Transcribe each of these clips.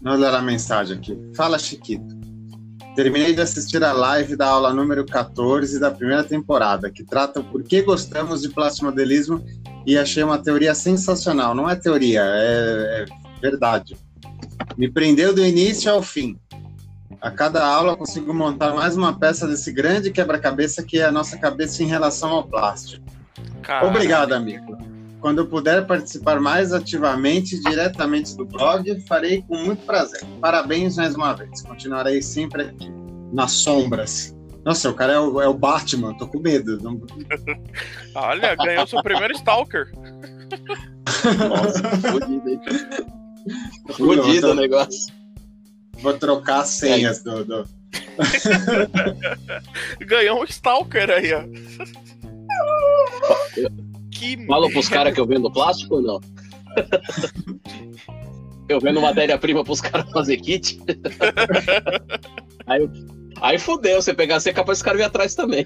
Vamos ler a mensagem aqui. Fala, Chiquito. Terminei de assistir a live da aula número 14 da primeira temporada, que trata o porquê gostamos de plastimodelismo e achei uma teoria sensacional. Não é teoria, é, é verdade. Me prendeu do início ao fim. A cada aula consigo montar mais uma peça desse grande quebra-cabeça que é a nossa cabeça em relação ao plástico. Caramba. Obrigado, amigo. Quando eu puder participar mais ativamente, diretamente do blog, farei com muito prazer. Parabéns mais uma vez. Continuarei sempre aqui, nas sombras. Nossa, o cara é o, é o Batman, tô com medo. Não... Olha, ganhou seu primeiro Stalker. Nossa, fodido, hein? Fodido o negócio. Vou trocar as senhas do. do... ganhou um Stalker aí, ó. Que Fala pros caras que eu vendo plástico ou não? eu vendo matéria-prima pros caras fazer kit. aí, aí fudeu, você pegar, você é capaz dos caras vir atrás também.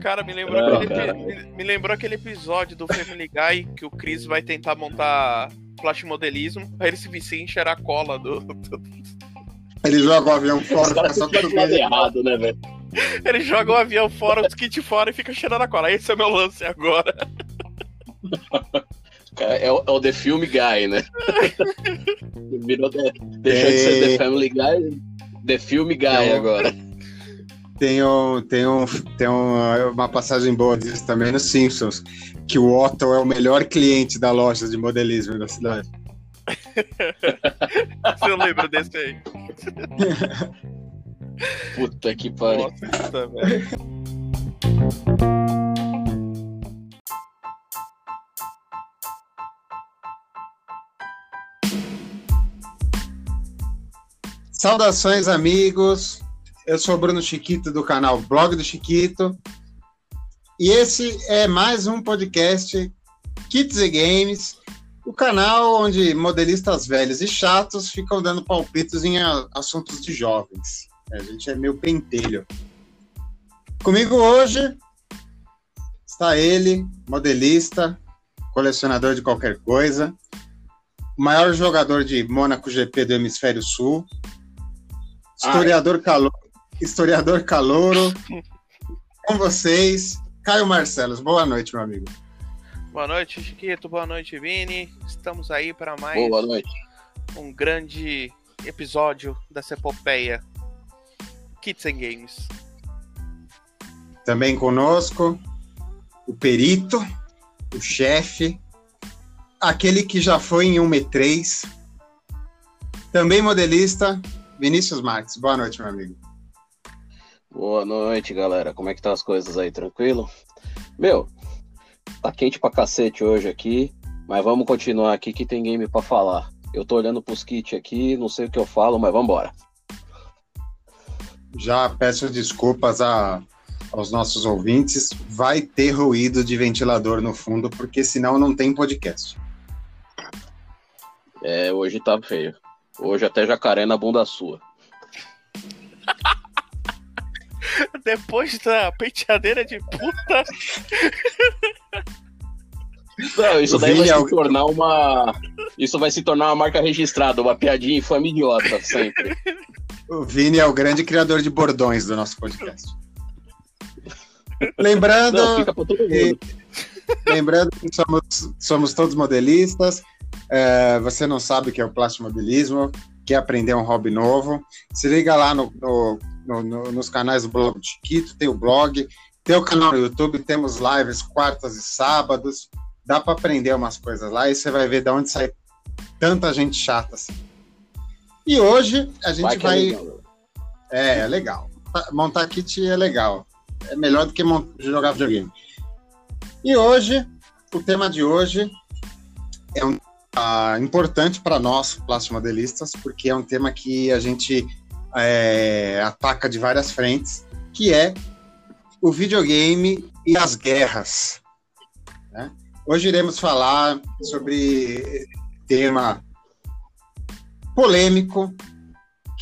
Cara, me lembrou, não, aquele, cara. Me, me, lembrou aquele episódio do Family Guy que o Chris vai tentar montar plastimodelismo, aí ele se vicia em cheirar a cola do. do... Ele joga o avião fora, só tudo errado, né, velho? Ele joga o avião fora, os kits fora e fica cheirando a cola. Esse é o meu lance agora. É, é, o, é o The Film Guy, né? Virou the, deixou de ser The Family Guy, The Film Guy tem agora. Tem, um, tem, um, tem um, uma passagem boa disso também nos Simpsons, que o Otto é o melhor cliente da loja de modelismo da cidade. Você lembra desse aí? Puta que pariu. Nossa, velho. Saudações, amigos. Eu sou Bruno Chiquito do canal Blog do Chiquito. E esse é mais um podcast Kits e Games, o canal onde modelistas velhos e chatos ficam dando palpites em assuntos de jovens. A gente é meio pentelho. Comigo hoje está ele, modelista, colecionador de qualquer coisa, o maior jogador de Mônaco GP do Hemisfério Sul, historiador, calo... historiador calouro. Com vocês, Caio Marcelos. Boa noite, meu amigo. Boa noite, Chiquito. Boa noite, Vini. Estamos aí para mais Boa noite. um grande episódio dessa epopeia Kits and Games. Também conosco o perito, o chefe, aquele que já foi em 1 também modelista, Vinícius Marques. Boa noite, meu amigo. Boa noite, galera. Como é que tá as coisas aí? Tranquilo? Meu, tá quente pra cacete hoje aqui, mas vamos continuar aqui que tem game para falar. Eu tô olhando pros kits aqui, não sei o que eu falo, mas vamos embora. Já peço desculpas a, aos nossos ouvintes. Vai ter ruído de ventilador no fundo, porque senão não tem podcast. É, hoje tá feio. Hoje até jacaré na bunda sua. Depois da penteadeira de puta. Não, isso daí vai se tornar uma. Isso vai se tornar uma marca registrada, uma piadinha infame idiota, sempre. O Vini é o grande criador de bordões do nosso podcast. Lembrando. Não, que, lembrando que somos, somos todos modelistas. É, você não sabe o que é o plástico modelismo, quer aprender um hobby novo. Se liga lá no, no, no, nos canais do blog Chiquito, tem o blog, tem o canal no YouTube, temos lives quartas e sábados. Dá para aprender umas coisas lá e você vai ver de onde sai tanta gente chata assim. E hoje a gente vai. É, é, é, legal. Montar kit é legal. É melhor do que jogar videogame. E hoje, o tema de hoje é um uh, importante para nós, plasmodelistas, porque é um tema que a gente é, ataca de várias frentes, que é o videogame e as guerras. Hoje iremos falar sobre tema polêmico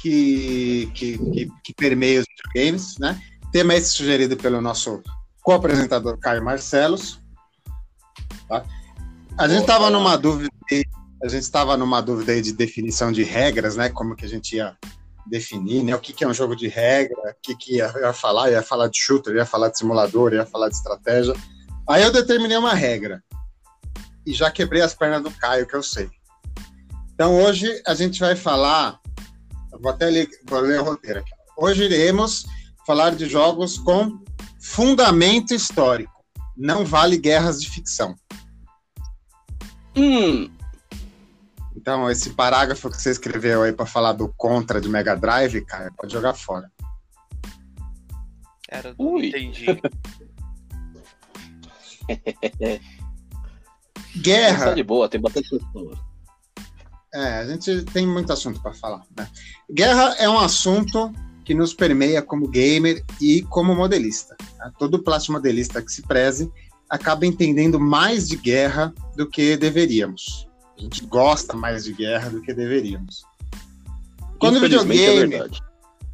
que, que, que, que permeia os videogames, né? Tema esse sugerido pelo nosso co-apresentador Caio Marcelos. Tá? A gente estava numa dúvida a gente estava numa dúvida aí de definição de regras, né? Como que a gente ia definir, né? O que, que é um jogo de regra, o que, que ia, ia falar, ia falar de shooter, ia falar de simulador, ia falar de estratégia. Aí eu determinei uma regra. E já quebrei as pernas do Caio, que eu sei. Então hoje a gente vai falar. Vou até ler, vou ler o roteiro aqui. Hoje iremos falar de jogos com fundamento histórico. Não vale guerras de ficção. Hum, Então, esse parágrafo que você escreveu aí para falar do Contra de Mega Drive, cara, pode jogar fora. Era, Ui. entendi. Guerra. tá de boa, tem bastante pessoa. É, a gente tem muito assunto para falar. Né? Guerra é um assunto que nos permeia como gamer e como modelista. né? Todo plástico modelista que se preze acaba entendendo mais de guerra do que deveríamos. A gente gosta mais de guerra do que deveríamos. Quando o é videogame, verdade.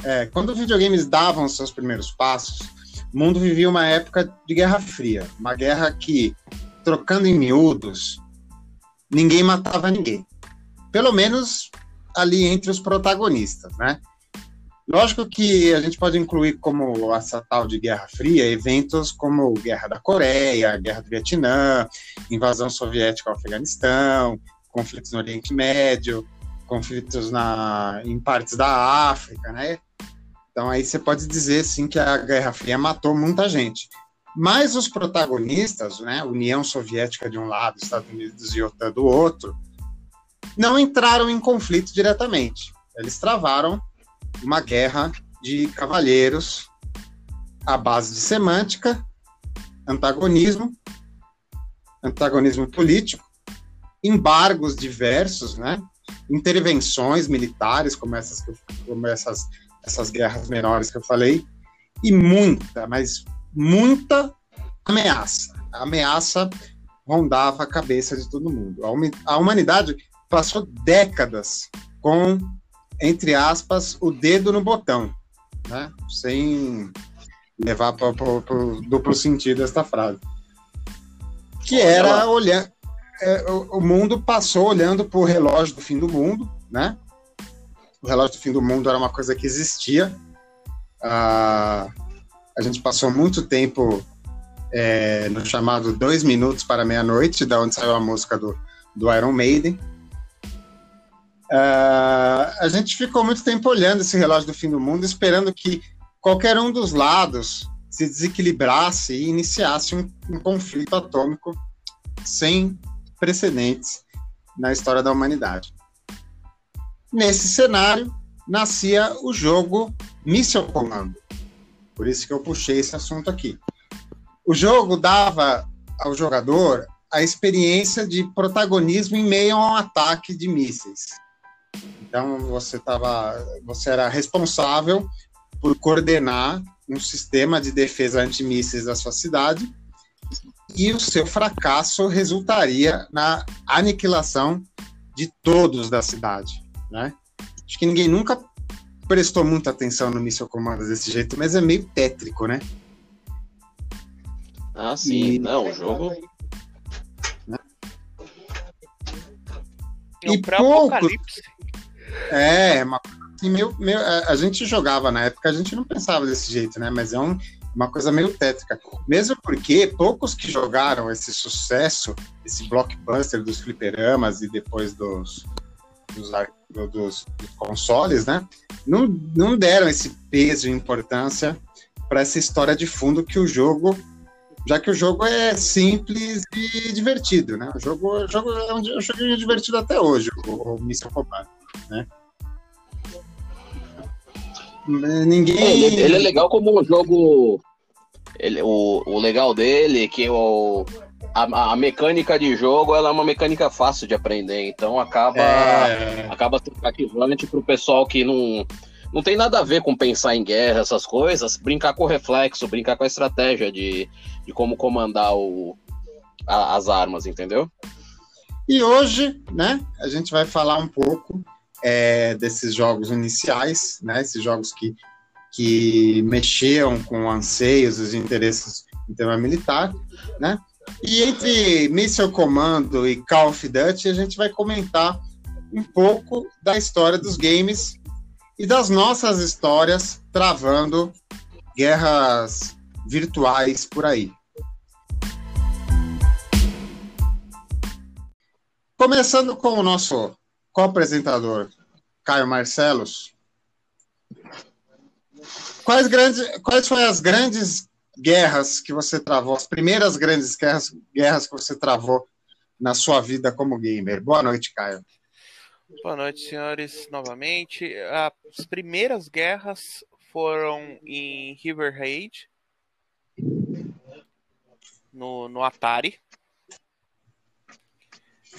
é, quando os videogames davam seus primeiros passos, o mundo vivia uma época de Guerra Fria, uma guerra que, trocando em miúdos, ninguém matava ninguém. Pelo menos ali entre os protagonistas, né? Lógico que a gente pode incluir como essa tal de Guerra Fria eventos como Guerra da Coreia, Guerra do Vietnã, invasão soviética ao Afeganistão, conflitos no Oriente Médio, conflitos na, em partes da África, né? Então aí você pode dizer sim que a Guerra Fria matou muita gente. Mas os protagonistas, né, União Soviética de um lado, Estados Unidos e OTAN do outro, não entraram em conflito diretamente. Eles travaram uma guerra de cavalheiros à base de semântica, antagonismo, antagonismo político, embargos diversos, né? intervenções militares, como essas, como essas, essas guerras menores que eu falei, e muita, mas muita ameaça. A ameaça rondava a cabeça de todo mundo. A humanidade passou décadas com, entre aspas, o dedo no botão, né? sem levar para o duplo sentido esta frase. Que era olhar. é, o, o mundo passou olhando para o relógio do fim do mundo, né? O relógio do fim do mundo era uma coisa que existia. Ah, a gente passou muito tempo é, no chamado Dois Minutos para Meia-Noite, da onde saiu a música do, do Iron Maiden. Ah, a gente ficou muito tempo olhando esse relógio do fim do mundo, esperando que qualquer um dos lados se desequilibrasse e iniciasse um, um conflito atômico sem precedentes na história da humanidade. Nesse cenário, nascia o jogo Missile Commando. Por isso que eu puxei esse assunto aqui. O jogo dava ao jogador a experiência de protagonismo em meio a um ataque de mísseis. Então você tava, você era responsável por coordenar um sistema de defesa antimísseis da sua cidade e o seu fracasso resultaria na aniquilação de todos da cidade, né? Acho que ninguém nunca prestou muita atenção no Missile Commando desse jeito, mas é meio tétrico, né? Ah, sim. E- Não, o jogo. É um E pré-apocalipse. É, uma coisa assim, meio, meio, a a gente jogava na época, a gente não pensava desse jeito, né? Mas é um- uma coisa meio tétrica. Mesmo porque poucos que jogaram esse sucesso, esse blockbuster dos fliperamas e depois dos, dos, dos- dos consoles, né? Não, não deram esse peso e importância para essa história de fundo que o jogo. Já que o jogo é simples e divertido, né? O jogo, o jogo é um, é um joguinho divertido até hoje, o, o Missile Command. Ninguém. Ele, ele é legal como um jogo. Ele, o, o legal dele é que o, a, a mecânica de jogo ela é uma mecânica fácil de aprender, então acaba, É, acaba sendo cativante pro pessoal que não, não tem nada a ver com pensar em guerra, essas coisas, brincar com o reflexo, brincar com a estratégia de, de como comandar o, a- as armas, entendeu? E hoje, né, a gente vai falar um pouco é, desses jogos iniciais, né, esses jogos que, que mexiam com anseios e interesses em tema militar, né, E entre Missile Commando e Call of Duty, a gente vai comentar um pouco da história dos games e das nossas histórias travando guerras virtuais por aí. Começando com o nosso co-apresentador, Caio Marcelos. Quais, grandes, quais foram as grandes guerras que você travou, as primeiras grandes guerras, guerras que você travou na sua vida como gamer? Boa noite, Caio. Boa noite, senhores, novamente. As primeiras guerras foram em River Raid, no, no Atari.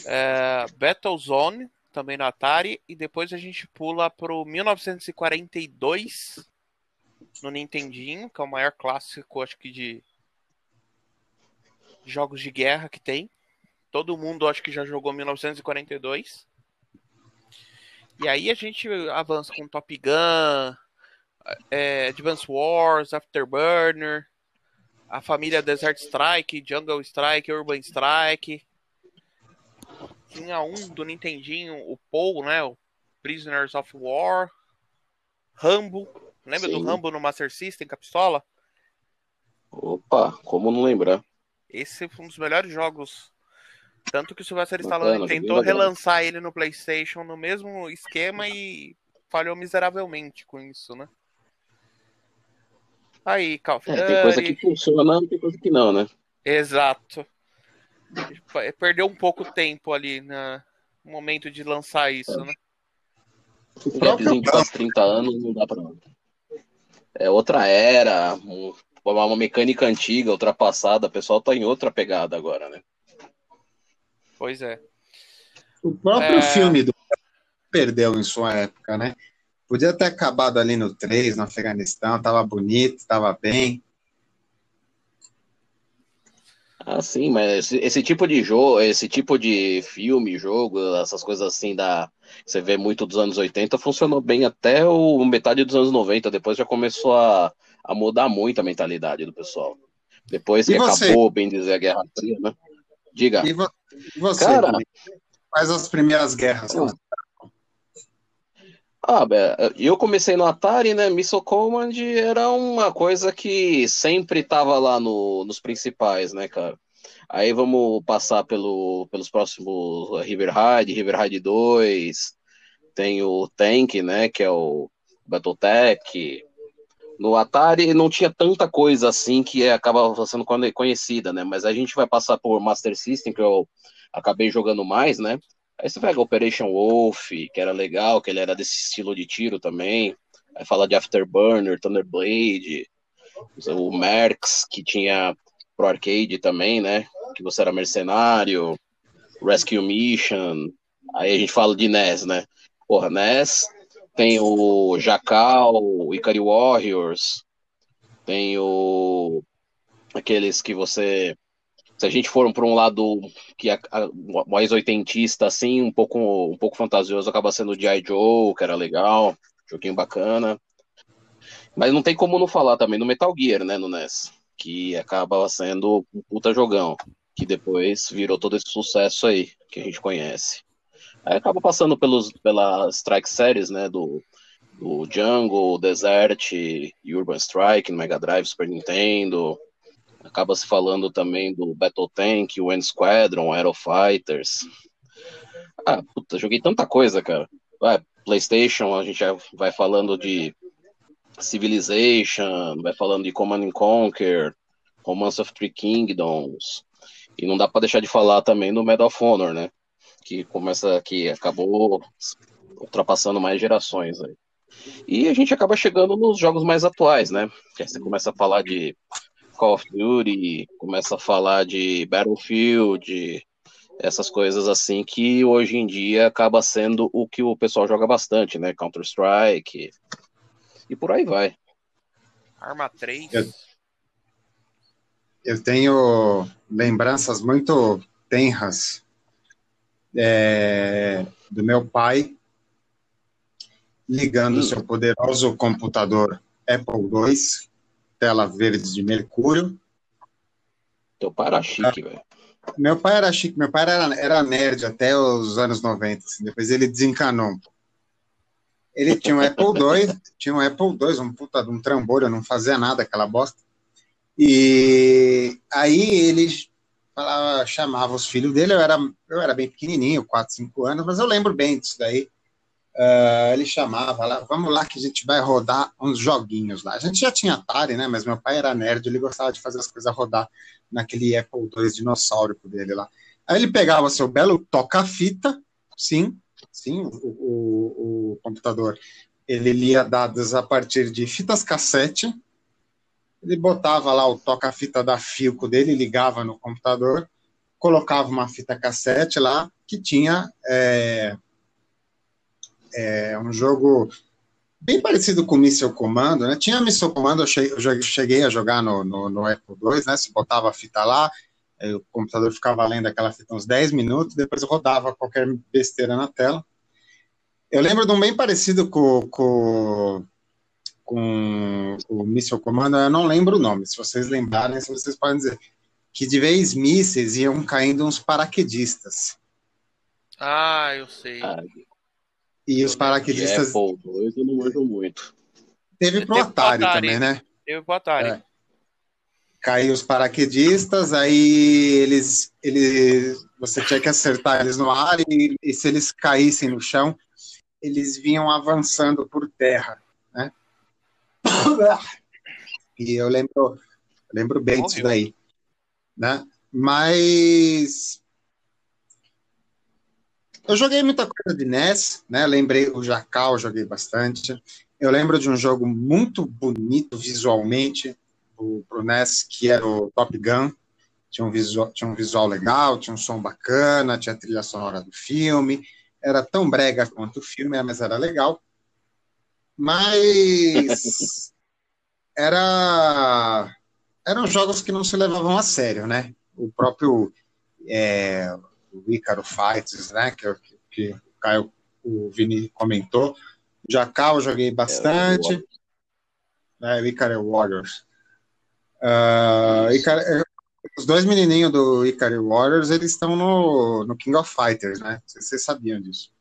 É, Battlezone, também no Atari. E depois a gente pula pro 1942 no Nintendinho, que é o maior clássico, acho que, de jogos de guerra que tem. Todo mundo acho que já jogou 1942. E aí a gente avança com Top Gun, é, Advance Wars, Afterburner, a família Desert Strike, Jungle Strike, Urban Strike. Tinha um do Nintendinho, o Paul, né? O Prisoners of War. Rambo. Lembra Sim. do Rambo no Master System com a pistola? Opa, como não lembrar? Esse foi um dos melhores jogos. Tanto que o Sylvester Stallone tentou relançar ele no PlayStation no mesmo esquema e falhou miseravelmente com isso, né? Aí, Call of Duty. É, tem coisa que funciona, tem coisa que não, né? Exato. Perdeu um pouco tempo ali no momento de lançar isso, é. né? O próprio que faz 30 anos não dá pra é outra era, uma mecânica antiga, ultrapassada, o pessoal tá em outra pegada agora, né? Pois é. O próprio é... filme do perdeu em sua época, né? Podia ter acabado ali no 3, no Afeganistão, tava bonito, tava bem. Ah, sim, mas esse, esse, tipo de jogo, esse tipo de filme, jogo, essas coisas assim da você vê muito dos anos 80, funcionou bem até o metade dos anos 90, depois já começou a, a mudar muito a mentalidade do pessoal. Depois que acabou, bem dizer, a Guerra Fria, né? Diga. E, vo e você, Cara, quais as primeiras guerras? Ah, eu comecei no Atari, né? Missile Command era uma coisa que sempre tava lá no, nos principais, né, cara? Aí vamos passar pelo, pelos próximos River Raid, River Raid 2, tem o Tank, né, que é o Battletech. No Atari não tinha tanta coisa assim que acaba sendo conhecida, né? Mas a gente vai passar por Master System, que eu acabei jogando mais, né? Aí você pega Operation Wolf, que era legal, que ele era desse estilo de tiro também. Aí fala de Afterburner, Thunderblade, o Mercs, que tinha pro arcade também, né? Que você era mercenário, Rescue Mission. Aí a gente fala de NES, né? Porra, NES tem o Jacal, o Ikari Warriors, tem o aqueles que você se a gente for para um lado que é mais oitentista, assim, um pouco, um pouco fantasioso, acaba sendo o G.I. Joe, que era legal, joguinho bacana. Mas não tem como não falar também do Metal Gear, né, no NES, que acaba sendo um puta jogão, que depois virou todo esse sucesso aí, que a gente conhece. Aí acaba passando pelos, pela Strike Series, né, do, do Jungle, Desert Urban Strike no Mega Drive, Super Nintendo, acaba se falando também do Battle Tank, o End Squadron, Aero Fighters. Ah, puta, joguei tanta coisa, cara. Vai, PlayStation, a gente já vai falando de Civilization, vai falando de Command and Conquer, Romance of Three Kingdoms. E não dá para deixar de falar também do Medal of Honor, né? Que começa que acabou ultrapassando mais gerações aí. E a gente acaba chegando nos jogos mais atuais, né? Que aí você começa a falar de Call of Duty, começa a falar de Battlefield, essas coisas assim que hoje em dia acaba sendo o que o pessoal joga bastante, né? Counter Strike e por aí vai. Arma 3. Eu, eu tenho lembranças muito tenras é, do meu pai ligando hum. seu poderoso computador Apple II tela verde de mercúrio, Teu pai era chique, velho. Meu pai era chique, meu pai era, era nerd até os anos 90, assim, depois ele desencanou um pouco. Ele tinha um Apple II, tinha um Apple II, um puta de um trambolho, não fazia nada aquela bosta. E aí ele falava, chamava os filhos dele, eu era, eu era bem pequenininho, 4, 5 anos, mas eu lembro bem disso daí. Uh, ele chamava lá, vamos lá que a gente vai rodar uns joguinhos lá. A gente já tinha Atari, né? Mas meu pai era nerd, ele gostava de fazer as coisas rodar naquele Apple II dinossauro dele lá. Aí ele pegava seu belo toca-fita, sim, sim, o, o, o, computador, ele lia dados a partir de fitas cassete, ele botava lá o toca-fita da Filco dele, ligava no computador, colocava uma fita cassete lá que tinha é, é, um jogo bem parecido com Missile Commando, né? Tinha Missile Commando, eu cheguei a jogar no, no, no Apple II, né? Se botava a fita lá, o computador ficava lendo aquela fita uns 10 minutos, depois rodava qualquer besteira na tela. Eu lembro de um bem parecido com, com, com o Missile Commando, eu não lembro o nome, se vocês lembrarem, se vocês podem dizer, que de vez mísseis iam caindo uns paraquedistas. Ah, eu sei. Ah, e os paraquedistas. Apple eu não manjo muito. Teve pro Atari, Atari, também, né? Teve pro Atari. É. Caiu os paraquedistas, aí eles, eles. Você tinha que acertar eles no ar e, e se eles caíssem no chão, eles vinham avançando por terra, né? E eu lembro, lembro bem Morreu. disso daí, né? Mas eu joguei muita coisa de NES, né? Lembrei o Jacal, joguei bastante. Eu lembro de um jogo muito bonito visualmente para o NES, que era o Top Gun. Tinha um, visual, tinha um visual legal, tinha um som bacana, tinha a trilha sonora do filme. Era tão brega quanto o filme, mas era legal. Mas era eram jogos que não se levavam a sério, né? O próprio é, o Icaro Fights, né? Que, que o Caio, o Vini comentou. Jacal eu joguei bastante. É, o né, Icaro Warriors. Uh, Icaro, é, os dois menininhos do Icaro Warriors, eles estão no, no King of Fighters, né? Vocês, vocês sabiam disso.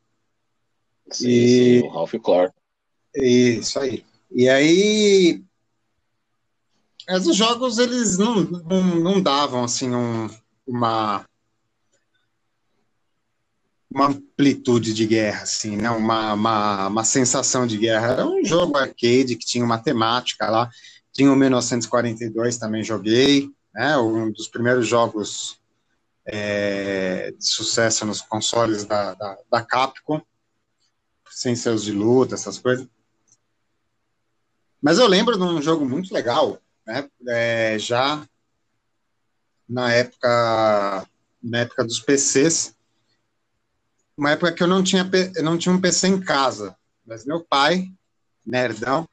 Sim, e, sim, o Ralph Clark. Isso aí. E aí, mas os jogos eles não, não, não davam assim um, uma uma amplitude de guerra, assim, né? uma, uma, uma sensação de guerra. Era um jogo arcade que tinha uma temática lá. Tinha o 1942 também joguei, né? Um dos primeiros jogos é, de sucesso nos consoles da, da, da Capcom, sem seus de luta, essas coisas. Mas eu lembro de um jogo muito legal, né? É, já na época na época dos PCs, uma época que eu não tinha, eu não tinha um PC em casa, mas meu pai, nerdão,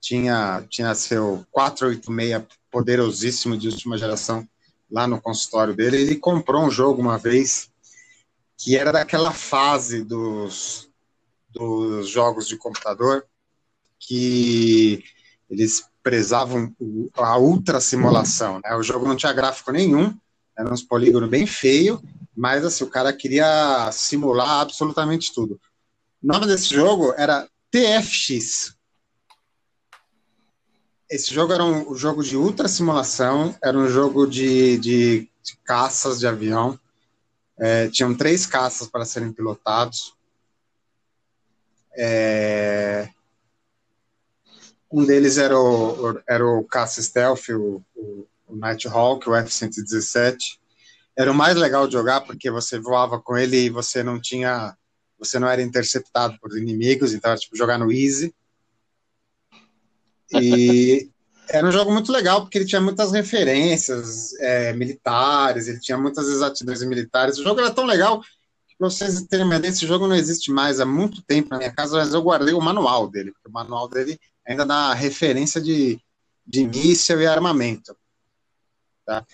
tinha, tinha seu 486 poderosíssimo de última geração lá no consultório dele. Ele comprou um jogo uma vez que era daquela fase dos, dos jogos de computador que eles prezavam a ultra simulação. Né? O jogo não tinha gráfico nenhum, era uns polígonos bem feio mas assim, o cara queria simular absolutamente tudo. O nome desse jogo era TFX. Esse jogo era um, jogo de ultra simulação, era um jogo de, de, de caças de avião. É, tinham três caças para serem pilotados. É, um deles era o, era o caça stealth, o, o, o Nighthawk, o F-117 era o mais legal de jogar porque você voava com ele e você não tinha, você não era interceptado por inimigos, então era tipo jogar no easy. E era um jogo muito legal porque ele tinha muitas referências é, militares, ele tinha muitas exatidões militares. O jogo era tão legal que, pra vocês terem uma ideia, esse jogo não existe mais há muito tempo na minha casa, mas eu guardei o manual dele, porque o manual dele ainda dá referência de, de míssil e armamento. Tá?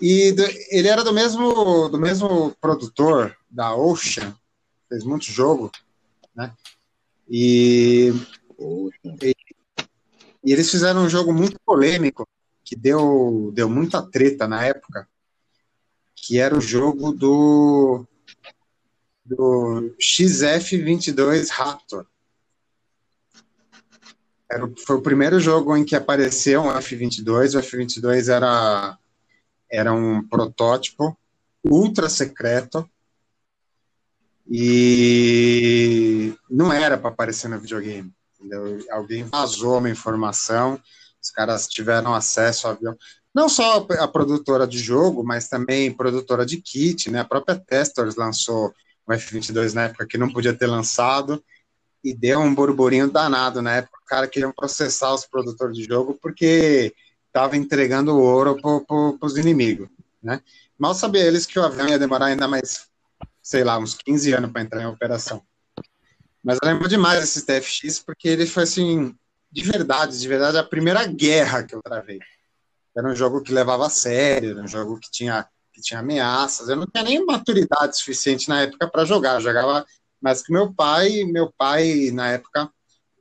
E do, ele era do mesmo, do mesmo produtor da Ocean, fez muito jogo, né? E, e, e, eles fizeram um jogo muito polêmico que deu, deu muita treta na época, que era o jogo do, do XF22 Raptor. Era, foi o primeiro jogo em que apareceu um F-22. O F-22 era, era um protótipo ultra secreto e não era para aparecer no videogame. Entendeu? Alguém vazou uma informação, os caras tiveram acesso ao avião. Não só a produtora de jogo, mas também produtora de kit, né? A própria Testors lançou o F-22 na época que não podia ter lançado e deu um burburinho danado na época. O cara queria processar os produtores de jogo porque estava entregando ouro para os inimigos, né? Mal sabia eles que o avião ia demorar ainda mais, sei lá, uns 15 anos para entrar em operação. Mas eu lembro demais desse TFX porque ele foi assim, de verdade, de verdade, a primeira guerra que eu travei. Era um jogo que levava a sério, era um jogo que tinha, que tinha ameaças. Eu não tinha nem maturidade suficiente na época para jogar. Eu jogava mas que meu pai, meu pai na época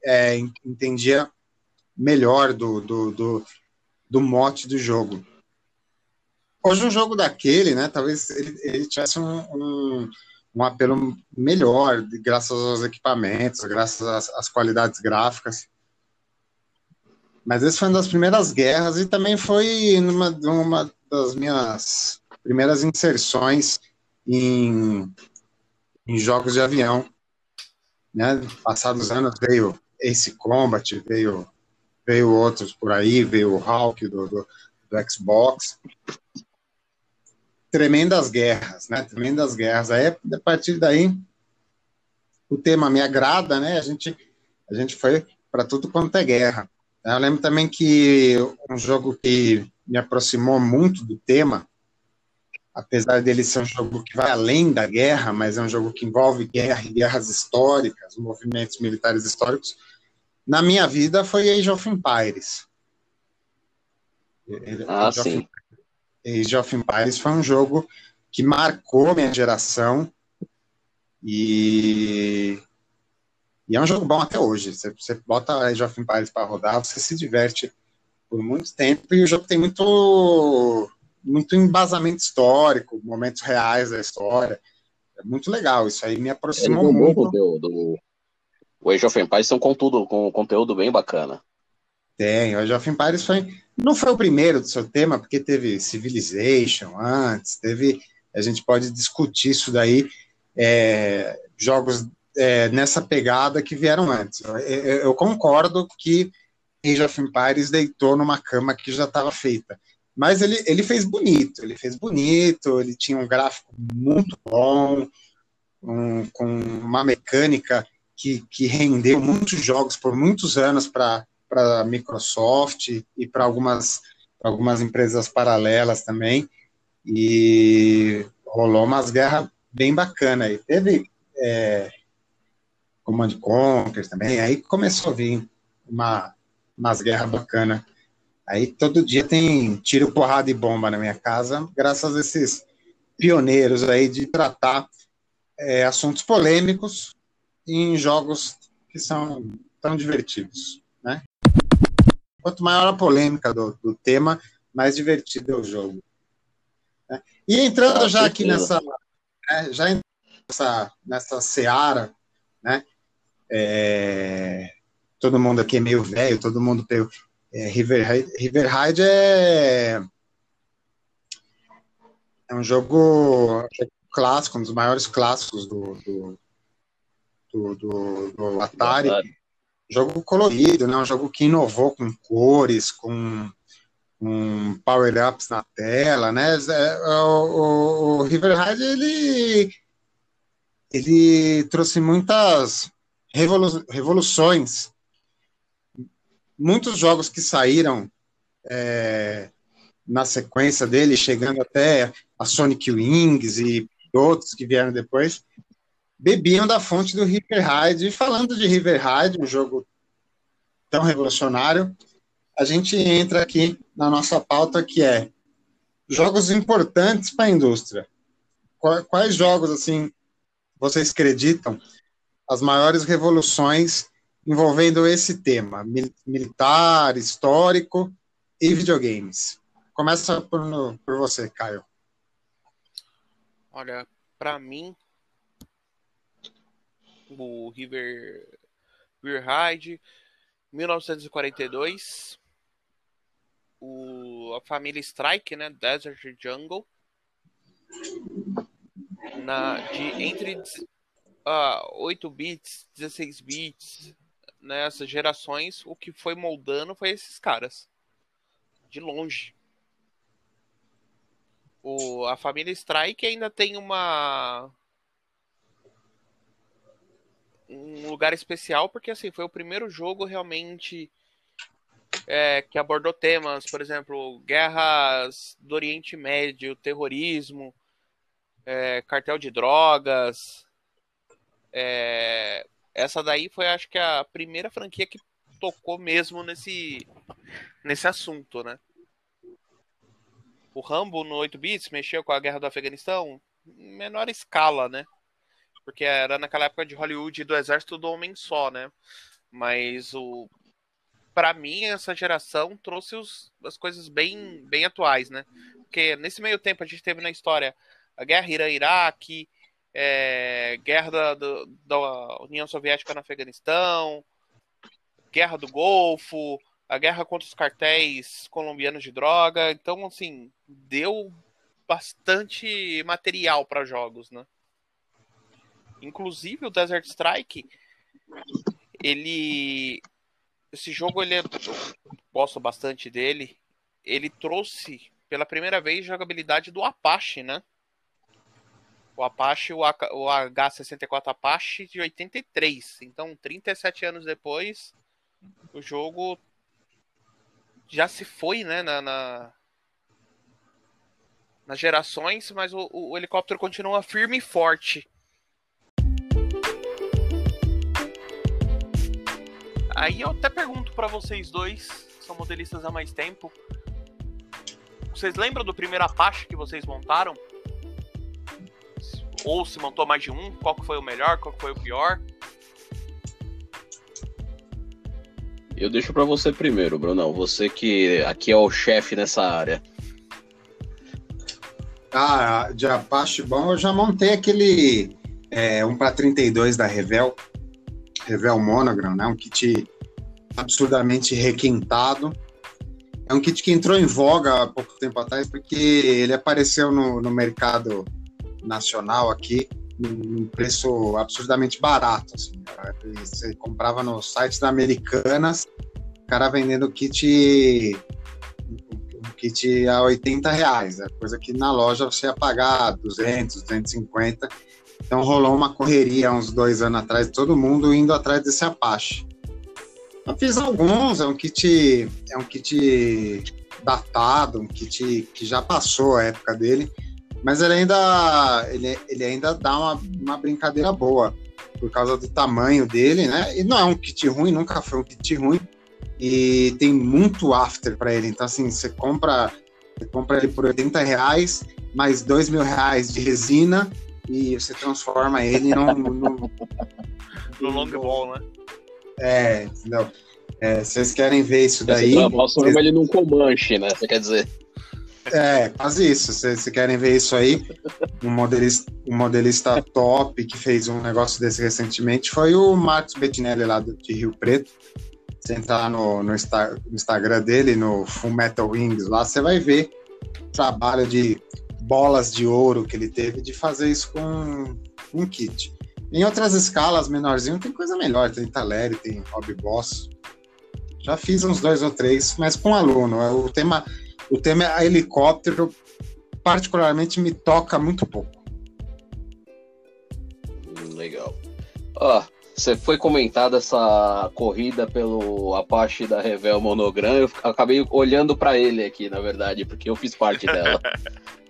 é, entendia melhor do, do, do, do, mote do jogo. Hoje um jogo daquele, né? Talvez ele, ele tivesse um, um, um, apelo melhor, graças aos equipamentos, graças às, às qualidades gráficas. Mas esse foi uma das primeiras guerras e também foi numa, uma das minhas primeiras inserções em em jogos de avião. Né? Passados anos veio Ace Combat, veio, veio outros por aí, veio o Hulk do, do, do Xbox. Tremendas guerras, né? Tremendas guerras. Aí, a partir daí, o tema me agrada, né? A gente, a gente foi para tudo quanto é guerra. Eu lembro também que um jogo que me aproximou muito do tema apesar dele ser um jogo que vai além da guerra, mas é um jogo que envolve guerra e guerras históricas, movimentos militares históricos, na minha vida foi Age of Empires. Ah, Age sim. Of, Age of Empires foi um jogo que marcou minha geração e, e é um jogo bom até hoje. Você, você bota Age of Empires para rodar, você se diverte por muito tempo e o jogo tem muito muito embasamento histórico, momentos reais da história. É muito legal, isso aí me aproximou é, muito. Do, do, o Age of Empires tem um conteúdo, com conteúdo bem bacana. Tem, o Age of Empires foi, não foi o primeiro do seu tema, porque teve Civilization antes, teve, a gente pode discutir isso daí, é, jogos é, nessa pegada que vieram antes. Eu, eu, eu concordo que Age of Empires deitou numa cama que já estava feita. Mas ele, ele fez bonito, ele fez bonito, ele tinha um gráfico muito bom, um, com uma mecânica que, que rendeu muitos jogos por muitos anos para a Microsoft e para algumas, algumas empresas paralelas também. E rolou umas guerras bem bacanas. E teve é, Command Conquer também, aí começou a vir uma, umas guerras bacanas. Aí todo dia tem tiro, porrada e bomba na minha casa, graças a esses pioneiros aí de tratar é, assuntos polêmicos em jogos que são tão divertidos, né? Quanto maior a polêmica do, do tema, mais divertido é o jogo. Né? E entrando já aqui nessa, né, já nessa, nessa seara, né? É, todo mundo aqui é meio velho, todo mundo é, River, River Raid é, é um jogo clássico, um dos maiores clássicos do, do, do, do, do Atari. Jogo colorido, né? um jogo que inovou com cores, com, com power-ups na tela. Né? É, o, o, o River Raid ele, ele trouxe muitas revolu revoluções muitos jogos que saíram é, na sequência dele, chegando até a Sonic Wings e outros que vieram depois, bebiam da fonte do River Raid. E falando de River Raid, um jogo tão revolucionário, a gente entra aqui na nossa pauta que é jogos importantes para a indústria. Quais jogos assim vocês acreditam as maiores revoluções envolvendo esse tema militar, histórico e videogames. Começa por, por você, Caio. Olha, para mim, o River, River Ride, 1942, o, a família Strike, né, Desert Jungle, na, de entre uh, 8 bits, 16 bits, nessas né, gerações, o que foi moldando foi esses caras. De longe. O, a família Strike ainda tem uma um lugar especial porque assim foi o primeiro jogo realmente é, que abordou temas, por exemplo, guerras do Oriente Médio, terrorismo, é, cartel de drogas. É, essa daí foi, acho que, a primeira franquia que tocou mesmo nesse, nesse assunto, né? O Rambo no 8 bits mexeu com a guerra do Afeganistão menor escala, né? Porque era naquela época de Hollywood do exército do homem só, né? Mas o para mim essa geração trouxe os, as coisas bem bem atuais, né? Porque nesse meio tempo a gente teve na história a guerra Irã-Iraque, é, guerra da, da, União Soviética no Afeganistão, guerra do Golfo, a guerra contra os cartéis colombianos de droga. Então, assim, deu bastante material para jogos, né? Inclusive o Desert Strike, ele esse jogo ele é, eu gosto bastante dele. Ele trouxe pela primeira vez jogabilidade do Apache, né? O Apache, o, H64 Apache de 83. Então, 37 anos depois, o jogo já se foi, né, na, na nas gerações, mas o, o, helicóptero continua firme e forte. Aí eu até pergunto para vocês dois, que são modelistas há mais tempo, vocês lembram do primeiro Apache que vocês montaram? Ou se montou mais de um, qual que foi o melhor, qual que foi o pior? Eu deixo para você primeiro, Brunão. Você que aqui é o chefe nessa área. Ah, de Apache bom, eu já montei aquele é, 1 para 32 da Revel, Revel Monogram, né? Um kit absurdamente requintado. É um kit que entrou em voga há pouco tempo atrás, porque ele apareceu no, no mercado nacional aqui num preço absurdamente barato. Assim, você comprava no site da Americanas, o cara vendendo kit um kit a 80 reais, é coisa que na loja você ia pagar 200, 250. Então rolou uma correria uns dois anos atrás, todo mundo indo atrás desse Apache. Eu fiz alguns, é um kit, é um kit datado, um kit que já passou a época dele, mas ele ainda, ele, ele ainda dá uma, uma brincadeira boa por causa do tamanho dele, né? E não é um kit ruim, nunca foi um kit ruim. E tem muito after para ele. Então, assim, você compra, você compra ele por 80 reais, mais 2 mil reais de resina, e você transforma ele no. No, no long ball, né? É, entendeu? É, vocês querem ver isso daí. Você transforma vocês... ele num Comanche, né? Você quer dizer. É, quase isso. Se querem ver isso aí, um modelista, um modelista top que fez um negócio desse recentemente foi o Marcos Bettinelli lá de Rio Preto. Você entrar no, no, no Instagram dele, no Full Metal Wings, lá você vai ver o trabalho de bolas de ouro que ele teve de fazer isso com um kit. Em outras escalas, menorzinho, tem coisa melhor. Tem Taleri, tem Hobby Boss. Já fiz uns dois ou três, mas com aluno. O tema o tema é helicóptero, particularmente me toca muito pouco. Legal. Ó, você foi comentada essa corrida pelo Apache da Revel Monogram, eu acabei olhando para ele aqui, na verdade, porque eu fiz parte dela.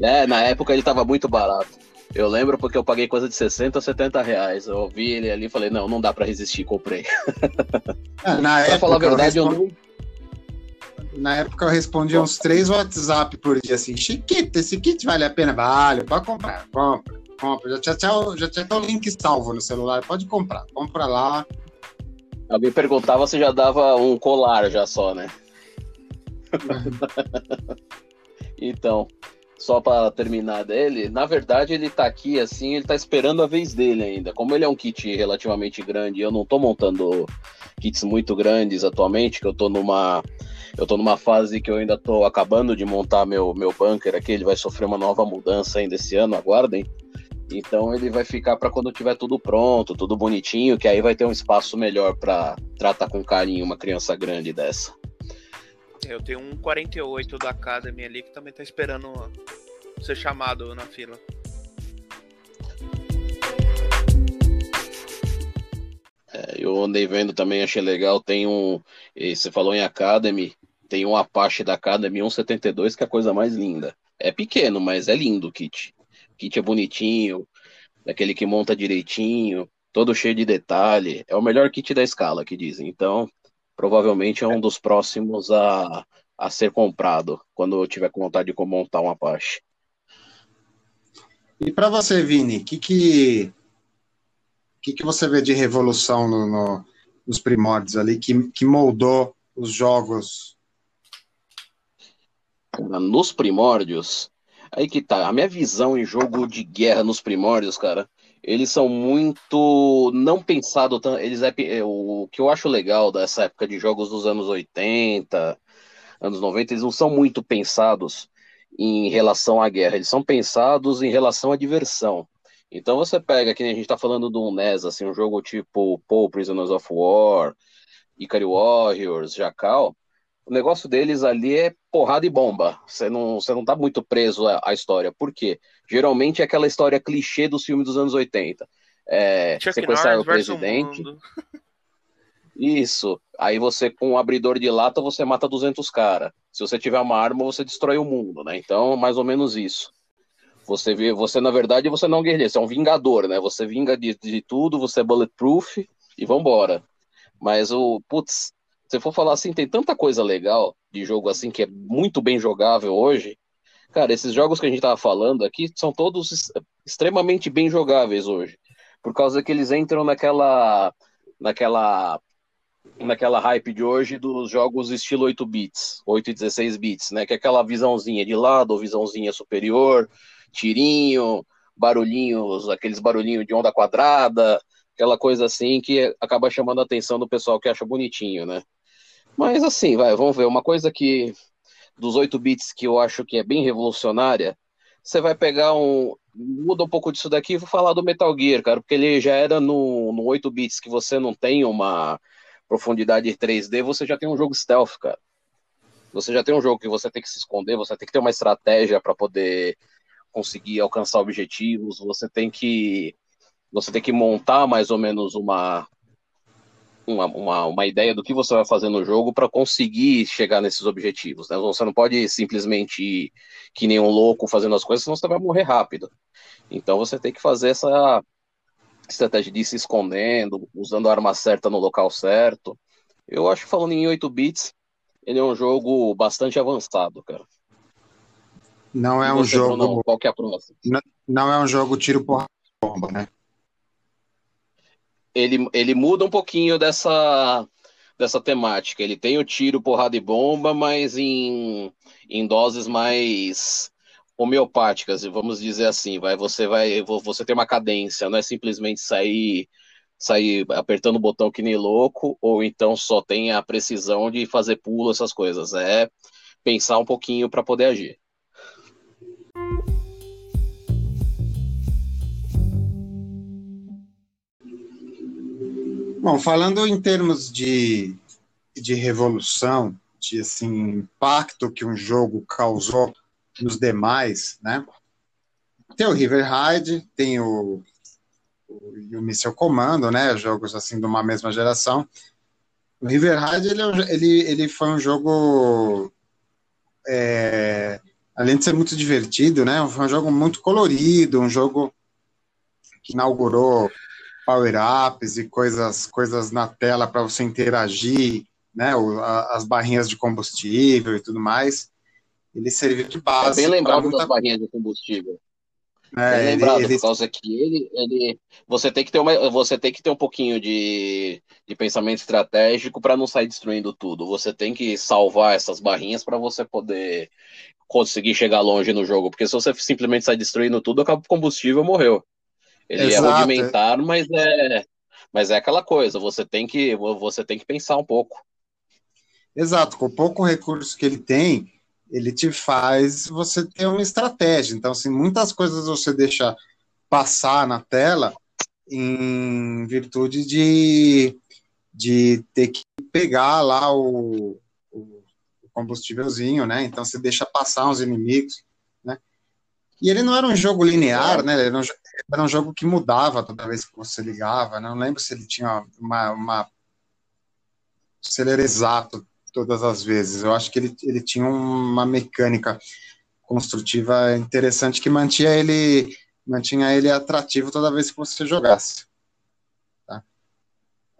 é, na época ele tava muito barato. Eu lembro porque eu paguei coisa de 60 ou 70 reais. Eu vi ele ali e falei, não, não dá para resistir, comprei. É, na época, falar a verdade, eu, respondi... eu não na época eu respondia uns três WhatsApp por dia assim, Chiquito, esse kit vale a pena? Vale, pode comprar, compra, compra. Já tinha, já tinha até o link salvo no celular, pode comprar, compra lá. Alguém perguntava se já dava um colar já só, né? então, só para terminar dele, na verdade ele tá aqui assim, ele tá esperando a vez dele ainda. Como ele é um kit relativamente grande, eu não tô montando kits muito grandes atualmente, que eu tô numa eu tô numa fase que eu ainda tô acabando de montar meu meu bunker aqui, ele vai sofrer uma nova mudança ainda esse ano, aguardem. Então ele vai ficar para quando tiver tudo pronto, tudo bonitinho, que aí vai ter um espaço melhor para tratar com carinho uma criança grande dessa. Eu tenho um 48 da Academy ali que também tá esperando ser chamado na fila. É, eu andei vendo também, achei legal. Tem um. Você falou em Academy, tem um Apache da Academy 172 que é a coisa mais linda. É pequeno, mas é lindo o kit. O kit é bonitinho, daquele que monta direitinho, todo cheio de detalhe. É o melhor kit da escala, que dizem. Então, provavelmente é um dos próximos a, a ser comprado quando eu tiver com vontade de montar um Apache. E para você, Vini, o que, que, que, que você vê de revolução no, no, nos primórdios ali, que, que moldou os jogos? Nos primórdios, aí que tá. A minha visão em jogo de guerra nos primórdios, cara, eles são muito não pensados. Eles é, é, o que eu acho legal dessa época de jogos dos anos 80, anos 90, eles não são muito pensados em relação à guerra, eles são pensados em relação à diversão. Então você pega, que a gente está falando do NES, assim, um jogo tipo Paul Prisoners of War, Ikari Warriors, Jacal, o negócio deles ali é porrada e bomba. Você não, você não tá muito preso à história. Por quê? Geralmente é aquela história clichê dos filmes dos anos 80. É, sequestrar o presidente. Isso. Aí você, com um abridor de lata, você mata 200 caras. Se você tiver uma arma, você destrói o mundo, né? Então, mais ou menos isso. Você vê, você na verdade, você não é um guerreiro, você é um vingador, né? Você vinga de, de tudo, você é bulletproof e vambora. Mas o, putz, se for falar assim, tem tanta coisa legal de jogo assim que é muito bem jogável hoje. Cara, esses jogos que a gente tava falando aqui são todos extremamente bem jogáveis hoje. Por causa que eles entram naquela naquela naquela hype de hoje dos jogos estilo 8 bits, 8 e 16 bits, né? Que é aquela visãozinha de lado, ou visãozinha superior, tirinho, barulhinhos, aqueles barulhinhos de onda quadrada, aquela coisa assim que acaba chamando a atenção do pessoal que acha bonitinho, né? Mas assim, vai, vamos ver. Uma coisa que dos 8 bits que eu acho que é bem revolucionária, você vai pegar um. Muda um pouco disso daqui e vou falar do Metal Gear, cara, porque ele já era no, no 8 bits que você não tem uma profundidade 3D, você já tem um jogo stealth, cara. Você já tem um jogo que você tem que se esconder, você tem que ter uma estratégia para poder conseguir alcançar objetivos, você tem que você tem que montar mais ou menos uma uma, uma, uma ideia do que você vai fazer no jogo para conseguir chegar nesses objetivos. Né? Você não pode simplesmente ir que nem um louco fazendo as coisas, senão você vai morrer rápido. Então você tem que fazer essa estratégia de ir se escondendo, usando a arma certa no local certo. Eu acho que falando em 8 bits, ele é um jogo bastante avançado, cara. Não é um jogo. Não, qual que é a próxima? Não, não é um jogo tiro porra bomba, né? Ele, ele muda um pouquinho dessa, dessa temática. Ele tem o tiro, porrada e bomba, mas em, em doses mais homeopáticas, vamos dizer assim. Vai, você vai, você tem uma cadência, não é simplesmente sair sair apertando o botão que nem louco, ou então só tem a precisão de fazer pulo, essas coisas. É pensar um pouquinho para poder agir. Bom, falando em termos de, de revolução, de assim, impacto que um jogo causou nos demais, né? Tem o River Raid, tem o, o, o Missile Commando, né? Jogos assim de uma mesma geração. O River Raid, ele, é ele, ele foi um jogo é, além de ser muito divertido, né? Foi um jogo muito colorido, um jogo que inaugurou power-ups e coisas, coisas na tela para você interagir, né, as barrinhas de combustível e tudo mais, ele serviu de base. É bem lembrado muita... das barrinhas de combustível. É, lembrado, ele, por causa que ele, ele. Você tem que ter uma, você tem que ter um pouquinho de, de pensamento estratégico para não sair destruindo tudo. Você tem que salvar essas barrinhas para você poder conseguir chegar longe no jogo. Porque se você simplesmente sair destruindo tudo, acaba o combustível morreu. Ele é Exato. é rudimentar, mas é, mas é aquela coisa. Você tem que, você tem que pensar um pouco. Exato. Com o pouco recurso que ele tem, ele te faz você ter uma estratégia. Então, assim, muitas coisas você deixa passar na tela em virtude de, de ter que pegar lá o, o combustívelzinho, né? Então, você deixa passar uns inimigos, né? E ele não era um jogo linear, né? Era um, era um jogo que mudava toda vez que você ligava, né? Não lembro se ele tinha uma, uma se ele era exato todas as vezes. Eu acho que ele, ele tinha uma mecânica construtiva interessante que mantinha ele mantinha ele atrativo toda vez que você jogasse. Tá?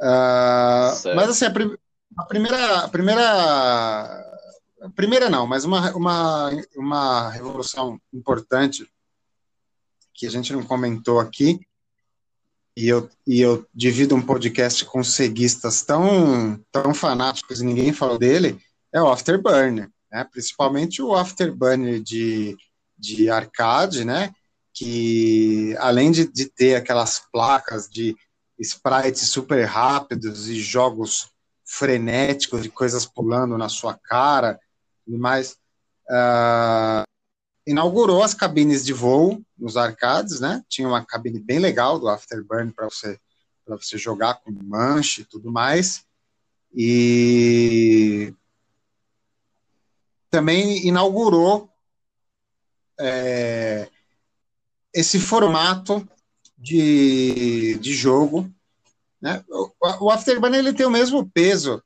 Uh, mas assim, a, prim a, primeira, a primeira, a primeira não, mas uma, uma, uma revolução importante que a gente não comentou aqui e eu, e eu divido um podcast com ceguistas tão, tão fanáticos e ninguém falou dele, é o Afterburner, né? principalmente o Afterburner de, de arcade, né? que além de, de ter aquelas placas de sprites super rápidos e jogos frenéticos de coisas pulando na sua cara e mais, uh, inaugurou as cabines de voo nos arcades, né? Tinha uma cabine bem legal do Afterburn para você para você jogar com manche e tudo mais. E também inaugurou é, esse formato de, de jogo. Né? O, o Afterburner ele tem o mesmo peso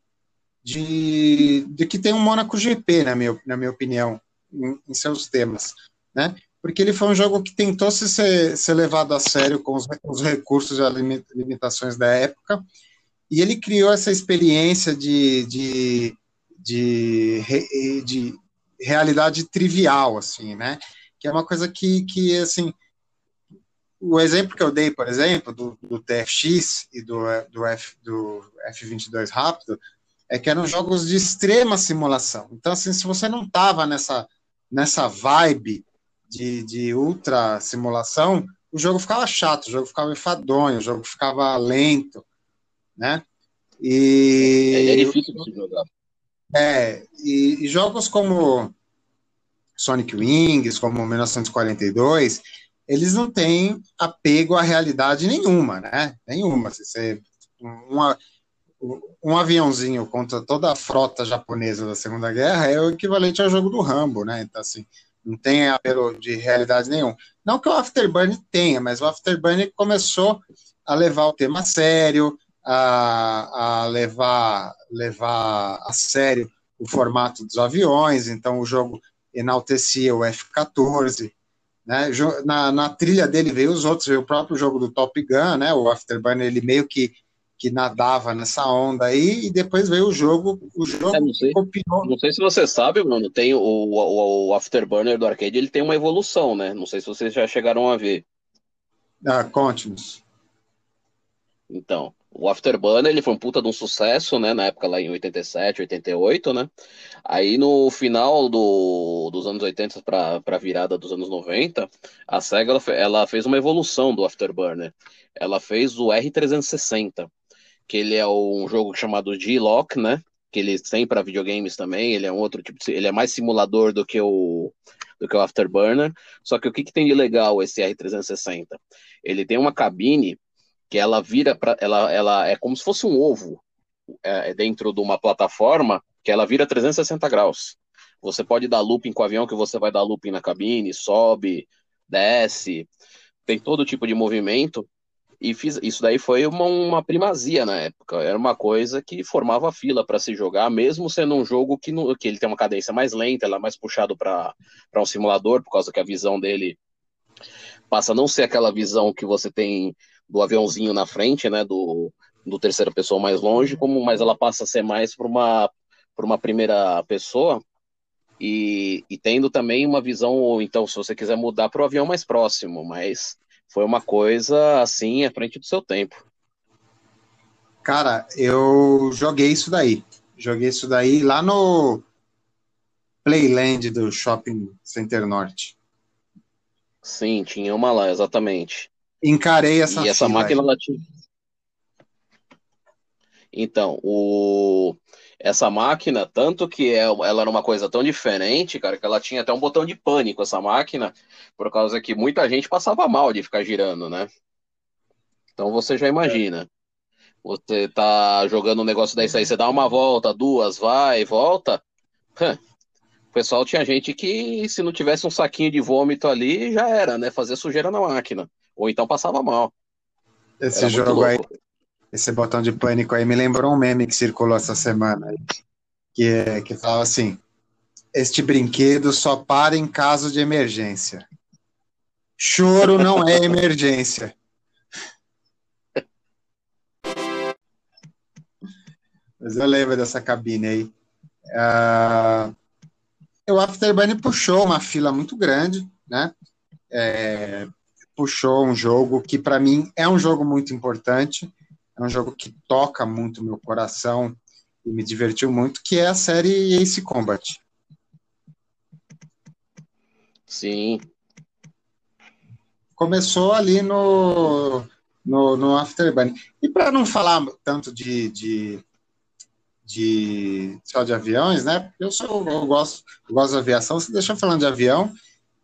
de, de que tem um Monaco GP, na minha, na minha opinião em, em seus temas, né? Porque ele foi um jogo que tentou se ser, ser levado a sério com os, os recursos e as limitações da época, e ele criou essa experiência de, de, de, de realidade trivial, assim, né? Que é uma coisa que, que assim, o exemplo que eu dei, por exemplo, do, do TFX e do, do, F, do F22 rápido, é que eram jogos de extrema simulação. Então, assim, se você não estava nessa nessa vibe de, de ultra simulação, o jogo ficava chato, o jogo ficava enfadonho, o jogo ficava lento, né? E é, é difícil de jogar. É, e, e, jogos como Sonic Wings, como 1942, eles não têm apego à realidade nenhuma, né? Nenhuma. Você, uma, um aviãozinho contra toda a frota japonesa da Segunda Guerra é o equivalente ao jogo do Rambo, né? Então, assim, não tem apelo de realidade nenhum. Não que o Afterburn tenha, mas o Afterburn começou a levar o tema a sério, a, a levar, levar a sério o formato dos aviões, então o jogo enaltecia o F-14, né? Na, na, trilha dele veio os outros, veio o próprio jogo do Top Gun, né? O Afterburner ele meio que que nadava nessa onda aí, e depois veio o jogo, o jogo é, não, sei, copiou. não sei se você sabe, mano, tem o, o, o, Afterburner do arcade, ele tem uma evolução, né? Não sei se vocês já chegaram a ver. Ah, conte-nos. Então, o Afterburner, ele foi um puta de um sucesso, né, na época lá em 87, 88, né? Aí no final do, dos anos 80 para a virada dos anos 90, a SEGA ela, ela fez uma evolução do Afterburner. Ela fez o R360 que ele é um jogo chamado G-Lock, né? Que ele tem para videogames também, ele é um outro tipo, ele é mais simulador do que o do que o Afterburner. Só que o que, que tem de legal esse R360? Ele tem uma cabine que ela vira para ela, ela é como se fosse um ovo é, dentro de uma plataforma que ela vira 360 graus. Você pode dar looping com o avião, que você vai dar looping na cabine, sobe, desce, tem todo tipo de movimento. E fiz, isso daí foi uma, uma primazia na época. Era uma coisa que formava fila para se jogar, mesmo sendo um jogo que, no, que ele tem uma cadência mais lenta, ela é mais puxado para um simulador, por causa que a visão dele passa a não ser aquela visão que você tem do aviãozinho na frente, né, do, do terceira pessoa mais longe, como mas ela passa a ser mais para uma, uma primeira pessoa. e, e tendo também uma visão, ou então, se você quiser mudar para o avião mais próximo, mas foi uma coisa assim à frente do seu tempo. Cara, eu joguei isso daí. Joguei isso daí lá no Playland do Shopping Center Norte. Sim, tinha uma lá, exatamente. Encarei essa E essa máquina ela tinha. Então, o... essa máquina, tanto que é, ela era uma coisa tão diferente, cara, que ela tinha até um botão de pânico, essa máquina, por causa que muita gente passava mal de ficar girando, né? Então você já imagina. Você tá jogando um negócio desse aí, você dá uma volta, duas, vai, volta. O pessoal tinha gente que, se não tivesse um saquinho de vômito ali, já era, né? Fazer sujeira na máquina. Ou então passava mal. Esse jogo aí, esse botão de pânico aí me lembrou um meme que circulou essa semana. Que, é, que falava assim: Este brinquedo só para em caso de emergência. Choro não é emergência. Mas eu lembro dessa cabine aí. Uh, o Afterburn puxou uma fila muito grande, né? É, puxou um jogo que para mim é um jogo muito importante, é um jogo que toca muito meu coração e me divertiu muito, que é a série Ace Combat. Sim. Começou ali no, no, no Afterburn. E para não falar tanto de, de de só de aviões, né? Eu sou eu gosto, eu gosto de aviação. Se deixar falando de avião,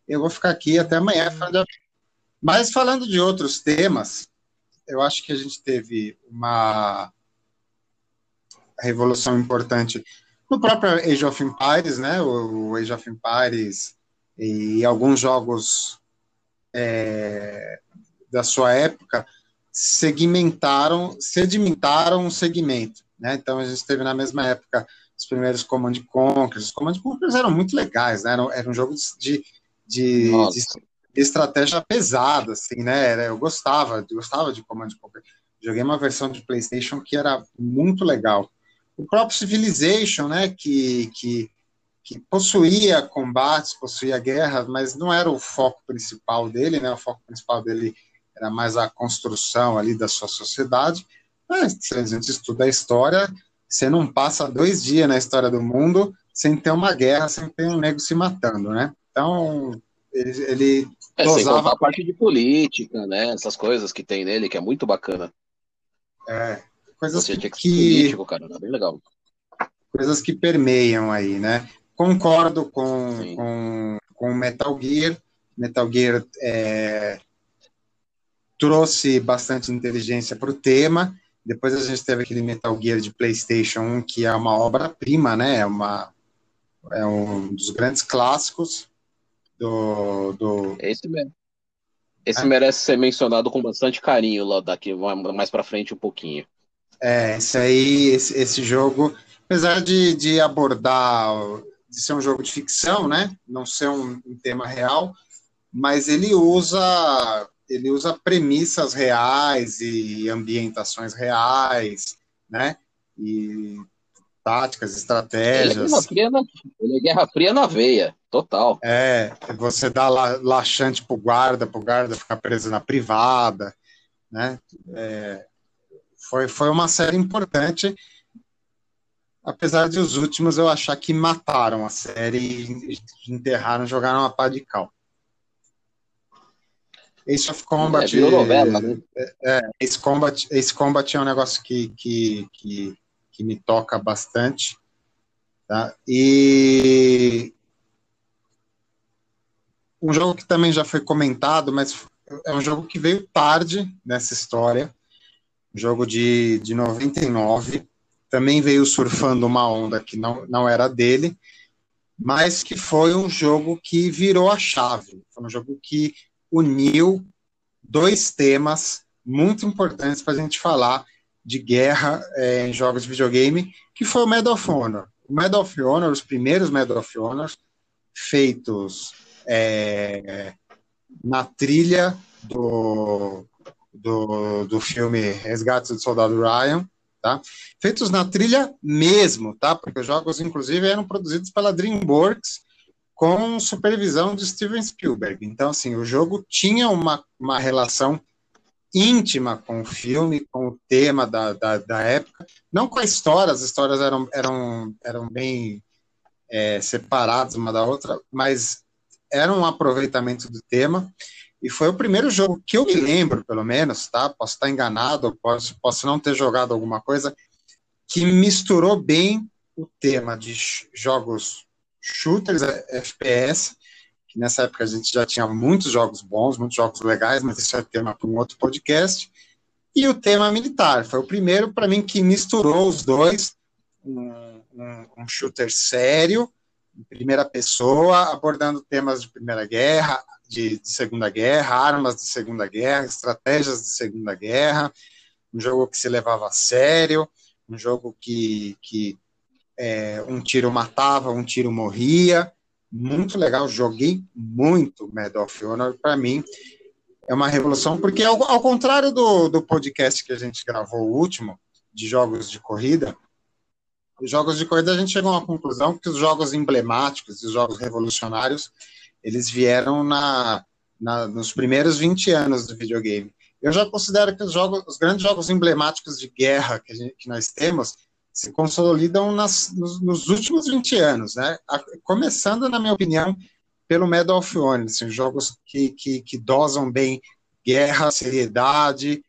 eu vou ficar aqui até amanhã falando de avião. Mas falando de outros temas, eu acho que a gente teve uma revolução importante no próprio Age of Empires, né? O, Age of Empires e alguns jogos é, da sua época segmentaram, sedimentaram um segmento. Né? Então a gente teve na mesma época os primeiros Command Conquer. Os Command Conquer eram muito legais, né? Era, um jogo de, de, de, estratégia pesada, assim, né? Eu gostava, eu gostava de Command Conquer. Joguei uma versão de PlayStation que era muito legal. O próprio Civilization, né? Que, que, que possuía combates, possuía guerras, mas não era o foco principal dele, né? O foco principal dele era mais a construção ali da sua sociedade. Mas, se a gente estuda a história, você não passa dois dias na história do mundo sem ter uma guerra, sem ter um nego se matando, né? Então, ele, ele é, dosava... a parte de política, né? Essas coisas que tem nele, que é muito bacana. É, coisas Você que... que político, cara, é bem legal. Coisas que permeiam aí, né? Concordo com, com, com Metal Gear. Metal Gear é, trouxe bastante inteligência para o tema, depois a gente teve aquele Metal Gear de PlayStation 1, que é uma obra-prima, né? É, uma, é um dos grandes clássicos do. do... Esse mesmo. Esse é. merece ser mencionado com bastante carinho lá daqui mais para frente um pouquinho. É, esse aí, esse, esse jogo, apesar de, de abordar, de ser um jogo de ficção, né? Não ser um, um tema real, mas ele usa ele usa premissas reais e ambientações reais, né? E táticas, estratégias. Ele é Guerra Fria na, é Guerra Fria na veia, total. É, você dá la, laxante pro guarda, pro guarda ficar preso na privada, né? É, foi, foi uma série importante, apesar de os últimos eu achar que mataram a série e enterraram, jogaram uma pá de cal. Ace of Combat. É, virou novela, né? É, é, Ace Combat, Ace Combat é um negócio que, que, que, que me toca bastante. Tá? E um jogo que também já foi comentado, mas é um jogo que veio tarde nessa história. Um jogo de, de 99. Também veio surfando uma onda que não, não era dele, mas que foi um jogo que virou a chave. Foi um jogo que uniu dois temas muito importantes para a gente falar de guerra é, em jogos de videogame, que foi o Medal of Honor. O Medal of Honor, os primeiros Medal of Honor, feitos é, na trilha do, do, do filme Resgate do Soldado Ryan, tá? Feitos na trilha mesmo, tá? Porque os jogos, inclusive, eram produzidos pela DreamWorks com supervisão de Steven Spielberg. Então, assim, o jogo tinha uma, uma relação íntima com o filme, com o tema da, da, da época, não com a história, as histórias eram, eram, eram bem é, separadas uma da outra, mas era um aproveitamento do tema, e foi o primeiro jogo que eu me lembro, pelo menos, tá? Posso estar enganado, posso, posso não ter jogado alguma coisa, que misturou bem o tema de jogos shooters, FPS, nessa época a gente já tinha muitos jogos bons, muitos jogos legais, mas isso é tema para um outro podcast, e o tema militar. Foi o primeiro, para mim, que misturou os dois, um, um, um shooter sério, em primeira pessoa, abordando temas de Primeira Guerra, de, de, Segunda Guerra, armas de Segunda Guerra, estratégias de Segunda Guerra, um jogo que se levava a sério, um jogo que, que é, um tiro matava, um tiro morria. Muito legal, joguei muito Medal of Honor. Para mim, é uma revolução, porque ao, ao contrário do, do podcast que a gente gravou, o último, de jogos de corrida, os jogos de corrida a gente chegou a uma conclusão que os jogos emblemáticos, os jogos revolucionários, eles vieram na, na, nos primeiros 20 anos do videogame. Eu já considero que os, jogos, os grandes jogos emblemáticos de guerra que, gente, que nós temos se consolidam nas, nos, nos, últimos 20 anos, né? A, começando, na minha opinião, pelo Medal of Honor, assim, jogos que, que, que dosam bem guerra, seriedade,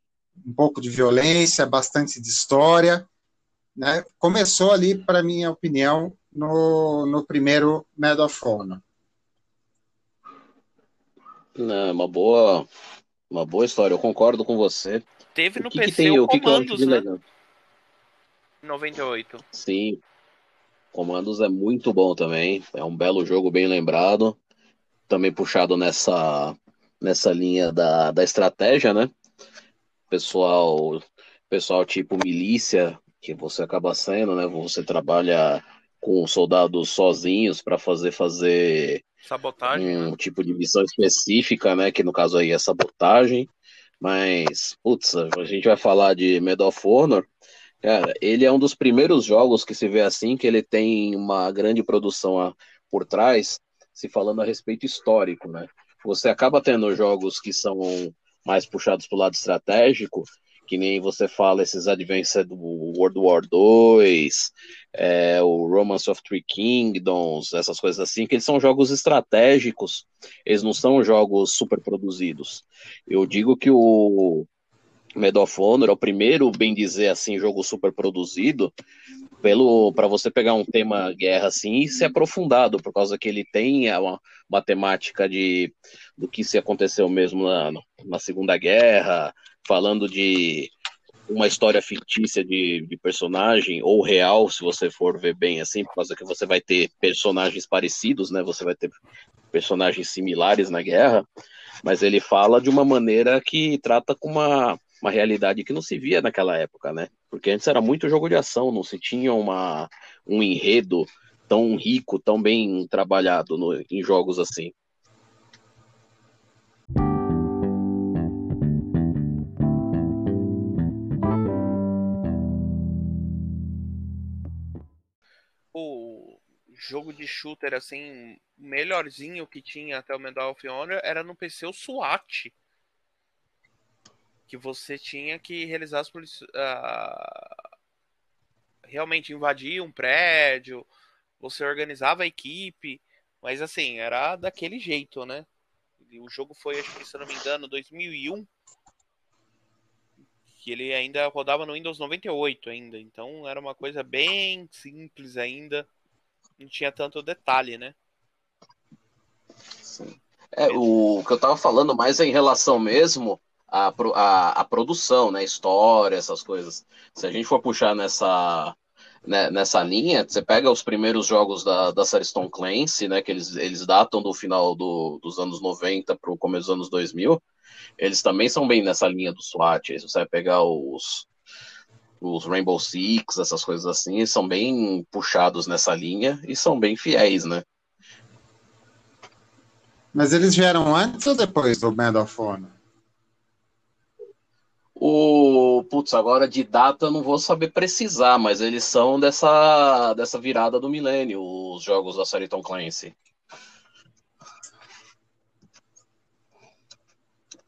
um pouco de violência, bastante de história, né? Começou ali, para minha opinião, no, no primeiro Medal of Honor. Não, uma boa, uma boa história. Eu concordo com você. Teve no que PC que tem, o, Comandos, que né? Legal? 98. Sim. Comandos é muito bom também. É um belo jogo, bem lembrado. Também puxado nessa, nessa linha da, da estratégia, né? Pessoal, pessoal tipo milícia, que você acaba sendo, né? Você trabalha com soldados sozinhos para fazer fazer sabotagem, um né? tipo de missão específica, né? Que no caso aí é sabotagem. Mas, putz, a gente vai falar de Medal of Honor. Cara, ele é um dos primeiros jogos que se vê assim, que ele tem uma grande produção por trás, se falando a respeito histórico, né? Você acaba tendo jogos que são mais puxados para o lado estratégico, que nem você fala esses Advanced do World War II, é, o Romance of Three Kingdoms, essas coisas assim, que eles são jogos estratégicos, eles não são jogos super produzidos. Eu digo que o Medal of Honor é o primeiro, bem dizer assim, jogo super produzido pelo para você pegar um tema guerra assim e ser aprofundado, por causa que ele tem uma, uma temática de do que se aconteceu mesmo na, na Segunda Guerra, falando de uma história fictícia de, de, personagem, ou real, se você for ver bem assim, por causa que você vai ter personagens parecidos, né? Você vai ter personagens similares na guerra, mas ele fala de uma maneira que trata com uma uma realidade que não se via naquela época, né? Porque antes era muito jogo de ação, não se tinha uma, um enredo tão rico, tão bem trabalhado no, em jogos assim. O jogo de shooter assim melhorzinho que tinha até o Medal of Honor era no PC o SWAT que você tinha que realizar as uh, realmente invadir um prédio, você organizava a equipe, mas assim, era daquele jeito, né? o jogo foi, acho que se eu não me engano, 2001, que ele ainda rodava no Windows 98 ainda, então era uma coisa bem simples ainda, não tinha tanto detalhe, né? Sim. É, o que eu tava falando mais é em relação mesmo a, a, a produção, né? História, essas coisas. Se a gente for puxar nessa, né, nessa linha, você pega os primeiros jogos da, da série Stone Clancy, né? Que eles, eles datam do final do, dos anos 90 para o começo dos anos 2000. Eles também são bem nessa linha do SWAT. Aí, você vai pegar os, os Rainbow Six, essas coisas assim, são bem puxados nessa linha e são bem fiéis, né? Mas eles vieram antes ou depois do Medal of Honor? O putz, agora de data eu não vou saber precisar, mas eles são dessa dessa virada do milênio, os jogos da série Tom Clancy.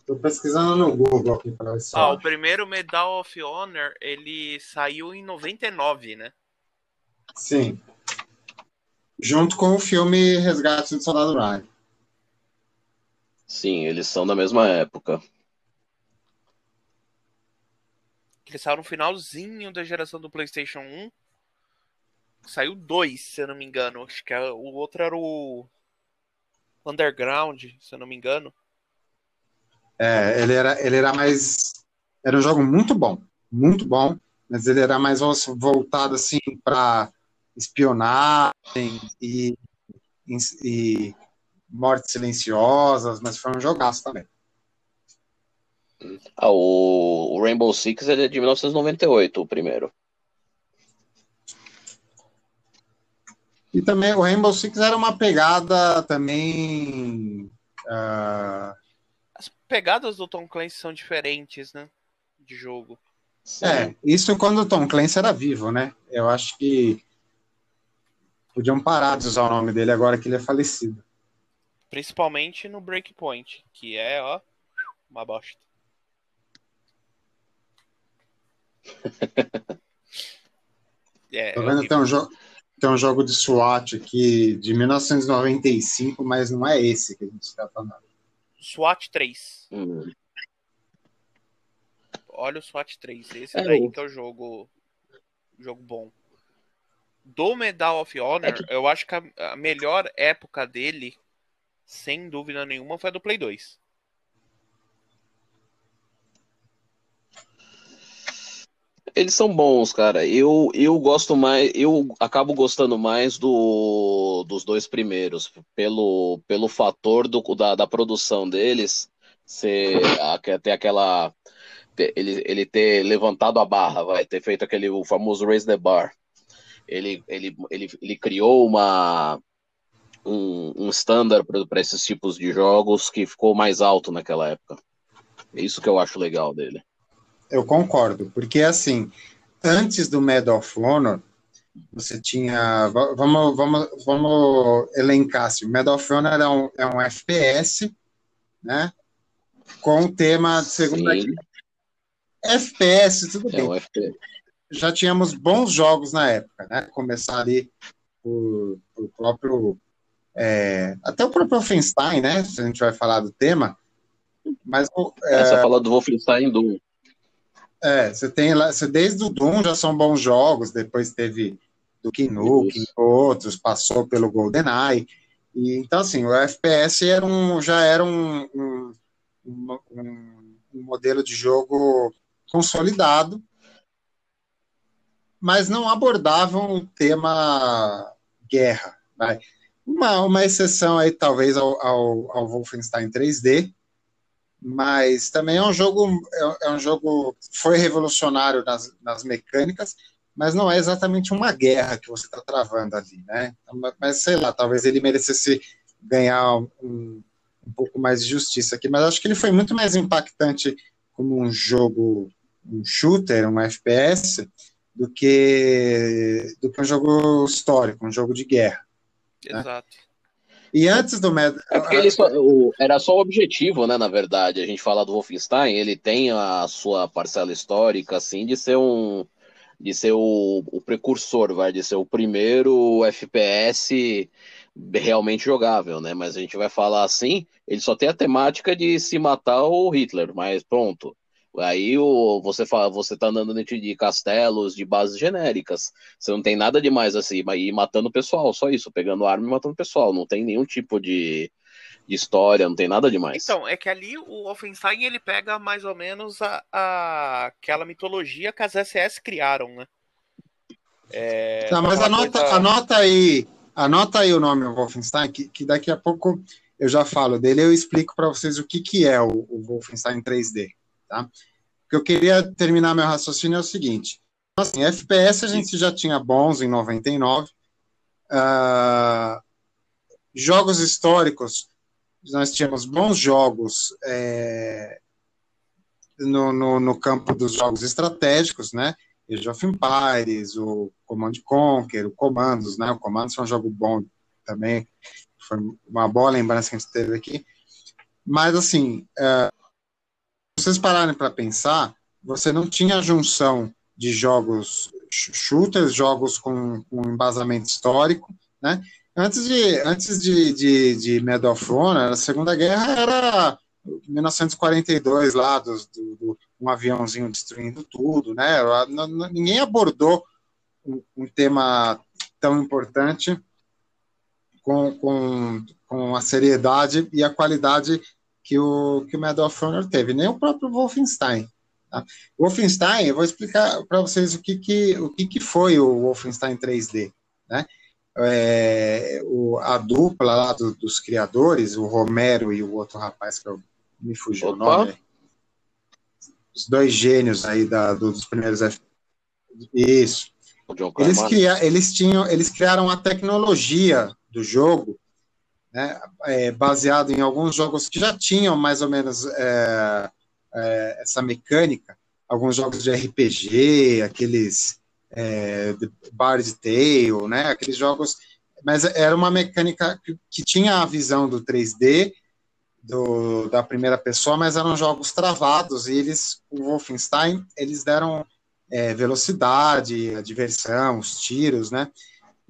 Tô pesquisando no Google aqui para isso. Ah, o primeiro Medal of Honor, ele saiu em 99, né? Sim. Junto com o filme Resgate do Soldado Ryan. Sim, eles são da mesma época. Ele saiu no finalzinho da geração do PlayStation 1. Saiu dois, se eu não me engano. Acho que o outro era o Underground, se eu não me engano. É, ele era, ele era mais. Era um jogo muito bom, muito bom, mas ele era mais voltado assim para espionagem e, e, e mortes silenciosas, mas foi um jogaço também. Ah, o, Rainbow Six é de 1998, o primeiro. E também o Rainbow Six era uma pegada também. Uh... As pegadas do Tom Clancy são diferentes, né? De jogo. Sim. É, isso quando o Tom Clancy era vivo, né? Eu acho que podiam parar de usar o nome dele agora que ele é falecido. Principalmente no Breakpoint, que é, ó, uma bosta. é, Tô vendo que tem um, jo tem um jogo de SWAT aqui de 1995, mas não é esse que a gente está falando. SWAT 3. Hum. Olha o SWAT 3. Esse é daí que é o jogo, jogo bom. Do Medal of Honor, é que... eu acho que a, a melhor época dele, sem dúvida nenhuma, foi a do Play 2. Eles são bons, cara. Eu, eu gosto mais, eu acabo gostando mais do, dos dois primeiros, pelo, pelo fator do, da, da produção deles ser ter aquela ter, ele, ele ter levantado a barra, vai ter feito aquele o famoso raise the bar. Ele, ele, ele, ele criou uma um, um standard para esses tipos de jogos que ficou mais alto naquela época. É isso que eu acho legal dele. Eu concordo, porque assim, antes do Medal of Honor, você tinha. Vamos, vamos, vamos elencar assim. Medal of Honor é um, é um FPS, né? Com o tema de Segunda. FPS, tudo é bem. Um FPS. Já tínhamos bons jogos na época, né? Começar ali por, por próprio. É, até o próprio Wolfenstein, né? Se a gente vai falar do tema. Mas. É, Essa fala do Wolfenstein Doom. É, você tem lá, você, desde o Doom já são bons jogos, depois teve do Nukem, outros, passou pelo GoldenEye. E, então, assim, o FPS era um, já era um, um, um, um modelo de jogo consolidado, mas não abordavam o tema guerra. Vai. Uma, uma exceção aí, talvez, ao, ao, ao Wolfenstein 3D, mas também é um jogo é, é um jogo foi revolucionário nas, nas mecânicas, mas não é exatamente uma guerra que você está travando ali, né? Mas sei lá, talvez ele merecesse ganhar um, um pouco mais de justiça aqui, mas acho que ele foi muito mais impactante como um jogo, um shooter, um FPS, do que do que um jogo histórico, um jogo de guerra. Né? Exato. Né? E antes do Med... É porque ele só, o, era só o objetivo, né? Na verdade, a gente fala do Wolfenstein, ele tem a sua parcela histórica, assim, de ser um. de ser o, o precursor, vai, de ser o primeiro FPS realmente jogável, né? Mas a gente vai falar assim, ele só tem a temática de se matar o Hitler, mas pronto. Aí o, você fala, você tá andando dentro de castelos, de bases genéricas. Você não tem nada demais assim, e matando o pessoal, só isso, pegando arma e matando o pessoal. Não tem nenhum tipo de, de história, não tem nada demais. Então, é que ali o Offenstein ele pega mais ou menos a, a aquela mitologia que as SS criaram, né? É, tá, mas anota, coisa... anota aí, anota aí o nome Wolfenstein, que, que daqui a pouco eu já falo dele, eu explico para vocês o que, que é o, o Wolfenstein 3D. Tá? O que eu queria terminar meu raciocínio é o seguinte: assim, FPS a gente já tinha bons em 99. Uh, ah, jogos históricos, nós tínhamos bons jogos é, no, no, no, campo dos jogos estratégicos, né? Age of Empires, o Command Conquer, o Commandos, né? O Commandos foi um jogo bom também, foi uma boa lembrança que a gente teve aqui. Mas, assim, uh, vocês pararem para pensar, você não tinha junção de jogos shooters, jogos com, com embasamento histórico, né? Antes de, antes de, de, de Medal of Honor, a Segunda Guerra era 1942 lá, do, do, do, um aviãozinho destruindo tudo, né? Ninguém abordou um, um tema tão importante com, com, com a seriedade e a qualidade que o, que o Medal of Honor teve, nem o próprio Wolfenstein. Tá? Wolfenstein, eu vou explicar para vocês o que, que, o que, que foi o Wolfenstein 3D. Né? É, o, a dupla lá do, dos criadores, o Romero e o outro rapaz que eu, me fugiu Opa. o nome. Os dois gênios aí da, dos primeiros F... Isso. Eles, cria, eles, tinham, eles criaram a tecnologia do jogo né, é, baseado em alguns jogos que já tinham mais ou menos é, é, essa mecânica, alguns jogos de RPG, aqueles é, Bard Tale, né, aqueles jogos, mas era uma mecânica que, que tinha a visão do 3D, do, da primeira pessoa, mas eram jogos travados, e eles, o Wolfenstein, eles deram é, velocidade, a diversão, os tiros, né,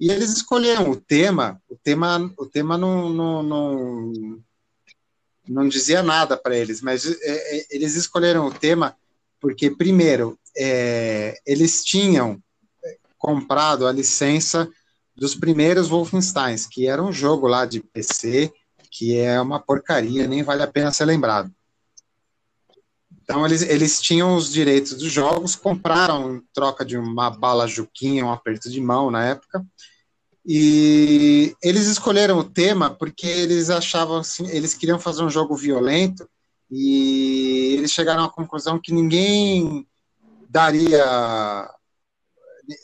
e eles escolheram o tema, o tema, o tema não, não, não, não dizia nada para eles, mas é, é, eles escolheram o tema porque, primeiro, é, eles tinham comprado a licença dos primeiros Wolfensteins, que era um jogo lá de PC, que é uma porcaria, nem vale a pena ser lembrado. Então, eles, eles tinham os direitos dos jogos, compraram em troca de uma bala juquinha, um aperto de mão na época, e eles escolheram o tema porque eles achavam assim, eles queriam fazer um jogo violento e eles chegaram à conclusão que ninguém daria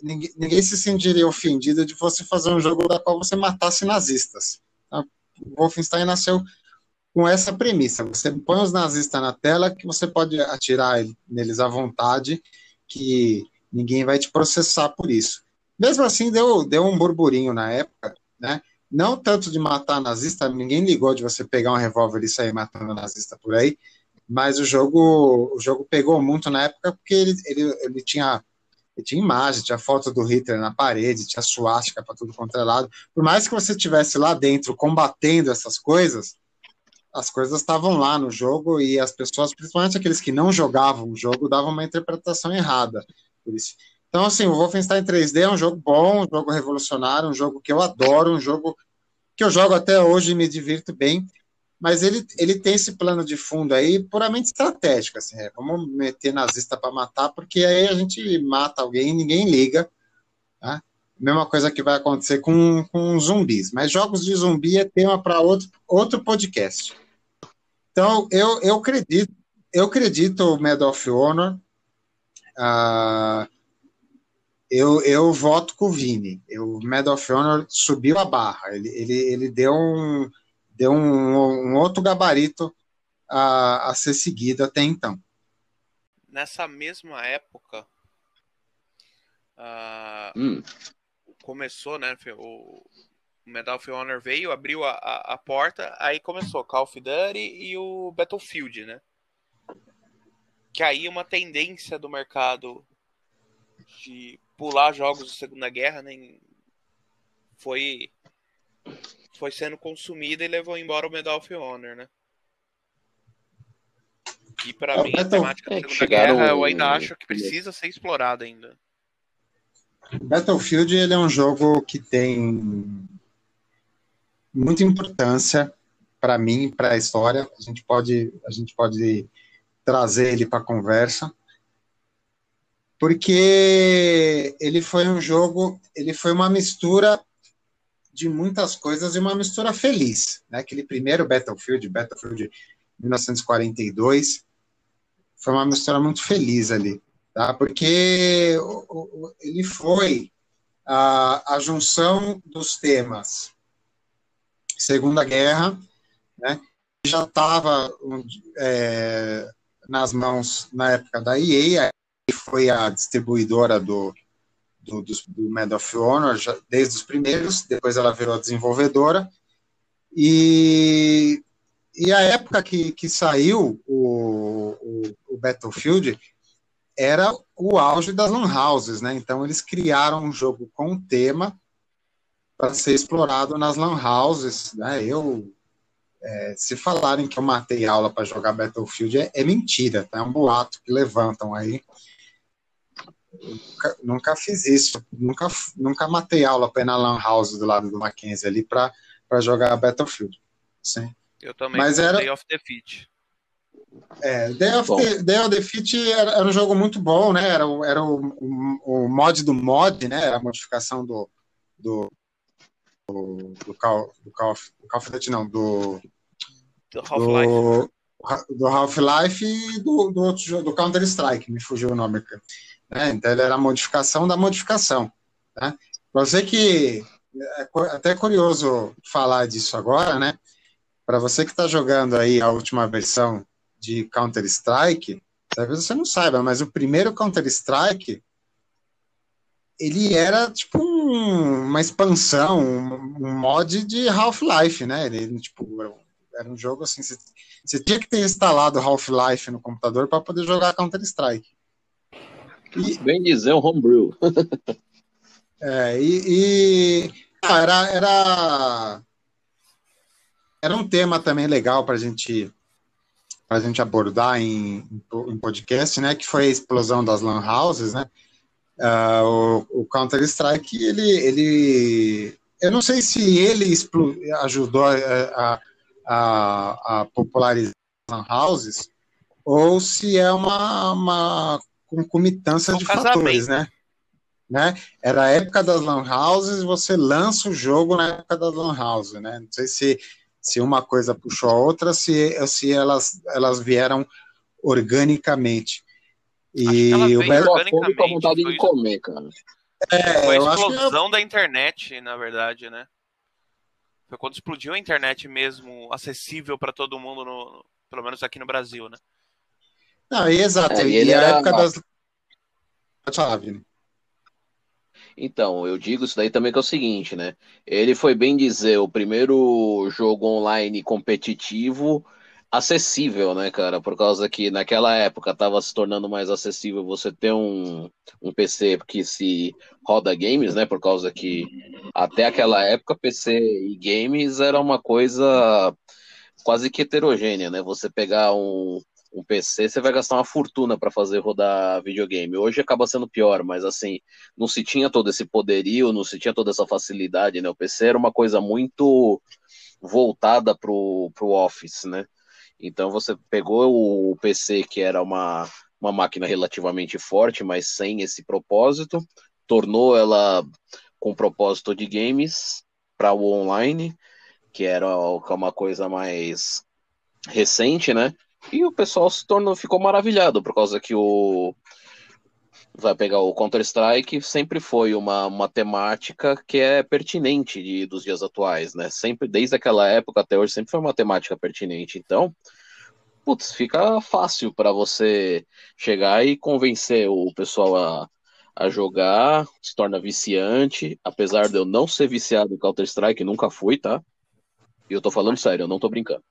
ninguém, ninguém se sentiria ofendido de você fazer um jogo da qual você matasse nazistas. Tá? O Wolfenstein nasceu com essa premissa. Você põe os nazistas na tela que você pode atirar neles à vontade, que ninguém vai te processar por isso. Mesmo assim, deu, deu um burburinho na época, né? Não tanto de matar nazista, ninguém ligou de você pegar um revólver e sair matando nazista por aí, mas o jogo, o jogo pegou muito na época porque ele, ele, ele tinha tinha imagem, tinha foto do Hitler na parede, tinha suástica para tudo quanto é lado. Por mais que você estivesse lá dentro combatendo essas coisas, as coisas estavam lá no jogo e as pessoas, principalmente aqueles que não jogavam o jogo, davam uma interpretação errada. Por isso. Então, assim, o Wolfenstein 3D é um jogo bom, um jogo revolucionário, um jogo que eu adoro, um jogo que eu jogo até hoje e me divirto bem, mas ele, ele tem esse plano de fundo aí puramente estratégico, assim, é, vamos meter nazista para matar, porque aí a gente mata alguém e ninguém liga, tá? Mesma coisa que vai acontecer com, com zumbis, mas jogos de zumbi é tema para outro, outro podcast. Então, eu, eu acredito, eu acredito o Medal of Honor, uh, eu, eu voto com o Vini. O Medal of Honor subiu a barra. Ele, ele, ele deu, um, deu um, um outro gabarito a, a ser seguido até então. Nessa mesma época, uh, hum. começou, né? O, Medal of Honor veio, abriu a, a, a, porta, aí começou Call of Duty e o Battlefield, né? Que aí uma tendência do mercado de pular jogos da Segunda Guerra, nem né, foi foi sendo consumida e levou embora o Medal of Honor, né? E para mim, a temática da é, Segunda Guerra, eu ainda acho que precisa ser explorada ainda. Battlefield ele é um jogo que tem muita importância para mim, para a história. A gente pode a gente pode trazer ele para conversa porque ele foi um jogo, ele foi uma mistura de muitas coisas e uma mistura feliz, né? Aquele primeiro Battlefield, Battlefield 1942, foi uma mistura muito feliz ali, tá? Porque ele foi a, a junção dos temas Segunda Guerra, né? Já estava é, nas mãos na época da EA, foi a distribuidora do, do, do, do Medal of Honor já, desde os primeiros, depois ela virou a desenvolvedora. E, e a época que, que saiu o, o, o Battlefield era o auge das lan houses, né? Então eles criaram um jogo com tema para ser explorado nas lan houses, né? Eu é, se falarem que eu matei aula para jogar Battlefield é, é, mentira, tá? É um boato que levantam aí. Nunca, nunca, fiz isso, nunca, nunca matei aula para ir na lan house do lado do Mackenzie ali para jogar Battlefield. Sim. Eu também. Mas era Day of Defeat. É, Day of, the, Day of Defeat era, era, um jogo muito bom, né? Era, era o, o, o, mod do mod, né? Era a modificação do, do, do, do Call, do Call, of, do Call of Duty, não, do do Half-Life do Half-Life e do, do, outro jogo, do Counter-Strike, me fugiu o nome. É, então ele era a modificação da modificação. Né? Você que é até curioso falar disso agora, né? Para você que está jogando aí a última versão de Counter-Strike, talvez você não saiba, mas o primeiro Counter-Strike ele era tipo um, uma expansão, um, um, mod de Half-Life, né? Ele tipo era um jogo assim, você, você tinha que ter instalado Half-Life no computador para poder jogar Counter-Strike. Bem dizer, um homebrew. é, e, e ah, era, era era um tema também legal para gente a gente abordar em, em podcast, né, que foi a explosão das lan houses, né, uh, o, o Counter Strike ele, ele eu não sei se ele ajudou a, a, a, a popularizar lan houses ou se é uma, uma concomitância um de casamento. fatores, né? né? Era a época das lan houses, você lança o jogo na época das lan houses, né? Não sei se, se uma coisa puxou a outra, se, se elas, elas vieram organicamente. E o Beto com a vontade de comer, cara. É, foi a explosão que... da internet, na verdade, né? Foi quando explodiu a internet mesmo, acessível para todo mundo, no, pelo menos aqui no Brasil, né? Não, exato. É, e, e a época das. Então, eu digo isso daí também que é o seguinte, né? Ele foi bem dizer o primeiro jogo online competitivo acessível, né, cara? Por causa que naquela época estava se tornando mais acessível você ter um, um PC que se roda games, né? Por causa que até aquela época PC e games era uma coisa quase que heterogênea, né? Você pegar um, um PC, você vai gastar uma fortuna para fazer rodar videogame. Hoje acaba sendo pior, mas assim, não se tinha todo esse poderio, não se tinha toda essa facilidade, né? O PC era uma coisa muito voltada pro, pro Office, né? Então você pegou o PC, que era uma, uma máquina relativamente forte, mas sem esse propósito, tornou ela com propósito de games para o online, que era é uma coisa mais recente, né? E o pessoal se tornou, ficou maravilhado, por causa que o. Vai pegar o Counter-Strike, sempre foi uma, uma temática que é pertinente de, dos dias atuais, né? Sempre, desde aquela época até hoje, sempre foi uma temática pertinente. Então, putz, fica fácil para você chegar e convencer o pessoal a, a jogar, se torna viciante, apesar de eu não ser viciado em Counter-Strike, nunca fui, tá? E eu tô falando sério, eu não tô brincando.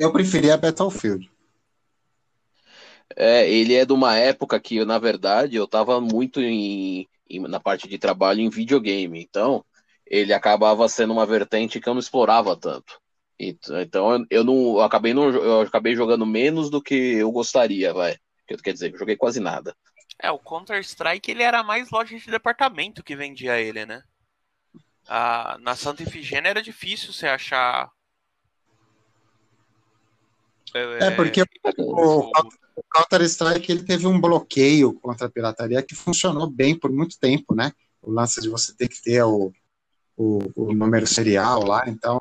Eu preferia Battlefield. É, ele é de uma época que, na verdade, eu estava muito em, em, na parte de trabalho em videogame. Então, ele acabava sendo uma vertente que eu não explorava tanto. Então, eu não, eu acabei não, eu acabei jogando menos do que eu gostaria, vai. Quer dizer, eu joguei quase nada. É, o Counter Strike ele era mais loja de departamento que vendia ele, né? Ah, na Santa Ifigênia era difícil você achar é, é porque o, o Counter-Strike ele teve um bloqueio contra a pirataria que funcionou bem por muito tempo, né? O lance de você ter que ter o, o, o número serial lá, então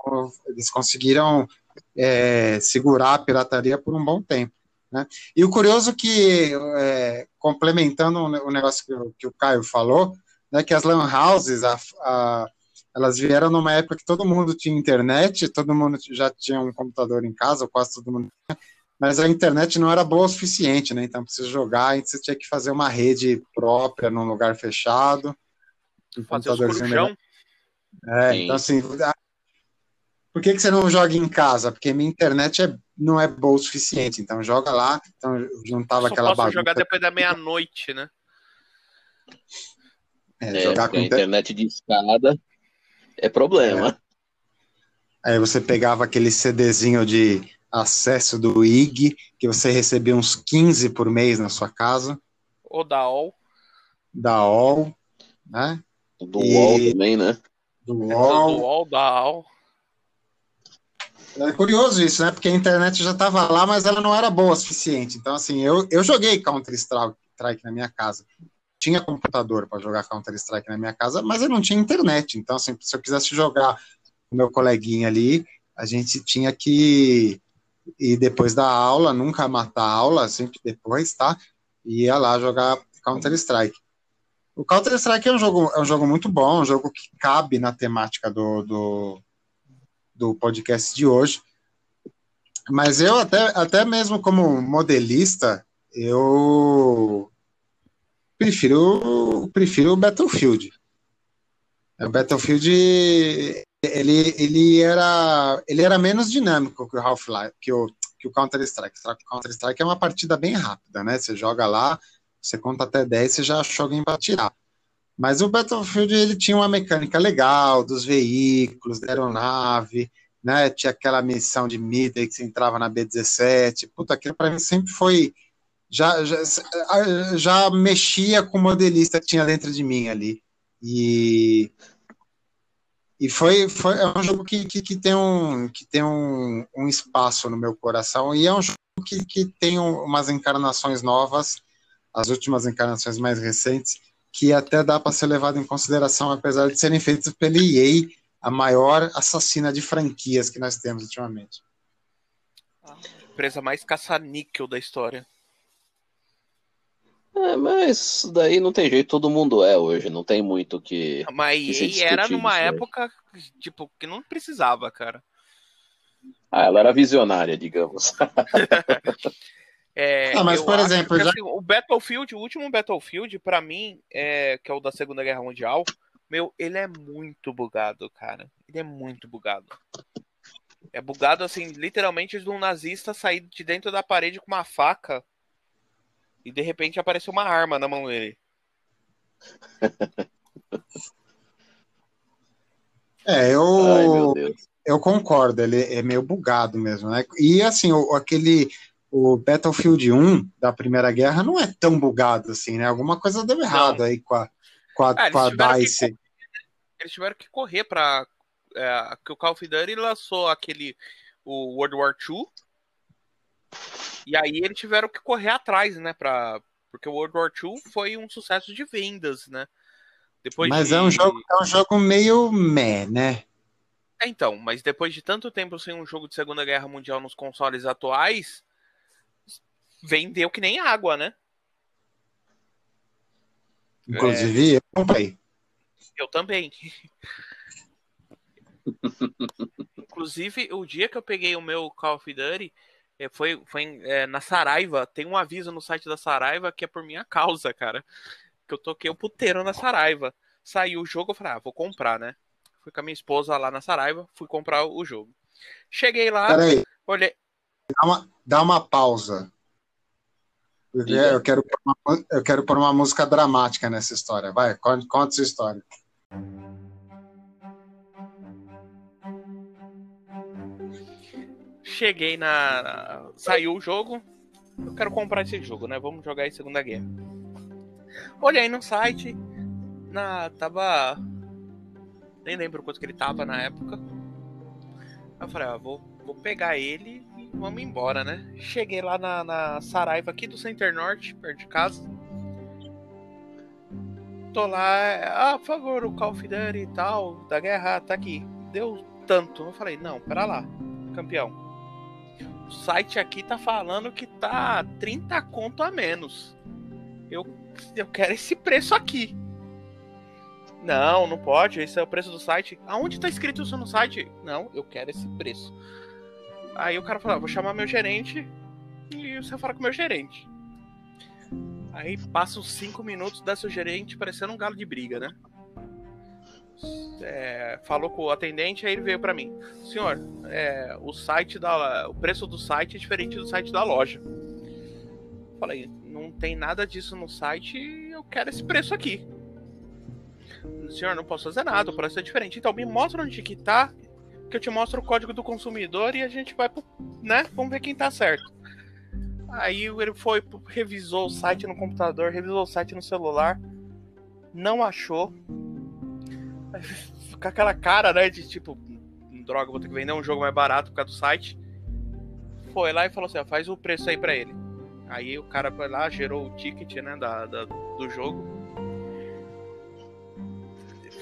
eles conseguiram é, segurar a pirataria por um bom tempo. Né? E o curioso que, é, complementando o negócio que, que, o Caio falou, né, que as lan houses, a, a elas vieram numa época que todo mundo tinha internet, todo mundo já tinha um computador em casa, ou quase todo mundo tinha, mas a internet não era boa o suficiente, né? Então, para você jogar, você tinha que fazer uma rede própria num lugar fechado. Um fazer os É, então assim, por que, que você não joga em casa? Porque minha internet é, não é boa o suficiente. Então joga lá. Então juntava Só aquela posso bagunça. jogar depois da meia-noite, né? É, É, jogar com a inter- internet de escada é problema. Aí você pegava aquele CDzinho de acesso do IG, que você recebia uns 15 por mês na sua casa, Ou da OL. da OL, né? Do E- UOL também, né? Do Do UOL. UOL, da OL. É curioso isso, né? Porque a internet já estava lá, mas ela não era boa o suficiente. Então, assim, eu, eu joguei Counter-Strike na minha casa. Tinha computador para jogar Counter-Strike na minha casa, mas eu não tinha internet. Então, assim, se eu quisesse jogar com meu coleguinha ali, a gente tinha que ir depois da aula, nunca matar a aula, sempre depois, tá? E ia lá jogar Counter-Strike. O Counter-Strike é um jogo, é um jogo muito bom, um jogo que cabe na temática do, do, do podcast de hoje. Mas eu até, até mesmo como modelista, eu prefiro, prefiro o Battlefield. O Battlefield ele, ele, era, ele era menos dinâmico que o Half-Life, que o, que o Counter-Strike. Counter-Strike é uma partida bem rápida, né? Você joga lá, você conta até 10, você já achou alguém para tirar. Mas o Battlefield ele tinha uma mecânica legal dos veículos, da aeronave, né? Tinha aquela missão de Midway que você entrava na B17. Puta, aquilo para mim sempre foi. Já, já, já mexia com o modelista que tinha dentro de mim ali. E, e foi, foi é um jogo que, que, que tem, um, que tem um, um espaço no meu coração. E é um jogo que, que tem umas encarnações novas, as últimas encarnações mais recentes, que até dá para ser levado em consideração, apesar de serem feitos pela EA, a maior assassina de franquias que nós temos ultimamente. A empresa mais caça-níquel da história. É, mas daí não tem jeito, todo mundo é hoje, não tem muito que. Mas que se era numa época, tipo, que não precisava, cara. Ah, ela era visionária, digamos. É, Ah, mas, por exemplo, que, já- assim, o Battlefield, o último Battlefield, pra mim, é, que é o da Segunda Guerra Mundial, meu, ele é muito bugado, cara. Ele é muito bugado. É bugado, assim, literalmente de um nazista sair de dentro da parede com uma faca e de repente apareceu uma arma na mão dele. É, eu, Ai, meu Deus. eu concordo, ele é meio bugado mesmo, né? E assim, o, aquele o Battlefield 1 da Primeira Guerra não é tão bugado assim, né? Alguma coisa deu errado aí com a, com a, Ah, eles com a tiveram que DICE. Eles tiveram que correr pra. É, que o Call of Duty lançou aquele. O World War II. E aí eles tiveram que correr atrás, né? Pra, porque o World War II foi um sucesso de vendas, né? Depois Mas de... é um jogo, é um jogo meio meh, né? É, então, mas depois de tanto tempo sem um jogo de Segunda Guerra Mundial nos consoles atuais, vendeu que nem água, né? Inclusive, eu comprei. Eu também. Inclusive, o dia que eu peguei o meu Call of Duty eh, foi, foi eh, na Saraiva. Tem um aviso no site da Saraiva que é por minha causa, cara. Que eu toquei o puteiro na Saraiva. Saiu o jogo, eu falei, ah, vou comprar, né? Fui com a minha esposa lá na Saraiva, fui comprar o jogo. Cheguei lá, Peraí, olhei. dá uma, dá uma pausa. Diga. eu quero, pôr uma, eu quero pôr uma música dramática nessa história. Vai, conta, conta sua história. Cheguei na. Saiu o jogo. Eu quero comprar esse jogo, né? Vamos jogar em Segunda Guerra. Olhei no site. Na. Tava. Nem lembro quanto que ele tava na época. Eu falei, ah, vou, vou pegar ele e vamos embora, né? Cheguei lá na, na Saraiva aqui do Center Norte, perto de casa. Tô lá, ah, por favor, o Call of Duty e tal, da guerra, tá aqui. Deu tanto. Eu falei, não, pera lá, campeão. O site aqui tá falando que tá 30 conto a menos. Eu, eu quero esse preço aqui. Não, não pode. Esse é o preço do site. Aonde tá escrito isso no site? Não, eu quero esse preço. Aí o cara falou: ah, vou chamar meu gerente e você fala com o meu gerente. Aí passa uns 5 minutos da seu gerente parecendo um galo de briga, né? É, falou com o atendente, aí ele veio para mim. Senhor, é, o site da. O preço do site é diferente do site da loja. Falei, não tem nada disso no site, eu quero esse preço aqui. Senhor, não posso fazer nada, o preço é diferente. Então me mostra onde que tá, que eu te mostro o código do consumidor e a gente vai, né? Vamos ver quem tá certo. Aí ele foi, revisou o site no computador, revisou o site no celular, não achou. Com aquela cara, né, de tipo, droga, vou ter que vender um jogo mais barato por causa do site. Foi lá e falou assim: ó, faz o preço aí pra ele. Aí o cara foi lá, gerou o ticket, né, da, da do jogo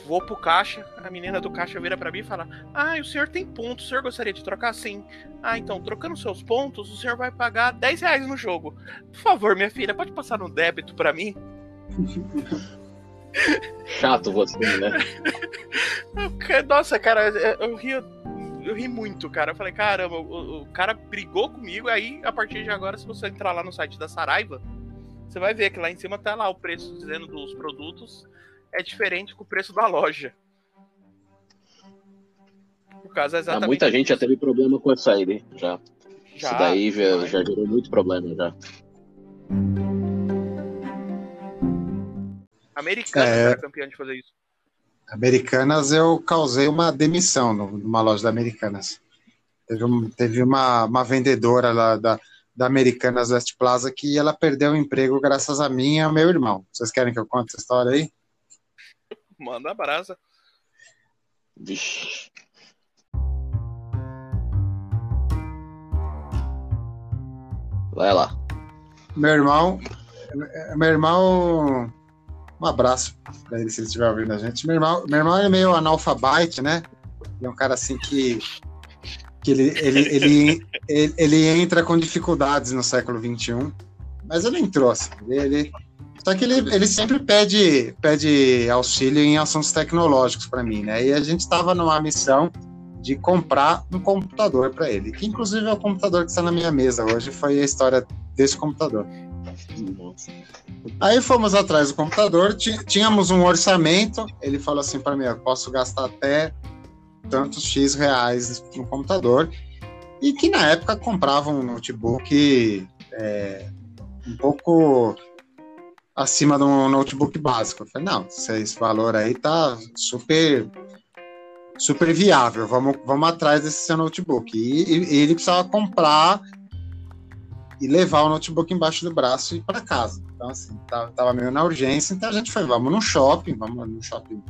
vou pro caixa, a menina do caixa vira para mim e fala: Ah, o senhor tem pontos, o senhor gostaria de trocar? Sim. Ah, então, trocando seus pontos, o senhor vai pagar 10 reais no jogo. Por favor, minha filha, pode passar no débito para mim? Chato você, né? Nossa, cara, eu ri, eu ri muito, cara. Eu falei, caramba, o, o cara brigou comigo. Aí, a partir de agora, se você entrar lá no site da Saraiva, você vai ver que lá em cima tá lá o preço dizendo dos produtos é diferente com o preço da loja. Por causa exatamente. Ah, muita gente já teve problema com isso aí, né? Já. já. Isso daí já, já gerou muito problema já. Americanas é... era campeão de fazer isso. Americanas, eu causei uma demissão numa loja da Americanas. Teve, um, teve uma, uma vendedora lá da, da Americanas West Plaza que ela perdeu o emprego graças a mim e ao meu irmão. Vocês querem que eu conte essa história aí? Manda a brasa. Vixe. Vai lá. Meu irmão. Meu irmão. Um abraço pra ele se ele estiver ouvindo a gente. Meu irmão, meu irmão é meio analfabete, né? Ele é um cara assim que. que ele, ele, ele, ele, ele entra com dificuldades no século XXI. Mas ele entrou, assim. Ele, só que ele, ele sempre pede, pede auxílio em assuntos tecnológicos para mim, né? E a gente estava numa missão de comprar um computador para ele, que inclusive é o computador que está na minha mesa hoje, foi a história desse computador. Aí fomos atrás do computador, tínhamos um orçamento, ele falou assim para mim, eu posso gastar até tantos X reais no computador, e que na época comprava um notebook é, um pouco acima de um notebook básico. Eu falei, não, esse valor aí tá super super viável, vamos, vamos atrás desse seu notebook. E, e ele precisava comprar e levar o notebook embaixo do braço e ir para casa. Então, assim, tava, tava, meio na urgência, então a gente foi, vamos no shopping, vamos no shopping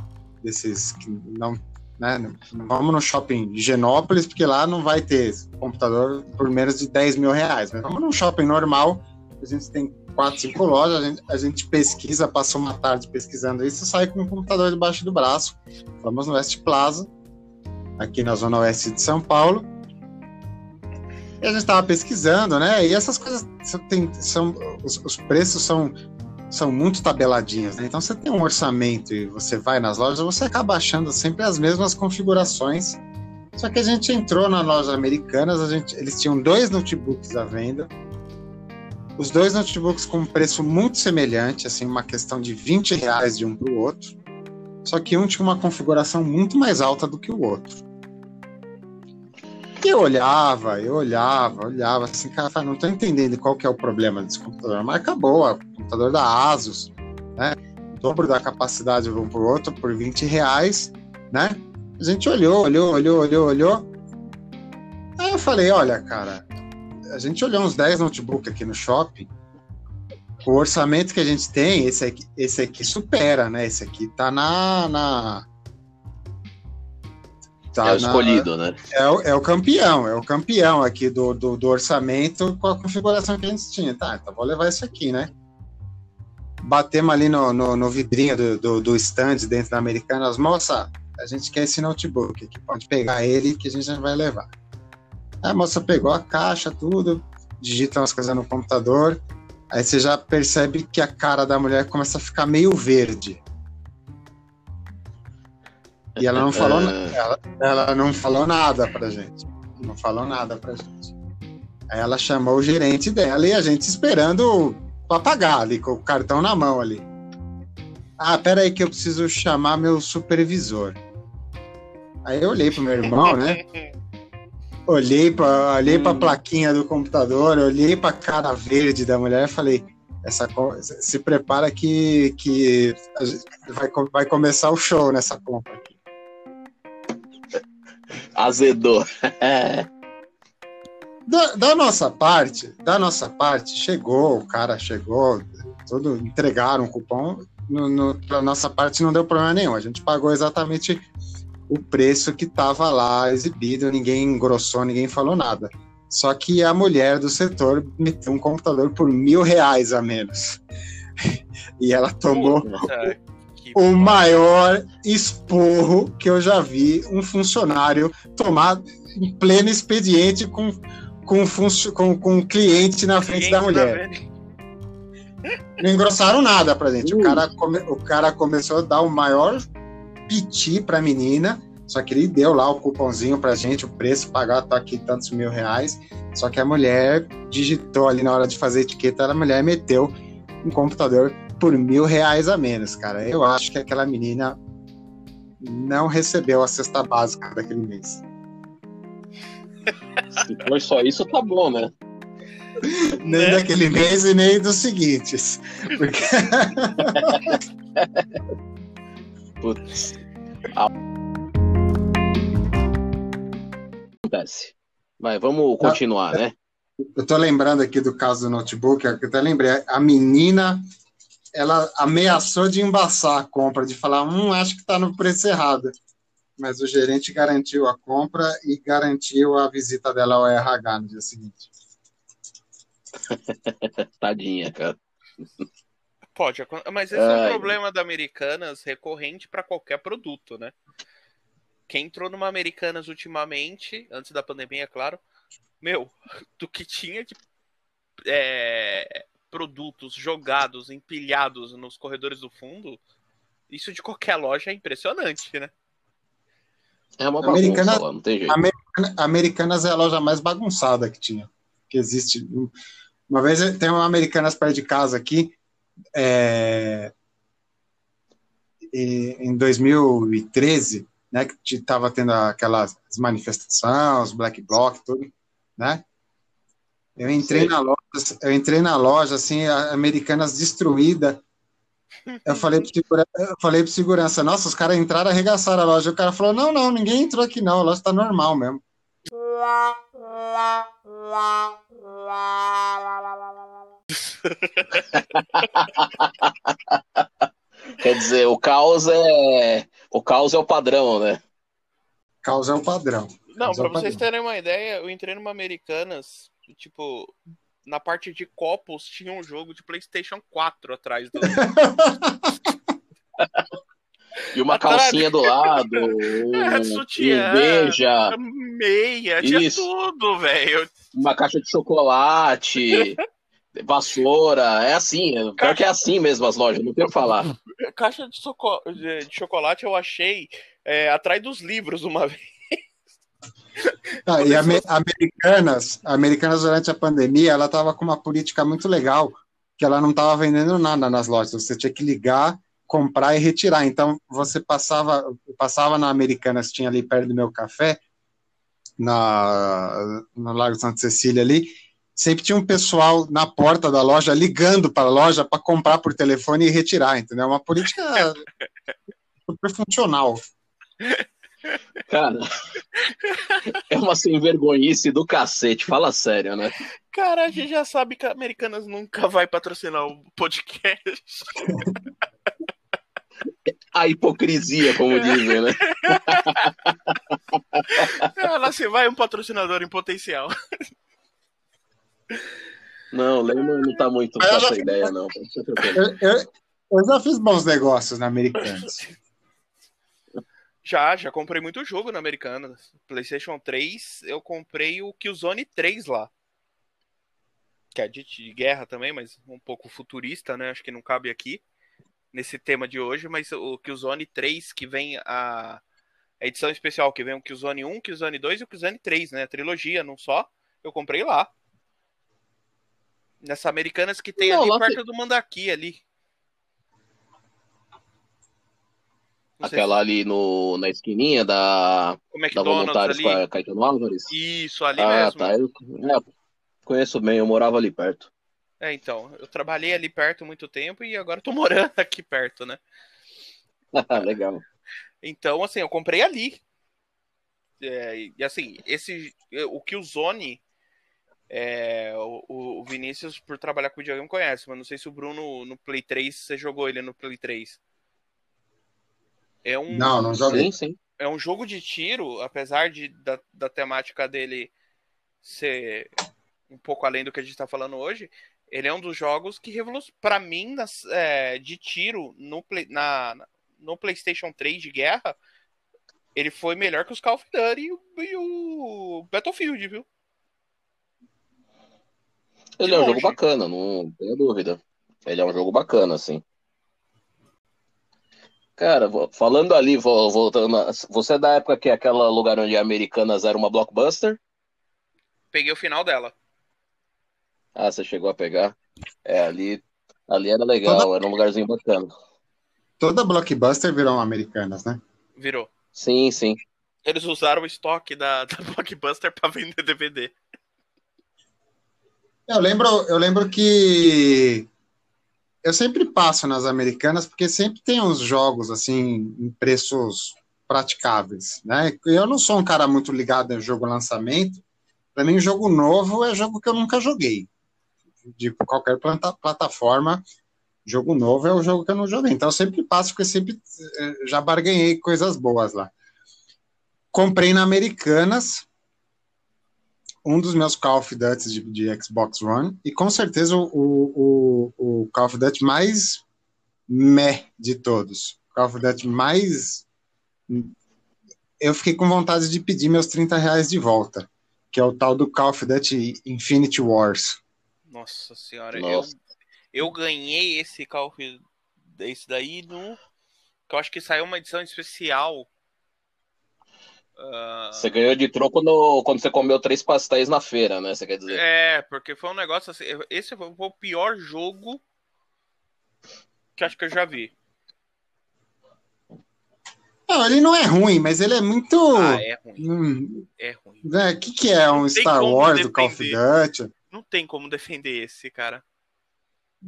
desses que não, né, vamos no shopping Genópolis, porque lá não vai ter computador por menos de 10 mil reais, mas vamos num shopping normal, a gente tem quatro, cinco lojas, a gente, a gente pesquisa, passou uma tarde pesquisando isso, sai com um computador debaixo do braço. Vamos no West Plaza, aqui na zona oeste de São Paulo. E a gente estava pesquisando, né? E essas coisas tem, são os, os, preços são são muito tabeladinhos, né? Então você tem um orçamento e você vai nas lojas, você acaba achando sempre as mesmas configurações. Só que a gente entrou na loja americanas, a gente, eles tinham dois notebooks à venda os dois notebooks com um preço muito semelhante, assim, uma questão de 20 reais de um para o outro. Só que um tinha uma configuração muito mais alta do que o outro. Eu olhava, eu olhava, olhava, assim, cara, não estou entendendo qual que é o problema desse computador. Mas acabou, o computador da Asus, né? Dobro da capacidade de um para o outro por 20 reais, né? A gente olhou, olhou, olhou, olhou, olhou. Aí eu falei, olha, cara, a gente olhou uns 10 notebooks aqui no shopping. O orçamento que a gente tem, esse aqui, esse aqui supera, né? Esse aqui tá na. na tá é o escolhido, né? É o, é o campeão, é o campeão aqui do, do, do, orçamento com a configuração que a gente tinha. Tá, então vou levar esse aqui, né? Batemos ali no, no, no vidrinho do, do, do stand dentro da Americanas. Moça, a gente quer esse notebook aqui, pode pegar ele que a gente já vai levar. A moça pegou a caixa, tudo, digita umas coisas no computador, aí você já percebe que a cara da mulher começa a ficar meio verde. E ela não falou, é. ela, ela não falou nada pra gente. Não falou nada pra gente. Aí ela chamou o gerente dela e a gente esperando pra pagar ali, com o cartão na mão ali. Ah, pera aí que eu preciso chamar meu supervisor. Aí eu olhei pro meu irmão, né? Olhei para olhei pra plaquinha do computador, olhei pra cara verde da mulher e falei: essa, se prepara que, que vai, vai começar o show nessa compra. Azedou. da, da, nossa parte, da nossa parte, chegou, o cara chegou, tudo, entregaram o cupom. No, no, da nossa parte não deu problema nenhum. A gente pagou exatamente o preço que estava lá exibido, ninguém engrossou, ninguém falou nada. Só que a mulher do setor meteu um computador por mil reais a menos. e ela tomou Puta, o maior esporro que eu já vi um funcionário tomar em pleno expediente com, com, com, com um cliente na frente da mulher. Não engrossaram nada pra gente. O cara, come, o cara começou a dar o maior piti pra menina, só que ele deu lá o cupomzinho pra gente, o preço, pagar, tá aqui tantos mil reais. Só que a mulher digitou ali na hora de fazer etiqueta, a mulher meteu um computador por mil reais a menos, cara. Eu acho que aquela menina não recebeu a cesta básica daquele mês. Se for só isso, tá bom, né? nem né? daquele mês e nem dos seguintes. Porque... Putz. Acontece. Vai, vamos continuar, né? Eu tô lembrando aqui do caso do notebook, eu até lembrei, a menina, ela ameaçou de embaçar a compra, de falar, hum, acho que tá no preço errado. Mas o gerente garantiu a compra e garantiu a visita dela ao RH no dia seguinte. Tadinha, cara. Pode, mas esse Ai. é um problema da Americanas recorrente para qualquer produto, né? Quem entrou numa Americanas ultimamente, antes da pandemia, é claro, meu, do que tinha de é, produtos jogados, empilhados nos corredores do fundo, isso de qualquer loja é impressionante, né? É uma bagunça Americana, lá, não tem jeito. Americana, Americanas é a loja mais bagunçada que tinha, que existe. Uma vez tem uma Americanas perto de casa aqui, é, em 2013, né, que estava tendo aquelas manifestações, Black Bloc, tudo, né? Eu entrei Sim. na loja, eu entrei na loja assim, Americanas destruída. Eu falei para segurança, eu falei para segurança, nossa, os caras entraram, arregaçaram a loja. O cara falou: "Não, não, ninguém entrou aqui não, a loja está normal mesmo". Quer dizer, o caos é o caos é o padrão, né? Caos é o padrão. Não, para é vocês terem uma ideia, eu entrei numa Americanas, tipo, na parte de copos tinha um jogo de PlayStation 4 atrás do E uma calcinha do lado. É, sutiã, beija. Meia, tinha tudo, velho. Uma caixa de chocolate. vassoura, é assim, pior caixa... que é assim mesmo as lojas, não tenho o que falar. Caixa de, soco... de chocolate eu achei é, atrás dos livros uma vez. Ah, e a Americanas, Americanas durante a pandemia, ela estava com uma política muito legal, que ela não estava vendendo nada nas lojas, você tinha que ligar comprar e retirar. Então, você passava, passava na Americanas, tinha ali perto do meu café, na, no Lago Santa Cecília ali, sempre tinha um pessoal na porta da loja ligando para a loja para comprar por telefone e retirar, entendeu? É uma política super funcional. Cara, é uma sem vergonhice do cacete, fala sério, né? Cara, a gente já sabe que a Americanas nunca vai patrocinar o podcast. a hipocrisia, como dizem, né? Ela se vai um patrocinador em potencial. Não, o Lehman não tá muito com essa ideia, não. Eu, eu, eu, já fiz bons negócios na Americanas. Já, já comprei muito jogo na Americanas. PlayStation 3, eu comprei o Killzone 3 lá. Que é de, de guerra também, mas um pouco futurista, né? Acho que não cabe aqui nesse tema de hoje, mas o Killzone 3, que vem a, a edição especial, que vem o Killzone 1, Killzone 2 e o Killzone 3, né? A trilogia, não só. Eu comprei lá. Nessa Americanas que tem não, ali perto tem... do Mandaki ali. Não Aquela ali no, na esquininha da, se- o da Voluntários ali. Caetano Álvares. Isso, ali Ah, mesmo. tá. Eu, é, conheço bem, eu morava ali perto. É, então, eu trabalhei ali perto muito tempo e agora tô morando aqui perto, né? Legal. Então, assim, eu comprei ali. É, e assim, esse o que o Zone é, o, o Vinícius, por trabalhar com videogame, conhece, mas não sei se o Bruno no Play 3, você jogou ele no Play 3. É um, Não, não joguei. Sim, sim. é um jogo de tiro, apesar de, da, da temática dele ser um pouco além do que a gente tá falando hoje, ele é um dos jogos que revolucionou, pra mim, nas- é, de tiro no, Play- na, no PlayStation 3 de guerra, ele foi melhor que os Call of Duty e o, e o Battlefield, viu? Ele é um longe. jogo bacana, não tenho dúvida. Ele é um jogo bacana, assim. Cara, falando ali, vo- voltando. a- Você é da época que aquele lugar onde a Americanas era uma blockbuster? Peguei o final dela. Ah, você chegou a pegar? É, ali, ali era legal, era um lugarzinho bacana. Toda blockbuster virou americanas, né? Virou. Sim, sim. Eles usaram o estoque da, da Blockbuster pra vender DVD. Eu lembro, eu lembro que eu sempre passo nas americanas porque sempre tem uns jogos assim em preços praticáveis, né? Eu não sou um cara muito ligado em jogo lançamento. Para mim, jogo novo é jogo que eu nunca joguei. De qualquer planta- plataforma, jogo novo é o jogo que eu não joguei. Então eu sempre passo porque sempre eh, já barganhei coisas boas lá. Comprei na Americanas um dos meus Call of Duty de, de Xbox One e com certeza o, o, o Call of Duty mais meh de todos. Call of Duty mais. Eu fiquei com vontade de pedir meus 30 reais de volta, que é o tal do Call of Duty Infinity Wars. Nossa senhora, Nossa. Eu, eu ganhei esse Call of esse daí no. Que eu acho que saiu uma edição especial. Ah, Você ganhou de troco no- quando você comeu três pastéis na feira, né? Você quer dizer? É, porque foi um negócio assim. Esse foi o pior jogo que acho que eu já vi. Não, ele não é ruim, mas ele é muito. Ah, é ruim. Hum, É ruim. né, O que, que é um Não Star Wars do Call of defender. Duty? Não tem como defender esse, cara.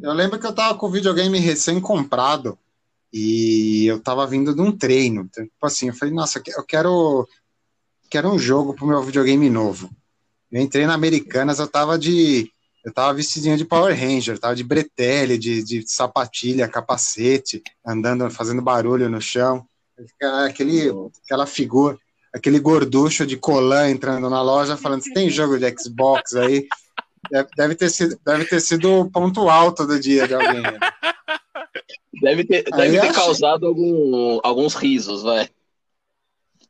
Eu lembro que eu tava com o videogame recém-comprado e eu tava vindo de um treino. Então, Tipo assim, eu falei, nossa, eu quero, quero um jogo pro meu videogame novo. Eu entrei na Americanas, eu tava de. Eu tava vestidinho de Power Ranger, tava de bretelle, de, de sapatilha, capacete, andando, fazendo barulho no chão. Aquele, aquela figura, aquele gorducho de colã entrando na loja falando: tem jogo de Xbox aí? Deve, deve ter sido, deve ter sido o ponto alto do dia de alguém. né? Deve ter, Aí deve ter causado algum- alguns risos, vai.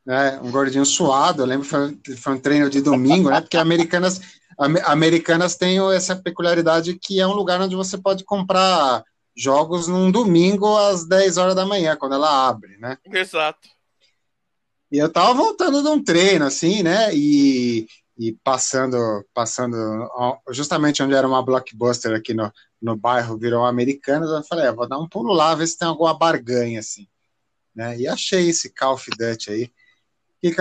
né? Um gordinho suado. Eu lembro que foi, foi um treino de domingo, né? Porque Americanas, Ame- Americanas tem essa peculiaridade que é um lugar onde você pode comprar jogos num domingo às 10 horas da manhã, quando ela abre, né? Exato. E eu tava voltando de um treino, assim, né? E, e passando, passando justamente onde era uma blockbuster aqui no, no bairro, virou Americanas, eu falei, ah, vou dar um pulo lá, ver se tem alguma barganha, assim. Né? E achei esse Call of Duty aí. E,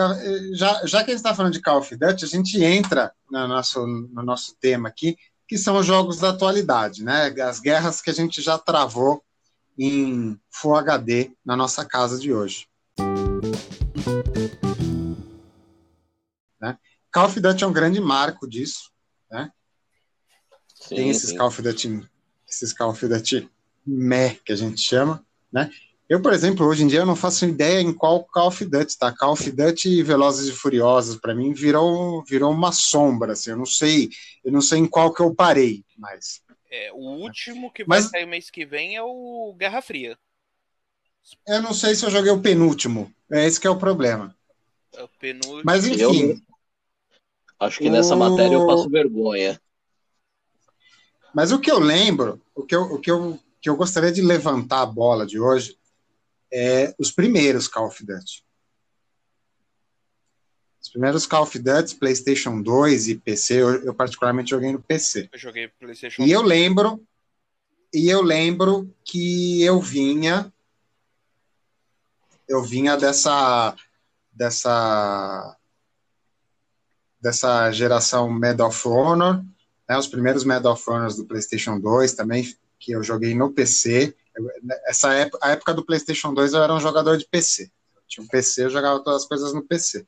já, já que a gente está falando de Call of Duty, a gente entra no nosso, no nosso tema aqui, que são os jogos da atualidade, né? As guerras que a gente já travou em Full HD na nossa casa de hoje. Né? Call of Duty é um grande marco disso. Sim, Tem esses sim. Call of Duty, esses Call of Duty meh, que a gente chama, né? Eu, por exemplo, hoje em dia eu não faço ideia em qual Call of Duty tá. Call of Duty e Velozes e Furiosos para mim virou virou uma sombra, assim. Eu não sei, eu não sei em qual que eu parei, mas É, o último que vai Mas- sair mês que vem é o Guerra Fria. eu não sei se eu joguei o penúltimo. É esse que é o problema. É o penúltimo. Mas enfim, Acho que nessa O- matéria eu passo vergonha. Mas o que eu lembro, o que eu, o que eu, que eu gostaria de levantar a bola de hoje é os primeiros Call of Duty. Os primeiros Call of Duty, PlayStation 2 e PC, eu, eu particularmente joguei no PC. Eu joguei PlayStation E eu lembro, e eu lembro que eu vinha eu vinha dessa dessa dessa geração Medal of Honor, né, os primeiros Medal of Honor do PlayStation 2 também, que eu joguei no PC. essa época, a época do PlayStation 2 eu era um jogador de PC. Eu tinha um PC, eu jogava todas as coisas no PC.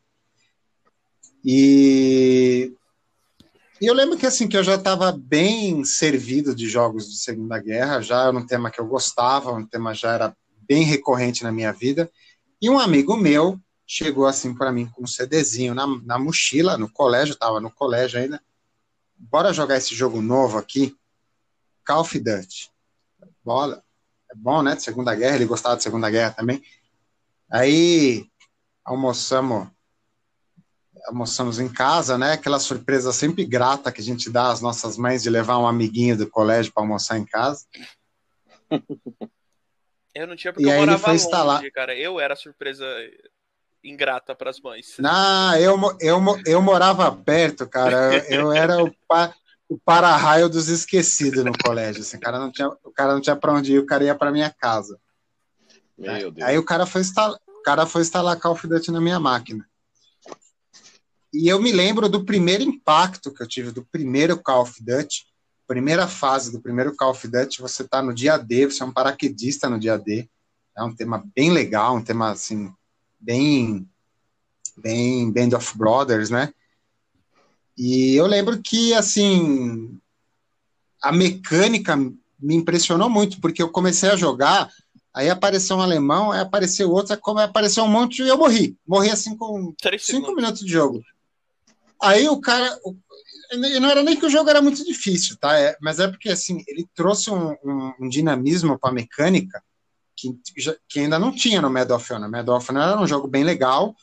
E, e eu lembro que assim que eu já estava bem servido de jogos de Segunda Guerra, já era um tema que eu gostava, um tema já era bem recorrente na minha vida. E um amigo meu chegou assim para mim com um CDzinho na, na mochila, no colégio, estava no colégio ainda. Bora jogar esse jogo novo aqui, Call of Duty. Bola, é bom, né? De Segunda Guerra, ele gostava de Segunda Guerra também. Aí almoçamos almoçamos em casa, né? Aquela surpresa sempre grata que a gente dá às nossas mães de levar um amiguinho do colégio para almoçar em casa. Eu não tinha porque e eu morava longe, instalar... cara. Eu era surpresa ingrata para as mães. Não, eu, eu, eu morava perto, cara. Eu, era o, pa, o para-raio dos esquecidos no colégio. Assim, o cara não tinha, o cara não tinha para onde ir, o cara ia para minha casa. Meu Deus. Aí o cara foi instalar, o cara foi instalar Call of Duty na minha máquina. E eu me lembro do primeiro impacto que eu tive do primeiro Call of Duty, primeira fase do primeiro Call of Duty, você está no dia D, você é um paraquedista no dia D. É um tema bem legal, um tema assim bem bem Band of Brothers, né? E eu lembro que assim a mecânica me impressionou muito, porque eu comecei a jogar, aí apareceu um alemão, aí apareceu outro, aí apareceu um monte e eu morri. Morri assim com cinco minutos de jogo. Aí o cara. Não era nem que o jogo era muito difícil, tá? É, mas é porque assim, ele trouxe um, um, um dinamismo para a mecânica que, que, ainda não tinha no Medal of Honor. Medal of Honor era um jogo bem legal,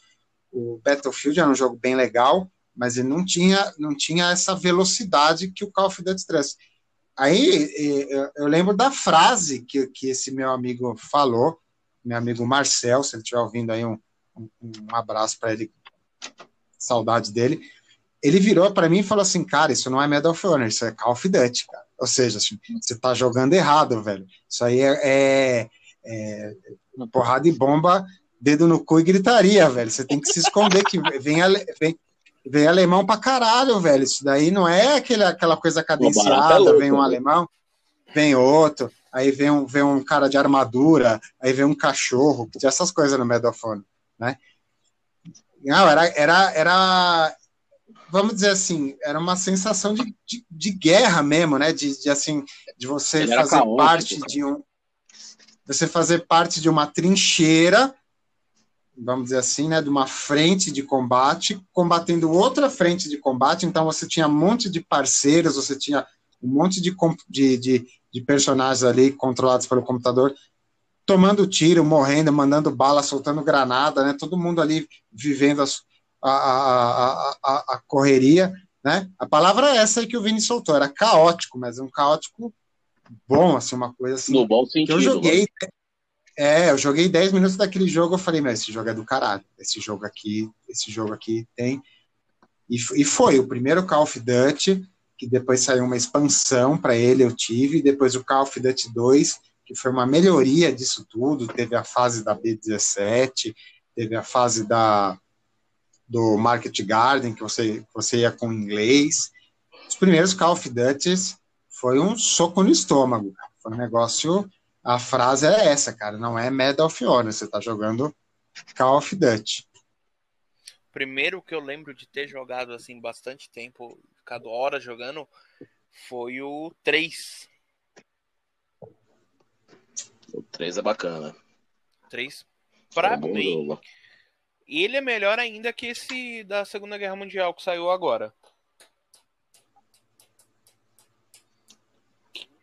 o Battlefield era um jogo bem legal, mas ele não tinha, não tinha essa velocidade que o Call of Duty trouxe. Aí eu lembro da frase que, que esse meu amigo falou, meu amigo Marcel, se ele estiver ouvindo aí, um, um, um abraço para ele, saudade dele ele virou para mim e falou assim, cara, isso não é Medal of Honor, isso é Call of Duty, cara. Ou seja, assim, você tá jogando errado, velho. Isso aí é, é, é porrada e bomba, dedo no cu e gritaria, velho. Você tem que se esconder que vem, vem, vem alemão pra caralho, velho. Isso daí não é aquele, aquela coisa cadenciada, vem um alemão, vem outro, aí vem um, vem um cara de armadura, aí vem um cachorro, essas coisas no Medal of Honor, né? Não, era, era, era, vamos dizer assim, era uma sensação de, de, de guerra mesmo, né? De, de assim, de você fazer parte de um, você fazer parte de uma trincheira, vamos dizer assim, né? De uma frente de combate, combatendo outra frente de combate. Então você tinha um monte de parceiros, você tinha um monte de, de, de, de personagens ali controlados pelo computador tomando tiro, morrendo, mandando bala, soltando granada, né? Todo mundo ali vivendo a, a, a, a correria, né? A palavra é essa aí que o Vini soltou, era caótico, mas um caótico bom, assim, uma coisa assim. No bom sentido. eu joguei, é, eu joguei 10 minutos daquele jogo, eu falei, mas esse jogo é do caralho, esse jogo aqui, esse jogo aqui tem. E, e foi o primeiro Call of Duty, que depois saiu uma expansão para ele, eu tive, e depois o Call of Duty 2, que foi uma melhoria disso tudo, teve a fase da B17, teve a fase da do Market Garden, que você, você ia com inglês. Os primeiros Call of Duty foi um soco no estômago. Foi um negócio. A frase é essa, cara. Não é Medal of Honor. Você tá jogando Call of Duty. Primeiro que eu lembro de ter jogado assim bastante tempo, cada hora jogando, foi o 3. O 3 é bacana. 3 pra é mim. Jogo. E ele é melhor ainda que esse da Segunda Guerra Mundial que saiu agora.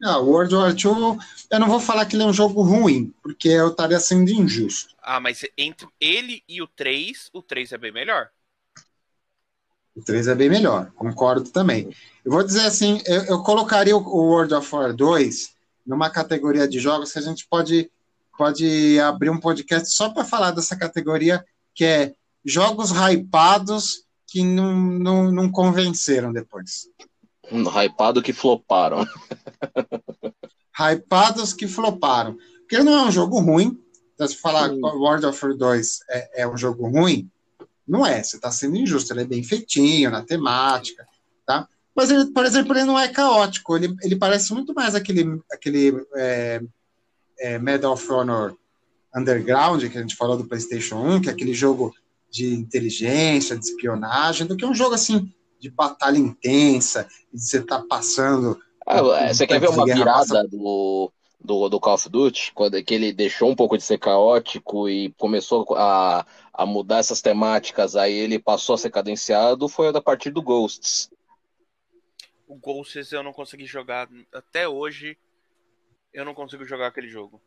Ah, World War II, eu não vou falar que ele é um jogo ruim, porque eu estaria sendo injusto. Ah, mas entre ele e o 3, o 3 é bem melhor. O 3 é bem melhor, concordo também. Eu vou dizer assim, eu, eu colocaria o World of War 2 numa categoria de jogos que a gente pode, pode abrir um podcast só para falar dessa categoria que é jogos hypados que não, não, não convenceram depois. Um hypado que floparam. Hypados que floparam. Porque não é um jogo ruim, Então, se falar que World of War 2 é, é, um jogo ruim, não é, você está sendo injusto, ele é bem feitinho na temática, tá? Mas, ele, por exemplo, ele não é caótico, ele, ele parece muito mais aquele, aquele é, é, Medal of Honor Underground, que a gente falou do PlayStation 1, que é aquele jogo de inteligência, de espionagem, do que um jogo assim de batalha intensa, de você tá passando. Ah, é, você quer ver uma virada do, do, do Call of Duty, quando que ele deixou um pouco de ser caótico e começou a, a mudar essas temáticas, aí ele passou a ser cadenciado, foi a partir do Ghosts. O Ghosts eu não consegui jogar até hoje. Eu não consigo jogar aquele jogo.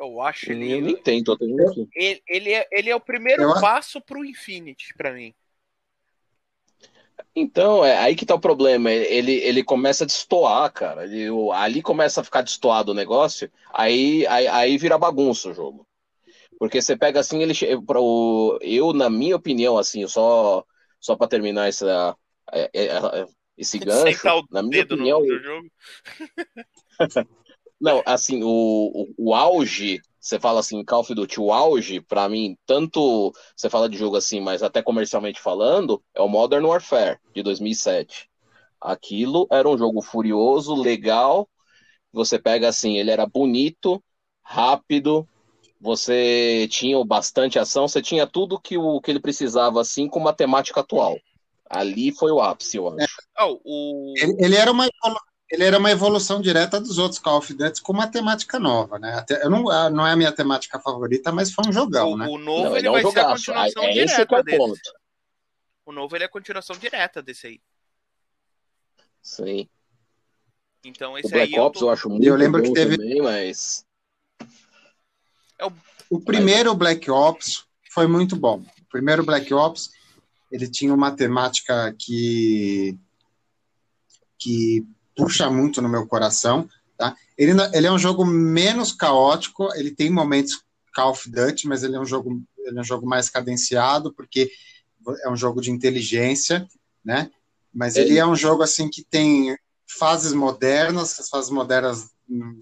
Eu acho ele. Eu ele, ele, é, ele é o primeiro eu... passo pro Infinity para mim. Então, é aí que tá o problema. Ele, ele começa a destoar, cara. Ele, ali começa a ficar destoado o negócio, aí, aí, aí vira bagunça o jogo. Porque você pega assim, ele pro, eu, na minha opinião, assim, só, só para terminar essa, é, é, é, esse gancho, na minha opinião. No jogo. Não, assim, o, o, o, auge, você fala assim, Call of Duty, o auge, para mim, tanto você fala de jogo assim, mas até comercialmente falando, é o Modern Warfare, de 2007. Aquilo era um jogo furioso, legal, você pega assim, ele era bonito, rápido, você tinha bastante ação, você tinha tudo que, o, que ele precisava, assim, com uma temática atual. Ali foi o ápice, eu acho. É. Oh, o... ele, ele, era uma, ele era uma evolução direta dos outros Call of Duty com uma temática nova, né? Até, eu não, não é a minha temática favorita, mas foi um jogão, o, né? O novo não, ele, ele é um vai jogaço. ser a continuação é, direta é o O novo ele é a continuação direta desse aí. Sim. Então esse o Black aí Ops eu, tô... eu acho muito eu lembro que teve também, mas é o... o primeiro Black Ops foi muito bom. O primeiro Black Ops ele tinha uma temática que que puxa muito no meu coração, tá? Ele, ele é um jogo menos caótico, ele tem momentos Call of Duty, mas ele é um jogo ele é um jogo mais cadenciado porque é um jogo de inteligência, né? Mas ele, ele é um jogo assim que tem fases modernas, as fases modernas não,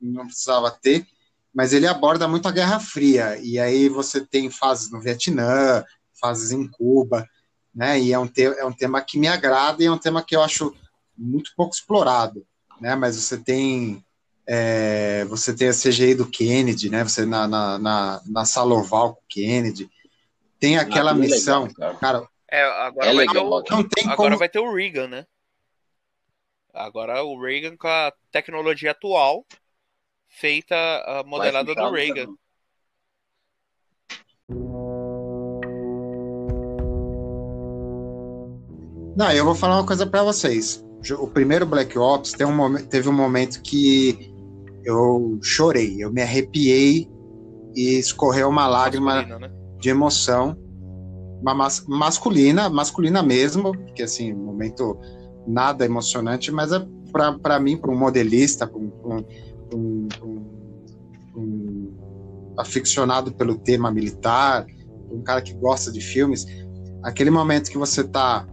não precisava ter, mas ele aborda muito a Guerra Fria e aí você tem fases no Vietnã, fases em Cuba, né? E é um, te é um tema que me agrada e é um tema que eu acho muito pouco explorado, né? Mas você tem é, você tem a CGI do Kennedy, né? Você na, na, na, na sala oval com o Kennedy. Tem ah, aquela ah, missão, legal, cara. cara. É, agora, é vai, legal, ter o, não tem agora como... vai ter o Reagan, né? Agora o Reagan com a tecnologia atual feita a modelada do Reagan. Também. Não, eu vou falar uma coisa para vocês. O primeiro Black Ops um momento, teve um momento que eu chorei, eu me arrepiei e escorreu uma lágrima né? de emoção. Uma mas, masculina, masculina mesmo, porque assim, momento nada emocionante, mas é para mim, para um modelista, para um, um, um, um, aficionado pelo tema militar, um cara que gosta de filmes, aquele momento que você está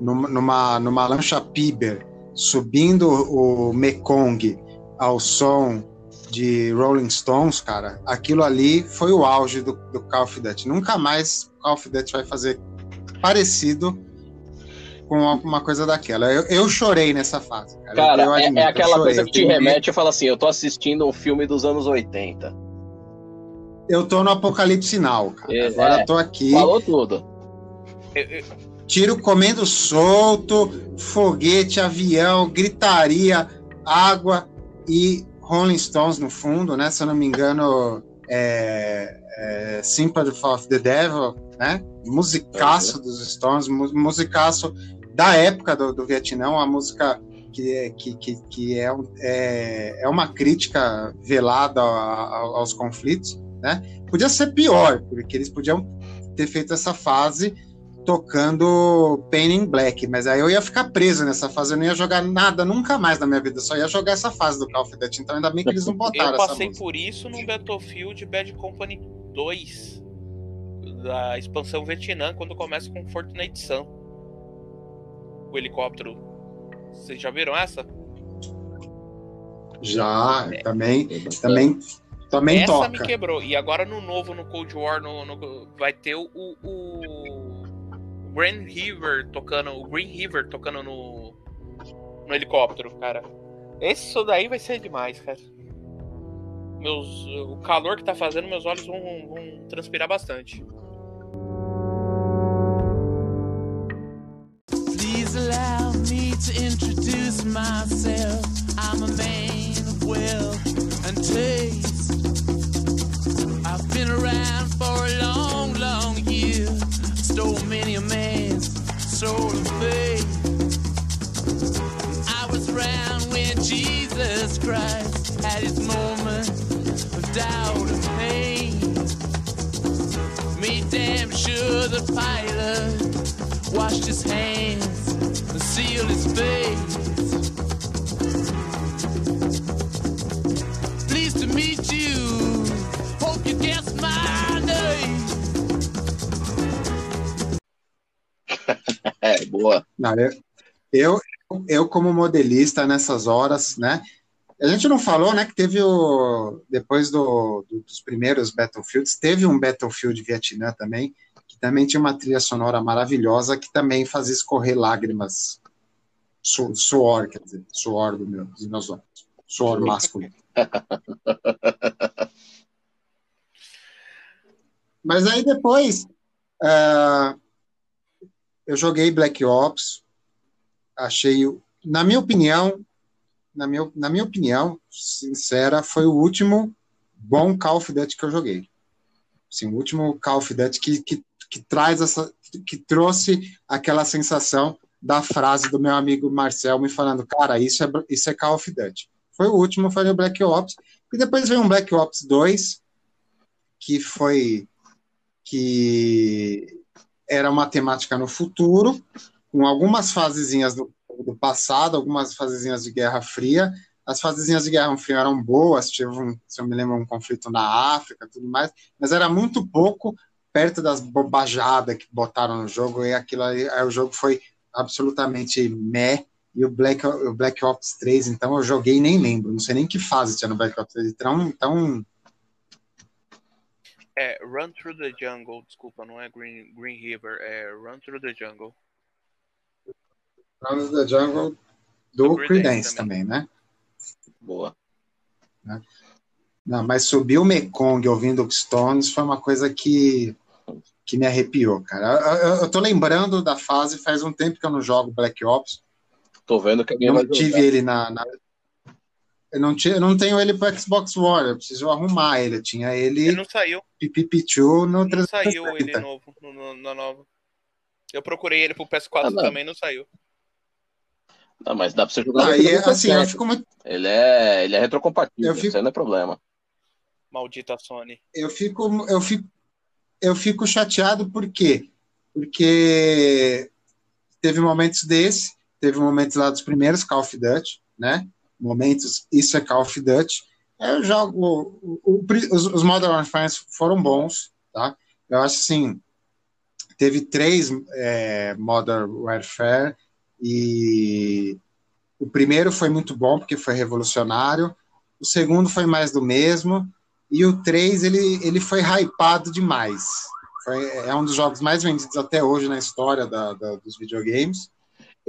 numa, numa lancha Piber, subindo o Mekong ao som de Rolling Stones, cara, aquilo ali foi o auge do, do Call of Duty. Nunca mais Call of Duty vai fazer parecido com alguma coisa daquela. Eu, eu chorei nessa fase. Cara, cara eu, é, é, aquela coisa que te remete e fala assim: eu tô assistindo um filme dos anos 80. Eu tô no Apocalipse Now, cara. É, Agora eu tô aqui. Falou tudo. Tiro comendo solto, foguete, avião, gritaria, água e Rolling Stones no fundo, né? Se eu não me engano, é, é Sympathy of the Devil, né? Musicaço dos Stones, musicaço da época do, do Vietnã, uma música que, é, que, que, que é, é, é uma crítica velada aos conflitos, né? Podia ser pior, porque eles podiam ter feito essa fase tocando Pain in Black, mas aí eu ia ficar preso nessa fase, eu não ia jogar nada nunca mais na minha vida, só ia jogar essa fase do Call of Duty, então ainda bem que eles não botaram Eu passei por isso no Battlefield Bad Company 2, da expansão Vietnã, quando começa com Fortnite Sun. O helicóptero. Vocês já viram essa? Já, também, também, também Essa toca. me quebrou. E agora no novo, no Cold War, no, no- vai ter o, o, Green River tocando, o Green River tocando no, no helicóptero, cara. Esse daí vai ser demais, cara. Meus, o calor que tá fazendo, meus olhos vão, vão transpirar bastante. Please allow me to introduce myself. I'm a man of wealth and taste. I've been around for a long, long year. Stole many a man's soul of faith. I was around when Jesus Christ had his moment of doubt and pain. Made damn sure the pilot washed his hands and sealed his face. Pleased to meet you. Hope you guess my É, boa. Não, eu, eu, eu, como modelista nessas horas, né? A gente não falou, né, que teve o. Depois do, do- dos primeiros Battlefields, teve um Battlefield Vietnã também, que também tinha uma trilha sonora maravilhosa, que também fazia escorrer lágrimas. Su, suor, quer dizer, suor do meu, dos meus olhos. Suor masculino. Mas aí depois. ah, eu joguei Black Ops, achei, na minha opinião, na minha, na minha opinião, sincera, foi o último bom Call of Duty que eu joguei. Sim, o último Call of Duty que, que, que traz essa, que trouxe aquela sensação da frase do meu amigo Marcel me falando, cara, isso é, isso é Call of Duty. Foi o último, foi o Black Ops, e depois veio um Black Ops 2, que foi que era uma temática no futuro, com algumas fasezinhas do, do passado, algumas fasezinhas de Guerra Fria. As fasezinhas de Guerra Fria eram boas, tive um, se eu me lembro, um conflito na África, tudo mais, mas era muito pouco perto das bobajadas que botaram no jogo, e aquilo aí, aí o jogo foi absolutamente meh, e o Black, o Black Ops 3, então eu joguei nem lembro, não sei nem que fase tinha no Black Ops 3, então, então É Run Through the Jungle, desculpa, não é Green, Green River, é Run Through the Jungle. Round of the Jungle do Do Creedence também. também, né? Boa. Não, mas subir o Mekong ouvindo Stones foi uma coisa que, que me arrepiou, cara. Eu, eu- eu tô lembrando da fase, faz um tempo que eu não jogo Black Ops. Tô vendo que alguém Eu vai não tive jogar. ele na. na- Eu, não tinha, eu não tenho ele pro Xbox One, eu preciso arrumar ele. Eu tinha ele Ele não saiu, pipipichu no não saiu ele 360. novo, no, no- na nova. Eu procurei ele pro PS4 Ah, também, não saiu. Não, mas dá pra você jogar. Ah, no PS7. assim, eu fico muito. Ele é, ele é retrocompatível, Eu fico- isso aí não é problema. Maldita Sony. eu fico, eu fico, eu fico chateado por quê? Porque teve momentos desse, teve momentos lá dos primeiros Call of Duty, né? Momentos, isso é Call of Duty. Eu jogo, o- o- os, os Modern Warfare foram bons, tá? Eu acho assim, teve três é, Modern Warfare e o primeiro foi muito bom porque foi revolucionário, o segundo foi mais do mesmo, e o 3, ele, ele foi hypado demais. Foi, é um dos jogos mais vendidos até hoje na história da, da- dos videogames.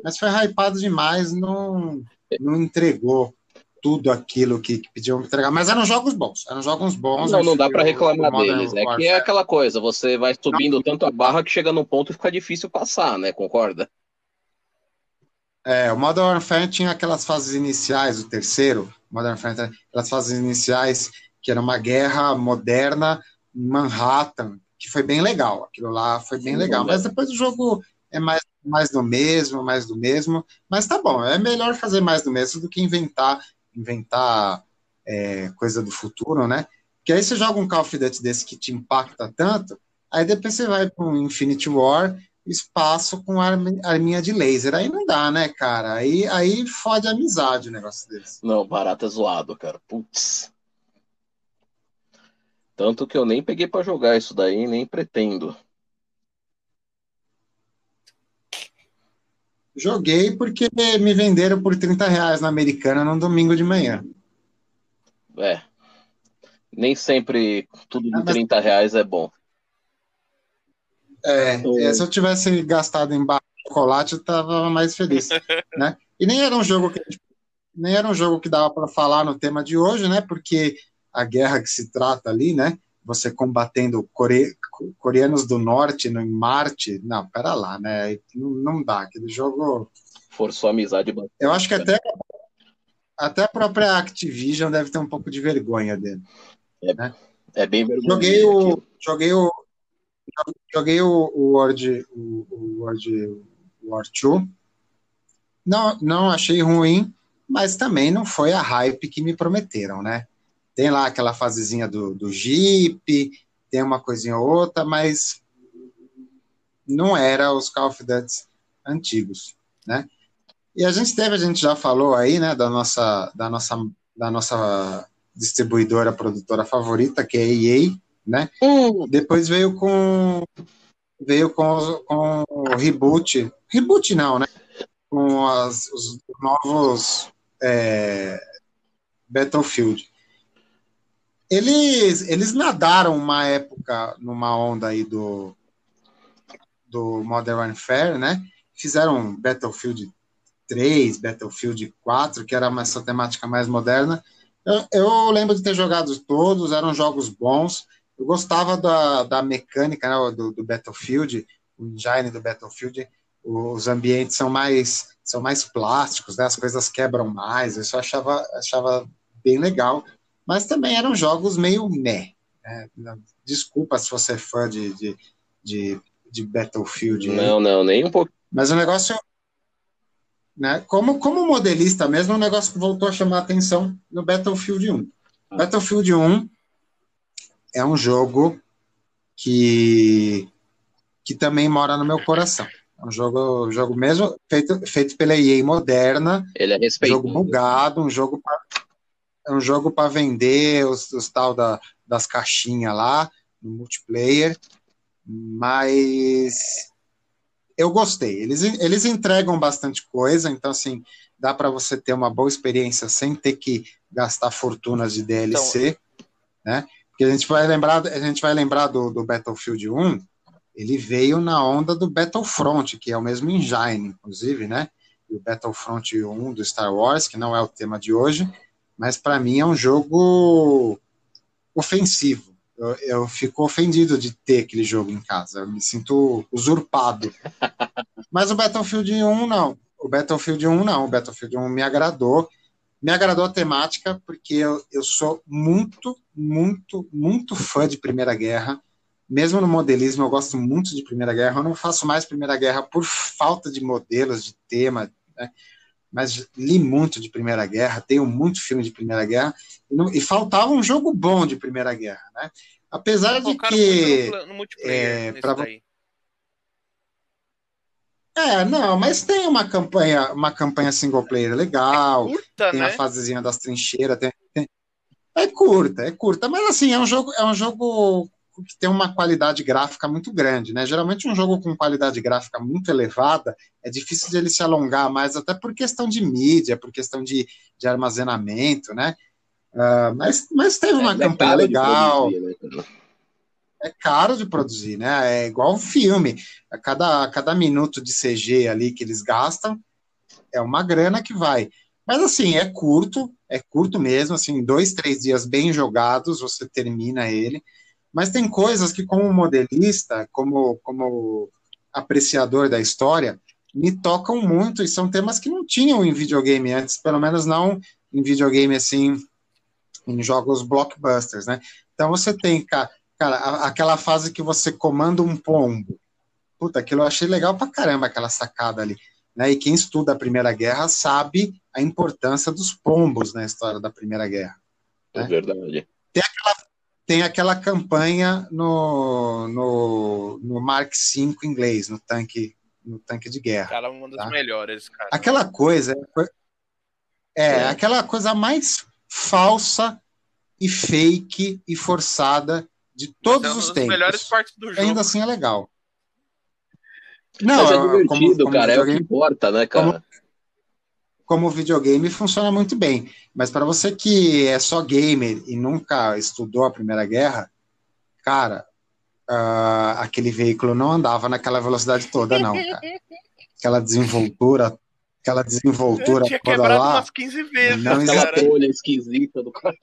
Mas foi hypado demais, não, não entregou tudo aquilo que, que pediam para entregar. Mas eram jogos bons, eram jogos bons. Não, não dá o reclamar deles. É que é aquela coisa, você vai subindo tanto a barra que chega num ponto e fica difícil passar, né? Concorda? É, o Modern Warfare tinha aquelas fases iniciais, o terceiro, Modern Warfare, aquelas fases iniciais que era uma guerra moderna em Manhattan, que foi bem legal. Aquilo lá foi bem Sim, legal. bom Mas depois o jogo é mais, mais do mesmo, mais do mesmo. Mas tá bom, é melhor fazer mais do mesmo do que inventar, inventar é, coisa do futuro, né? Porque aí você joga um Call of Duty desse que te impacta tanto, aí depois você vai para um Infinity War espaço com arminha de laser. Aí não dá, né, cara? Aí, aí fode a amizade o negócio desse. Não, barata é zoado, cara. Putz. Tanto que eu nem peguei pra jogar isso daí, nem pretendo. Joguei porque me venderam por 30 reais na Americana num domingo de manhã. É. Nem sempre tudo de Ah, mas- 30 reais é bom. É, O- é, se eu tivesse gastado em barra de chocolate, eu tava mais feliz, né? E nem era um jogo que nem era um jogo que dava para falar no tema de hoje, né? Porque a guerra que se trata ali, né? Você combatendo core- coreanos do norte no em Marte, não, pera lá, né? Não, não dá aquele jogo. Forçou a amizade. Eu acho que até até a própria Activision deve ter um pouco de vergonha dele. É bem vergonhoso. Joguei o. aquilo. Joguei o. Joguei o, o World, o, o World War 2. Não, não achei ruim, mas também não foi a hype que me prometeram, né? Tem lá aquela fasezinha do, do Jeep, tem uma coisinha ou outra, mas não era os Call of Duty antigos, né? E a gente teve, a gente já falou aí, né, da nossa, da nossa, da nossa distribuidora, produtora favorita, que é a EA, né? Hum, Depois veio com veio com, com o reboot, reboot não, né? Com as- os novos é, Battlefield. Eles eles nadaram uma época numa onda aí do do Modern Warfare, né? Fizeram Battlefield 3, Battlefield 4, que era essa temática mais moderna. Eu, eu lembro de ter jogado todos, eram jogos bons. Eu gostava da, da mecânica né, do, do Battlefield, o engine do Battlefield. Os ambientes são mais são mais plásticos, né, as coisas quebram mais. Isso eu achava, achava bem legal. Mas também eram jogos meio meh. né? Desculpa se você é fã de, de, de, de Battlefield. aí. não, não, nem um pouco. Mas o negócio, né, como, como modelista mesmo, o negócio voltou a chamar a atenção no Battlefield 1. Battlefield 1 é um jogo que, que também mora no meu coração. É um jogo, jogo mesmo feito, feito pela EA moderna, Ele é jogo respeitoso. bugado, um jogo pra, é um jogo para vender os, os tal da, das caixinhas lá no multiplayer, mas eu gostei. Eles, eles entregam bastante coisa, então assim dá para você ter uma boa experiência sem ter que gastar fortunas de DLC, né? Porque a gente vai lembrar, a gente vai lembrar do, do Battlefield 1, ele veio na onda do Battlefront, que é o mesmo engine, inclusive, né? E o Battlefront 1 do Star Wars, que não é o tema de hoje, mas para mim é um jogo ofensivo. Eu, eu fico ofendido de ter aquele jogo em casa. Eu me sinto usurpado. Mas o Battlefield 1 não. O Battlefield 1 não. O Battlefield 1 me agradou. Me agradou a temática porque eu, eu sou muito, muito, muito fã de Primeira Guerra. Mesmo no modelismo, eu gosto muito de Primeira Guerra. Eu não faço mais Primeira Guerra por falta de modelos, de tema, né? Mas li muito de Primeira Guerra, tenho muito filme de Primeira Guerra, e, não- e faltava um jogo bom de Primeira Guerra, né? Apesar de que. no, no multiplayer é, pra- daí. É, não, mas tem uma campanha, uma campanha single player legal, Curta, tem né? a fasezinha das trincheiras, tem- tem- é curta, é curta, mas assim, é um jogo, é um jogo que tem uma qualidade gráfica muito grande, né? Geralmente um jogo com qualidade gráfica muito elevada é difícil de ele se alongar mais, até por questão de mídia, por questão de, de armazenamento, né? Ah, mas, mas teve uma É campanha de legal. produzir, né, é caro de produzir, né? É igual um filme. A cada, a cada minuto de CG ali que eles gastam é uma grana que vai. Mas assim, é curto, é curto mesmo, assim, dois, três dias bem jogados, você termina ele. Mas tem coisas que, como modelista, como, como apreciador da história, me tocam muito e são temas que não tinham em videogame antes, pelo menos não em videogame assim, em jogos blockbusters, né? Então você tem, ca- cara, aquela fase que você comanda um pombo. Puta, aquilo eu achei legal pra caramba, aquela sacada ali. Né? E quem estuda a Primeira Guerra sabe a importância dos pombos na história da Primeira Guerra. É né? verdade. Tem aquela campanha no, no, no Mark V inglês, no tanque, no tanque de guerra. Cara, uma das Tá. melhores, cara. Aquela coisa é, É. aquela coisa mais falsa e fake e forçada de todos Mas é uma os das tempos. melhores partes do jogo. Ainda assim é legal. Não, Mas é divertido, como- como cara. É o que importa, né, cara? como videogame funciona muito bem. Mas para você que é só gamer e nunca estudou a Primeira Guerra, cara, uh, aquele veículo não andava naquela velocidade toda, não, cara. Aquela desenvoltura, aquela desenvoltura tinha toda quebrado lá. umas 15 vezes, Não Aquela bolha esquisita do cara.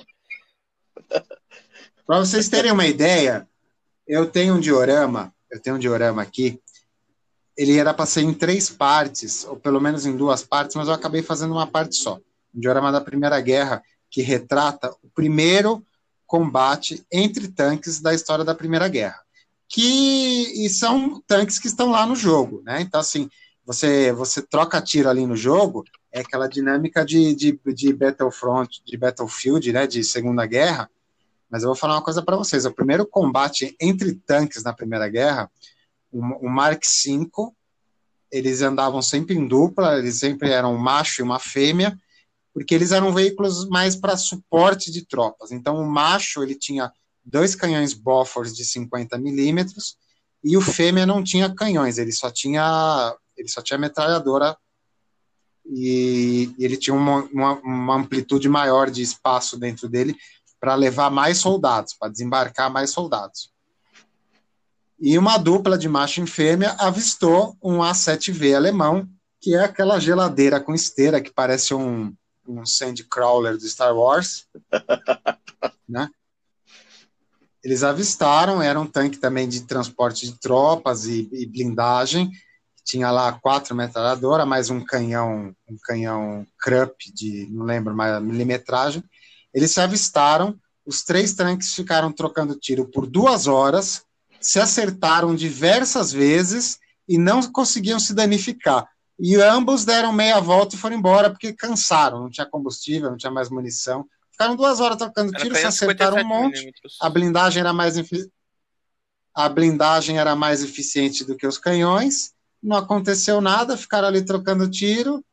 Para vocês terem uma ideia, eu tenho um diorama, eu tenho um diorama aqui. Ele era para ser em três partes, ou pelo menos em duas partes, mas eu acabei fazendo uma parte só. Um diorama da Primeira Guerra que retrata o primeiro combate entre tanques da história da Primeira Guerra. Que e são tanques que estão lá no jogo, né? Então, assim, você, você troca tiro ali no jogo, é aquela dinâmica de, de, de Battlefront, de Battlefield, né? De Segunda Guerra. Mas eu vou falar uma coisa para vocês: o primeiro combate entre tanques na Primeira Guerra, o, Mark V, eles andavam sempre em dupla, eles sempre eram um macho e uma fêmea, porque eles eram veículos mais para suporte de tropas. Então, o macho ele tinha dois canhões Bofors de 50 milímetros e o fêmea não tinha canhões, ele só tinha ele só tinha metralhadora e, e ele tinha uma, uma, uma amplitude maior de espaço dentro dele para levar mais soldados, para desembarcar mais soldados. E uma dupla de macho e fêmea avistou um A7V alemão, que é aquela geladeira com esteira que parece um, um Sandcrawler do Star Wars. né? Eles avistaram, era um tanque também de transporte de tropas e, e blindagem. Tinha lá quatro metralhadoras, mais um canhão, um canhão Krupp de, não lembro mais, milimetragem. Eles se avistaram, os três tanques ficaram trocando tiro por duas horas, se acertaram diversas vezes e não conseguiam se danificar. E ambos deram meia volta e foram embora porque cansaram, não tinha combustível, não tinha mais munição. Ficaram duas horas trocando tiro, se acertaram um 57 monte. A blindagem era mais a blindagem era mais eficiente do que os canhões. Não aconteceu nada, ficaram ali trocando tiro.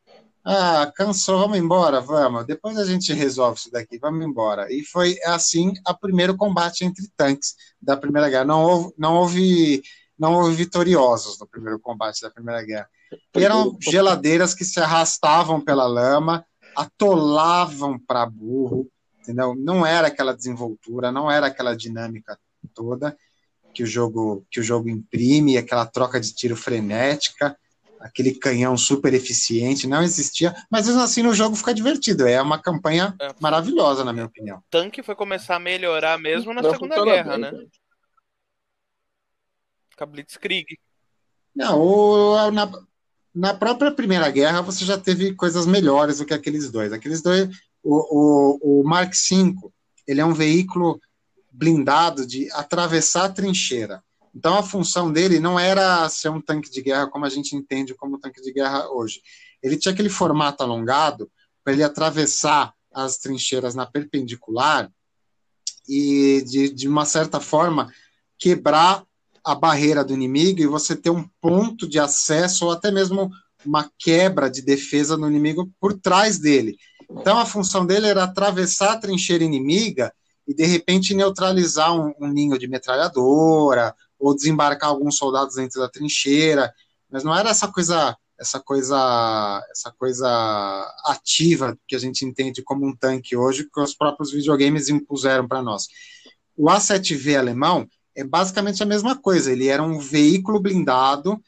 Ah, cansou, vamos embora, vamos. Depois a gente resolve isso daqui, vamos embora. E foi assim o primeiro combate entre tanques da Primeira Guerra. Não houve, não houve, não houve vitoriosos no primeiro combate da Primeira Guerra. Eram geladeiras que se arrastavam pela lama, atolavam para burro, entendeu? Não era aquela desenvoltura, não era aquela dinâmica toda que o jogo que o jogo imprime, aquela troca de tiro frenética, aquele canhão super eficiente, não existia. Mas mesmo assim no jogo fica divertido. É uma campanha É. maravilhosa, na minha opinião. O tanque foi começar a melhorar mesmo na Não Segunda Guerra, bem, né? cara. Com a Blitzkrieg. Não, o- na, na própria Primeira Guerra você já teve coisas melhores do que aqueles dois. Aqueles dois, o, o, o Mark V, ele é um veículo blindado de atravessar a trincheira. Então a função dele não era ser um tanque de guerra como a gente entende como tanque de guerra hoje. Ele tinha aquele formato alongado para ele atravessar as trincheiras na perpendicular e de, de uma certa forma quebrar a barreira do inimigo e você ter um ponto de acesso ou até mesmo uma quebra de defesa do inimigo por trás dele. Então a função dele era atravessar a trincheira inimiga e de repente neutralizar um, um ninho de metralhadora ou desembarcar alguns soldados dentro da trincheira, mas não era essa coisa essa coisa essa coisa ativa que a gente entende como um tanque hoje que os próprios videogames impuseram para nós. O A7V alemão é basicamente a mesma coisa. Ele era um veículo blindado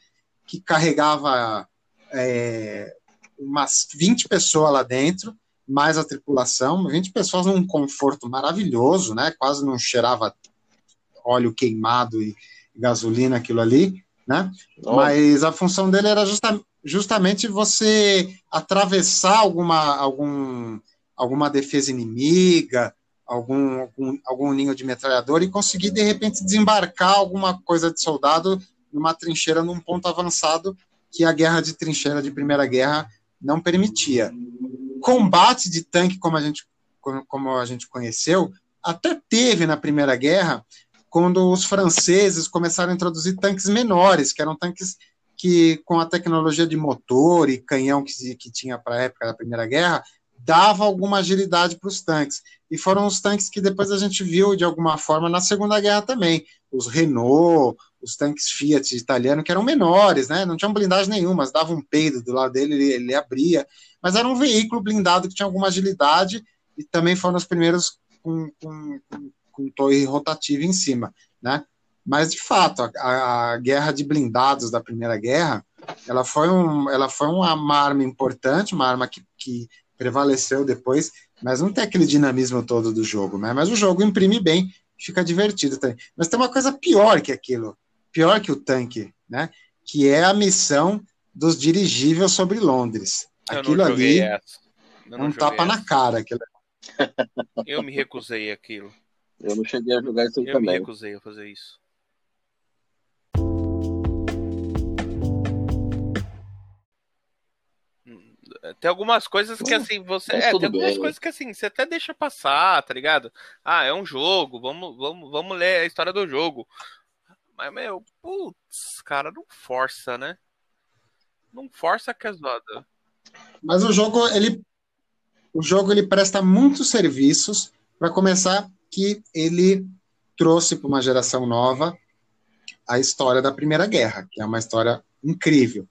que carregava é, umas 20 pessoas lá dentro, mais a tripulação, 20 pessoas num conforto maravilhoso, né? Quase não cheirava óleo queimado e gasolina aquilo ali, né? Mas a função dele era justa- justamente você atravessar alguma, algum, alguma defesa inimiga, algum, algum, algum ninho de metralhador e conseguir, de repente, desembarcar alguma coisa de soldado numa trincheira, num ponto avançado que a guerra de trincheira de Primeira Guerra não permitia. Combate de tanque, como a gente, como- como a gente conheceu, até teve na Primeira Guerra, quando os franceses começaram a introduzir tanques menores, que eram tanques que, com a tecnologia de motor e canhão que, que tinha para a época da Primeira Guerra, dava alguma agilidade para os tanques. E foram os tanques que depois a gente viu, de alguma forma, na Segunda Guerra também. Os Renault, os tanques Fiat italiano, que eram menores, né? Não tinham blindagem nenhuma, mas dava um peido do lado dele, ele, ele abria. Mas era um veículo blindado que tinha alguma agilidade e também foram os primeiros com, com, com, com torre rotativa em cima, né? Mas, de fato, a, a, guerra de blindados da Primeira Guerra, ela foi, um, ela foi uma arma importante, uma arma que, que prevaleceu depois, mas não tem aquele dinamismo todo do jogo, né? Mas o jogo imprime bem, fica divertido também. Mas tem uma coisa pior que aquilo, pior que o tanque, né? Que é a missão dos dirigíveis sobre Londres. Eu aquilo ali é um tapa essa. na cara. Aquilo... Eu me recusei aquilo. Eu não cheguei a jogar isso aí Eu me também. recusei a fazer isso. Hum, Tem algumas coisas que Mas- assim, você. É, tem algumas bem. coisas que assim, você até deixa passar, tá ligado? Ah, é um jogo, vamos, vamos, vamos ler a história do jogo. Mas, meu, putz, cara, não força, né? Não força que é zoada. Mas o jogo, ele, o jogo, ele presta muitos serviços. Para começar, que ele trouxe para uma geração nova a história da Primeira Guerra, que é uma história incrível.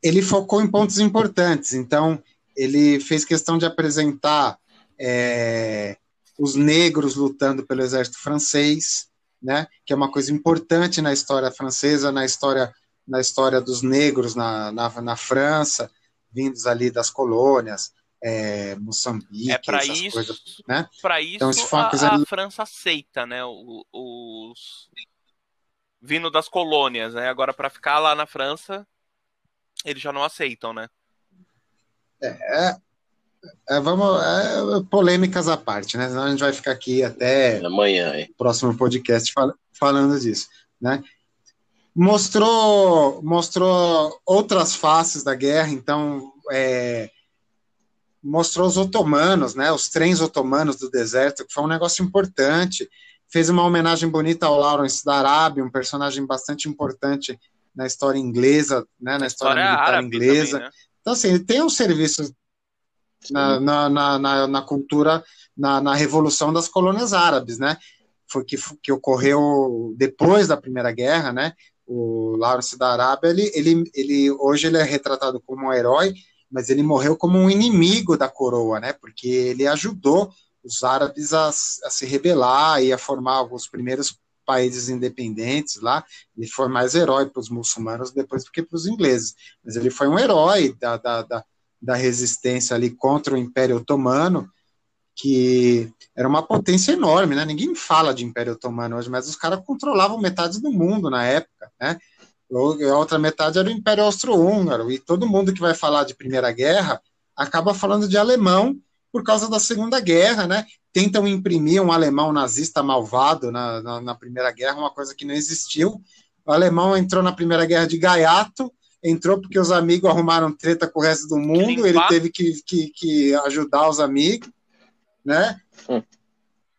Ele focou em pontos importantes, então ele fez questão de apresentar é, os negros lutando pelo exército francês, né, que é uma coisa importante na história francesa, na história, na história dos negros na, na, na França, vindos ali das colônias, é, Moçambique, É pra essas isso, coisas, né? isso Então, isso uma a, coisa- a França aceita, né? o- Os vindo das colônias, né? Agora pra ficar lá na França, eles já não aceitam, né? É, vamos, é, polêmicas à parte, né? Senão a gente vai ficar aqui até Amanhã, hein? próximo podcast fal- falando disso, né? Mostrou, mostrou outras faces da guerra, então é, mostrou os otomanos, né? Os trens otomanos do deserto, que foi um negócio importante. Fez uma homenagem bonita ao Lawrence da Arábia, um personagem bastante importante na história inglesa, né? Na história, História militar inglesa. também, né? Então, assim, ele tem um serviço na, na, na, na, na cultura, na, na Revolução das Colônias Árabes, né? Foi que, que ocorreu depois da Primeira Guerra, né? O Lawrence da Arábia, ele, ele, ele, hoje ele é retratado como um herói, mas ele morreu como um inimigo da coroa, né? Porque ele ajudou os árabes a, a se rebelar e a formar os primeiros países independentes lá. Ele foi mais herói para os muçulmanos depois do que para os ingleses. Mas ele foi um herói da, da, da, da resistência ali contra o Império Otomano, que era uma potência enorme, né? Ninguém fala de Império Otomano hoje, mas os caras controlavam metade do mundo na época, né? A outra metade era o Império Austro-Húngaro, e todo mundo que vai falar de Primeira Guerra acaba falando de alemão por causa da Segunda Guerra, né? Tentam imprimir um alemão nazista malvado na, na, na Primeira Guerra, uma coisa que não existiu. O alemão entrou na Primeira Guerra de gaiato, entrou porque os amigos arrumaram treta com o resto do mundo, ele teve que, que, que ajudar os amigos, né? Hum.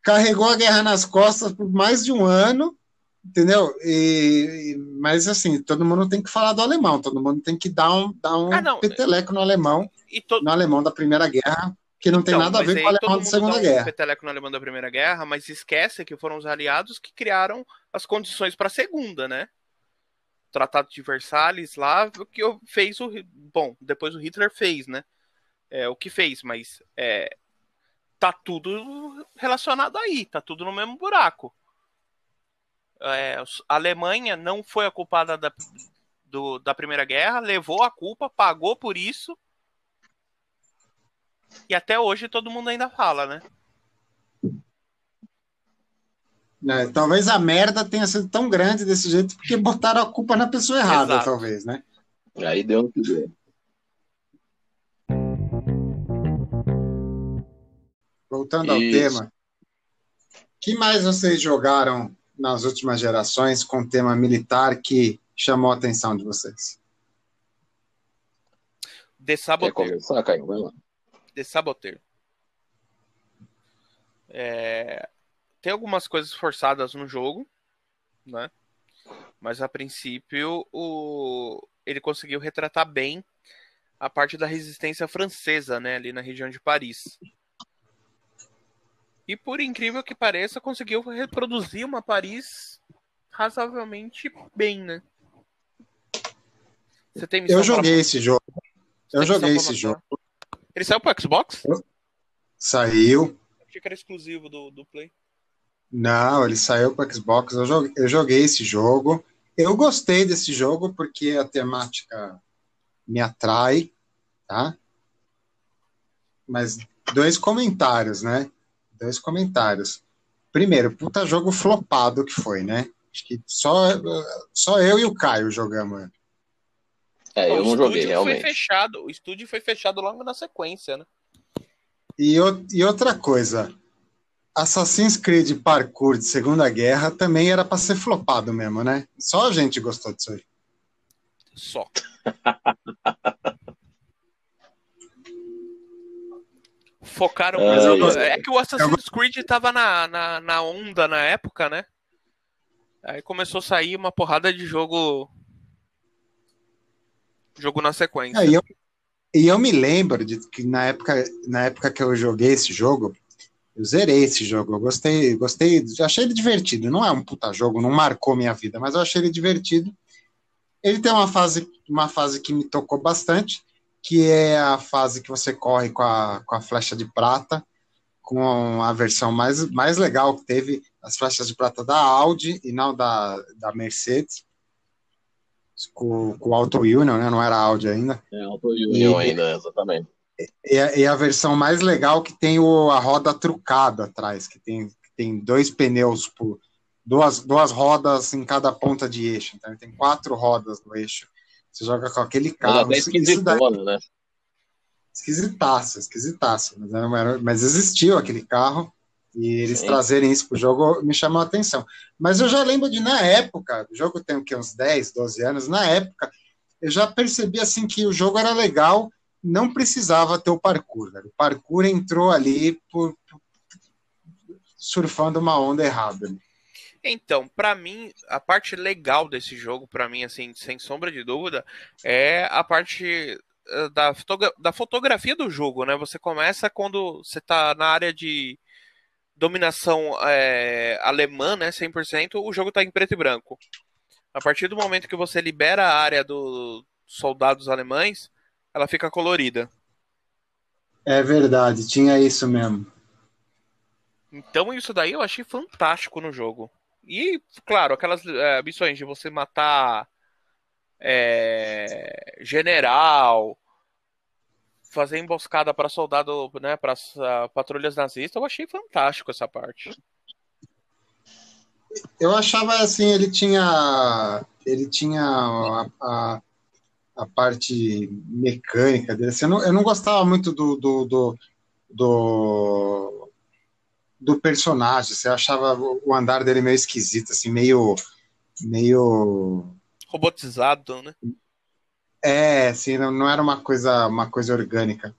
Carregou a guerra nas costas por mais de um ano, entendeu? E, mas assim, todo mundo tem que falar do alemão, todo mundo tem que dar um, dar um Ah, peteleco no alemão, to... no alemão da Primeira Guerra, que não tem Então, nada a ver com o alemão da Segunda dá um Guerra. peteleco no alemão da Primeira Guerra, mas esquece que foram os aliados que criaram as condições para a Segunda, né? O Tratado de Versalhes lá, que fez o. Bom, depois o Hitler fez, né? É, o que fez, mas é, tá tudo relacionado aí, tá tudo no mesmo buraco. É, a Alemanha não foi a culpada da, do- da Primeira Guerra, levou a culpa, pagou por isso. E até hoje todo mundo ainda fala, né? né? Talvez a merda tenha sido tão grande desse jeito porque botaram a culpa na pessoa errada, Exato. talvez, né? Aí deu no que deu. Voltando ao Isso. tema, que mais vocês jogaram nas últimas gerações com tema militar que chamou a atenção de vocês? The Quer Saboteur. conversar, Caio? Vai lá. The Saboteur. É, Tem algumas coisas forçadas no jogo, né? Mas a princípio o... ele conseguiu retratar bem a parte da resistência francesa, né? Ali na região de Paris. E por incrível que pareça, conseguiu reproduzir uma Paris razoavelmente bem, né? Você tem Eu joguei pra- esse jogo. você Eu joguei esse jogo. Ele saiu pro Xbox? Saiu. Achei que era exclusivo do, do Play. Não, ele saiu para Xbox. Eu joguei, eu joguei esse jogo. Eu gostei desse jogo porque a temática me atrai, tá? Mas dois comentários, né? Dois comentários. Primeiro, puta jogo flopado que foi, né? Acho que só, só eu e o Caio jogamos. É, eu o não joguei, estúdio realmente. Foi fechado, o estúdio foi fechado logo na sequência, né? E, o- e outra coisa, Assassin's Creed Parkour de Segunda Guerra também era para ser flopado mesmo, né? Só a gente gostou disso aí. Só. Focaram Ai, muito. É que o Assassin's Creed tava na, na, na onda na época, né? Aí começou a sair uma porrada de jogo. Jogo na sequência. É, e, eu, e eu me lembro de que na época, na época que eu joguei esse jogo, eu zerei esse jogo. Eu gostei, gostei, achei ele divertido. Não é um puta jogo, não marcou minha vida, mas eu achei ele divertido. Ele tem uma fase, uma fase que me tocou bastante, que é a fase que você corre com a, com a flecha de prata, com a versão mais, mais legal que teve, as flechas de prata da Audi e não da, da Mercedes, com, com o Auto Union, né? Não era Audi ainda. É, Auto Union E- ainda, exatamente. E a, e a versão mais legal que tem o, a roda trucada atrás, que tem, que tem dois pneus por duas, duas rodas em cada ponta de eixo. Então tem quatro rodas no eixo. Você joga com aquele Mas carro. isso daí, né? esquisitaço, esquisitaço. Mas, era- mas existiu aquele carro. E eles Sim. trazerem isso pro jogo me chamou a atenção. Mas eu já lembro de, na época, o jogo tem o quê, uns 10, 12 anos, na época, eu já percebi assim que o jogo era legal, não precisava ter o parkour. velho. O parkour entrou ali por, por- surfando uma onda errada. né? Então, pra mim, a parte legal desse jogo, pra mim, assim, sem sombra de dúvida, é a parte eh, da, fotogra- da fotografia do jogo, né? Você começa quando você tá na área de dominação eh, alemã, né? 100%, o jogo tá em preto e branco. A partir do momento que você libera a área dos soldados alemães, ela fica colorida. É verdade, tinha isso mesmo. Então isso daí eu achei fantástico no jogo. E, claro, aquelas é, missões de você matar é, general, fazer emboscada para soldado, né, para patrulhas nazistas, eu achei fantástico essa parte. Eu achava assim, ele tinha ele tinha a, a, a parte mecânica dele. Assim, eu, não, eu não gostava muito do, do, do, do, do personagem. Você achava o andar dele meio esquisito, assim, meio meio Robotizado, né? é, assim, não, não era uma coisa uma coisa orgânica.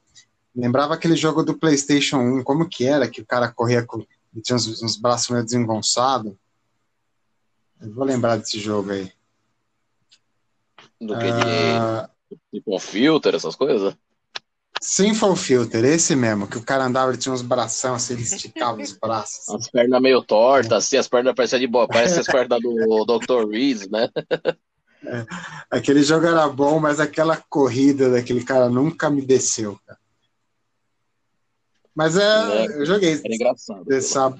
Lembrava aquele jogo do PlayStation 1, como que era que o cara corria com tinha uns, uns braços meio desengonçados. Eu vou lembrar desse jogo aí. Do que Ah, de, de com filter, essas coisas. Sinful Filter, esse mesmo, que o cara andava, ele tinha uns bração, assim, ele esticava os braços. As pernas meio tortas, assim, as pernas parecem de boa, parece as pernas do Dr. Reese, né? Aquele jogo era bom, mas aquela corrida daquele cara nunca me desceu, cara. Mas é, É. eu joguei Era engraçado. The Sab-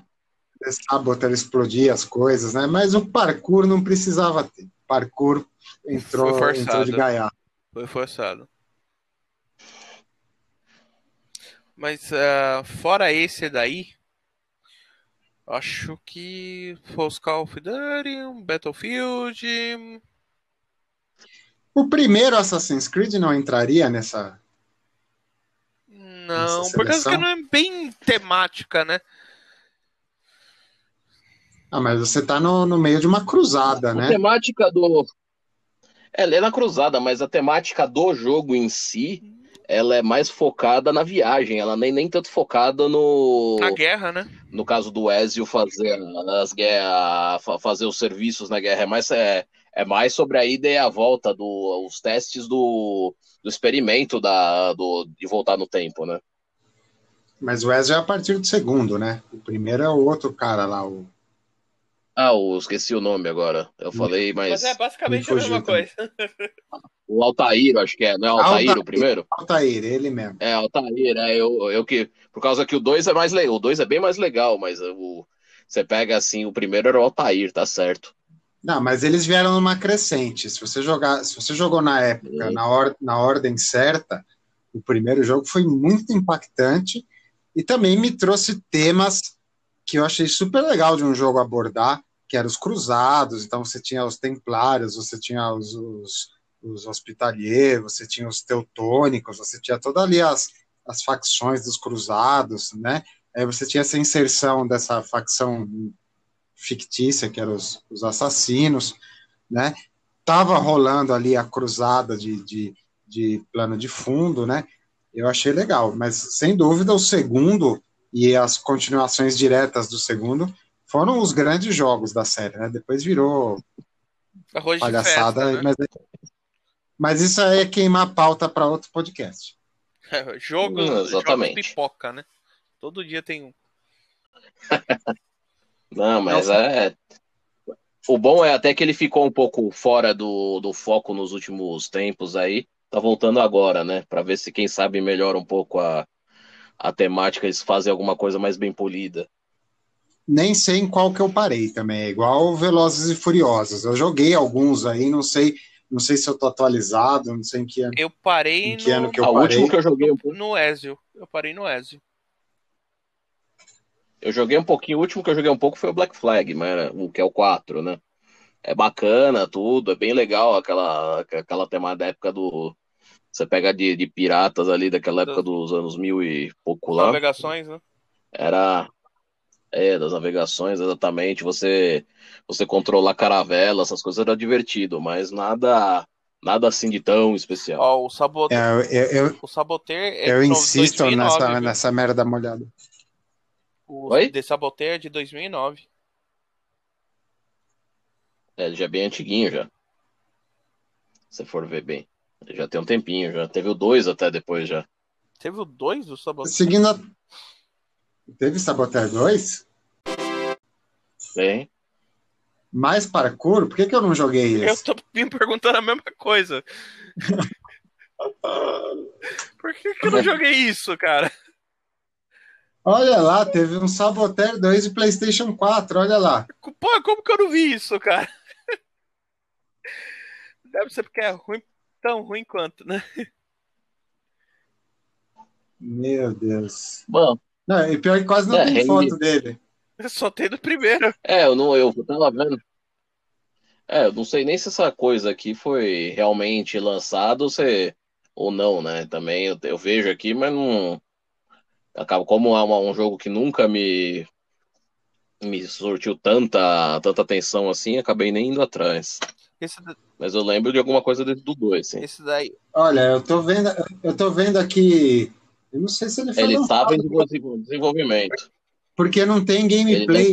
The Saboteur explodir as coisas, né? Mas o parkour não precisava ter. Parkour entrou, entrou de gaiato. Foi forçado. Mas ah, fora esse daí, acho que os Call of Duty, Battlefield. O primeiro Assassin's Creed não entraria nessa. Não, por causa que não é bem temática, né? Ah, mas você tá no, no meio de uma cruzada, A né? temática do. Ela é na cruzada, mas a temática do jogo em si, ela é mais focada na viagem, ela nem, nem tanto focada no. Na guerra, né? No caso do Ezio fazer as guerras, fa- fazer os serviços na guerra, é mais, é, é mais sobre a ida e a volta, do, os testes do, do experimento da, do, de voltar no tempo, né? Mas o Ezio é a partir do segundo, né? O primeiro é o outro cara lá, o. Ah, eu esqueci o nome agora. Eu falei, mas. Mas é basicamente a mesma coisa. O Altair, acho que é, não é Altair, Altair. o primeiro? Altair, ele mesmo. É, Altair, é, eu, eu que. Por causa que o 2 é mais legal. O 2 é bem mais legal, mas o. Você pega assim, o primeiro era o Altair, tá certo. Não, mas eles vieram numa crescente. Se você jogar, se você jogou na época, Sim. na, or, na ordem certa, o primeiro jogo foi muito impactante e também me trouxe temas que eu achei super legal de um jogo abordar, que eram os cruzados. Então você tinha os templários, você tinha os, os, os hospitaliers, você tinha os teutônicos, você tinha todas ali as, as facções dos cruzados, né? Aí você tinha essa inserção dessa facção fictícia, que eram os, os assassinos, né? Tava rolando ali a cruzada de, de, de plano de fundo, né? Eu achei legal, mas sem dúvida o segundo e as continuações diretas do segundo foram os grandes jogos da série, né? Depois virou Arroz palhaçada, festa, né? mas, mas isso aí é queimar pauta para outro podcast. Jogo, Hum, jogo exatamente. pipoca, né? Todo dia tem um. Não, mas é. O bom é até que ele ficou um pouco fora do, do foco nos últimos tempos aí. Tá voltando agora, né? Pra ver se, quem sabe, melhora um pouco a, a temática, eles fazem alguma coisa mais bem polida. Nem sei em qual que eu parei também, é igual Velozes e Furiosos. Eu joguei alguns aí, não sei, não sei se eu tô atualizado, não sei em que ano, Eu parei em que ano no, que eu Ah, o parei. último que eu joguei um pouco. no Ezio. Eu parei no Ezio. Eu joguei um pouquinho, o último que eu joguei um pouco foi o Black Flag, mas era o que é o 4, né? É bacana tudo, é bem legal aquela, aquela tema da época do. Você pega de, de piratas ali daquela época dos anos mil e pouco lá. Navegações, né? Era. É, das navegações, exatamente. Você você controlar caravela, essas coisas era divertido, mas nada nada assim de tão especial. Ó, o Saboteur, É, eu, eu, o Saboteur é eu de insisto 2009, nessa, viu? nessa merda molhada. O Oi? The Saboteur é de 2009. É, ele já é bem antiguinho já. Se for ver bem. Ele já tem um tempinho, já teve o 2 até depois já. Teve o 2 do Saboteur? Seguindo a... Teve Saboteur 2? Tem. Mais parkour? Por que, que eu não joguei Eu esse? tô me perguntando a mesma coisa. Por que, que eu não joguei isso, cara? Olha lá, teve um Saboteur 2 de PlayStation 4, olha lá. Pô, como que eu não vi isso, cara? Deve ser porque é ruim, tão ruim quanto, né? Meu Deus. Bom, Não, e pior que quase não É, tem rende- foto dele. Eu só tem do primeiro. é, eu não, eu tava vendo. É, eu não sei nem se essa coisa aqui foi realmente lançada ou, se, ou não, né? Também eu, eu vejo aqui, mas não. Acaba como é uma- um jogo que nunca me me surtiu tanta tanta atenção assim, acabei nem indo atrás. Da- Mas eu lembro de alguma coisa desse do 2, sim. esse daí. Olha, eu tô vendo, eu tô vendo aqui. Eu não sei se ele foi Ele estava em desenvol- desenvolvimento. porque não tem gameplay.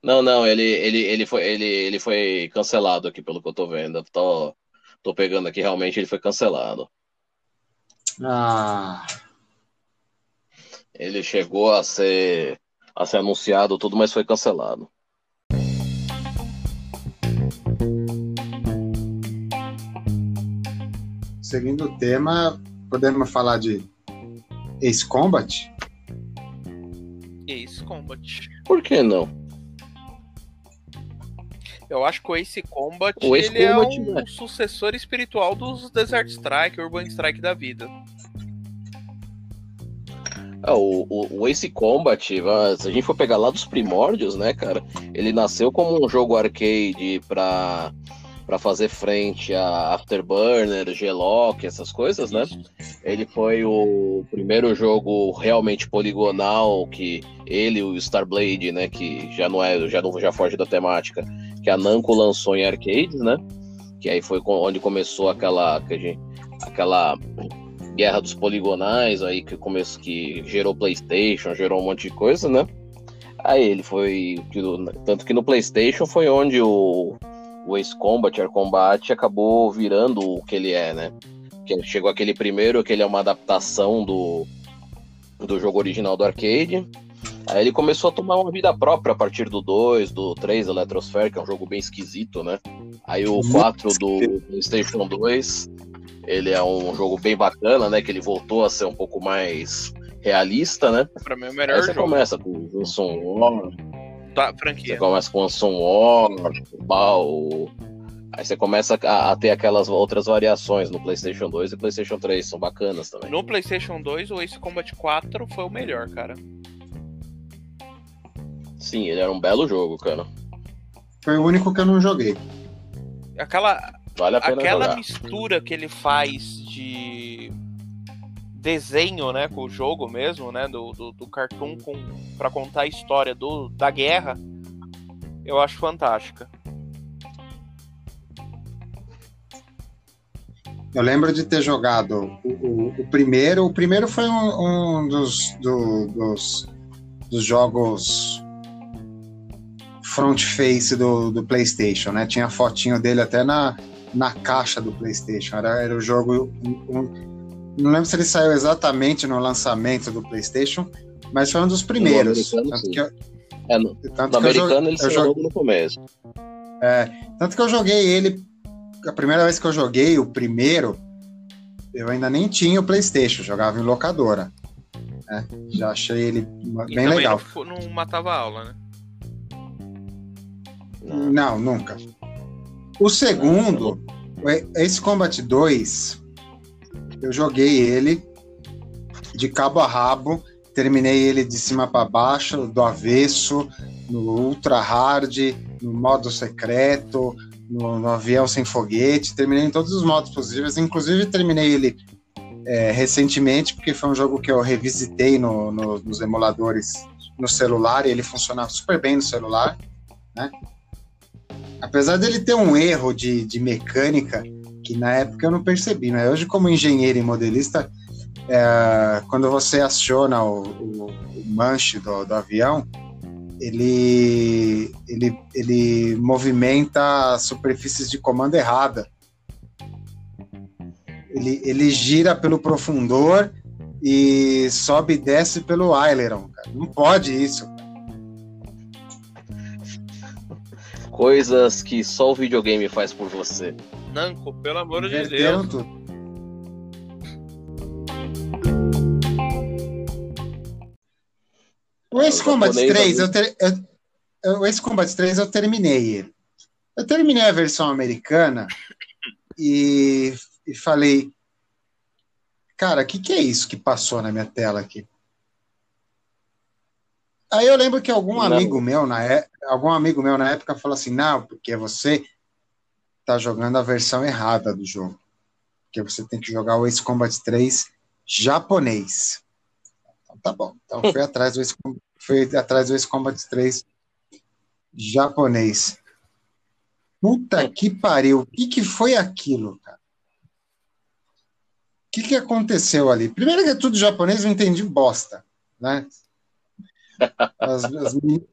Não, não, ele, ele, ele, foi, ele, ele foi cancelado aqui, pelo que eu tô vendo. Tô, tô pegando aqui, realmente ele foi cancelado. Ah, Ele chegou a ser, a ser anunciado tudo, mas foi cancelado. seguindo o tema, podemos falar de Ace Combat? Ace Combat. Por que não? Eu acho que o Ace Combat, O Ace ele Combat, é um né? sucessor espiritual dos Desert Strike, Urban Strike da vida. Ah, o, o, o Ace Combat, se a gente for pegar lá dos primórdios, né, cara? Ele nasceu como um jogo arcade pra, pra fazer frente a Afterburner, G-Lock, essas coisas, né? Ele foi o primeiro jogo realmente poligonal que ele, o Starblade, né, que já não é, já não já foge da temática, que a Namco lançou em arcades, né? Que aí foi onde começou aquela que a gente- aquela guerra dos poligonais aí que começou que gerou PlayStation, gerou um monte de coisa, né? Aí ele foi tanto que no PlayStation foi onde o o Ace Combat, Air Combat acabou virando o que ele é, né? Que chegou aquele primeiro que ele é uma adaptação do, do jogo original do arcade. Aí ele começou a tomar uma vida própria a partir do 2, do 3 Electrosphere, que é um jogo bem esquisito, né? Aí o 4 do PlayStation 2, ele é um jogo bem bacana, né? Que ele voltou a ser um pouco mais realista, né? Pra mim é o Aí melhor você jogo começa com o Sun War, da você franquia. começa com o Sun War, o Bal. Aí você começa a, a ter aquelas outras variações no PlayStation 2 e PlayStation 3, são bacanas também. No PlayStation 2, o Ace Combat 4 foi o melhor, cara. Sim, ele era um belo jogo, cara. Foi o único que eu não joguei. Aquela, Vale a pena aquela jogar. mistura que ele faz de desenho, né, com o jogo mesmo, né, do, do, do cartoon com, pra contar a história do, da guerra, eu acho fantástica. Eu lembro de ter jogado o, o- o primeiro. O primeiro foi um, um dos, do- dos, dos jogos front face do, do PlayStation, né? Tinha fotinho dele até na, na caixa do PlayStation. Era, era o jogo. um- não lembro se ele saiu exatamente no lançamento do PlayStation, mas foi um dos primeiros. americano, Tanto sim. que eu, É, no, tanto no que eu jo- americano ele eu saiu no começo. tanto que eu joguei ele. A primeira vez que eu joguei, o primeiro, eu ainda nem tinha o PlayStation, jogava em locadora. né? Já achei ele E bem legal. Não, não matava a aula, né? Não. Não, nunca. O segundo, o Ace Combat 2, eu joguei ele de cabo a rabo, terminei ele de cima para baixo, do avesso, no ultra hard, no modo secreto, no, no avião sem foguete, terminei em todos os modos possíveis, inclusive terminei ele é, recentemente, porque foi um jogo que eu revisitei no- no- nos emuladores no celular, e ele funcionava super bem no celular, né? Apesar dele ter um erro de, de mecânica, que na época eu não percebi, mas hoje, como engenheiro e modelista, é, quando você aciona o, o, o manche do, do avião, ele, ele, ele movimenta as superfícies de comando errada. Ele, ele gira pelo profundor e sobe e desce pelo aileron. Cara. Não pode isso. Coisas que só o videogame faz por você. Nanco, pelo amor de Deus. tudo. O Ace o Combat japonês 3, ali- eu, ter, eu, eu- o Ace Combat 3 eu terminei ele. Eu terminei a versão americana e, e falei, cara, o que, que é isso que passou na minha tela aqui? Aí eu lembro que algum Não. amigo meu na é, algum amigo meu na época falou assim, não, porque você tá jogando a versão errada do jogo. Porque você tem que jogar o Ace Combat 3 japonês. Então tá bom. Então fui atrás do Ace, fui atrás do Ace Combat 3 japonês. Puta que pariu. O que, que foi aquilo, cara? O que, que aconteceu ali? Primeiro que é tudo japonês, eu entendi bosta, né? As, as meni-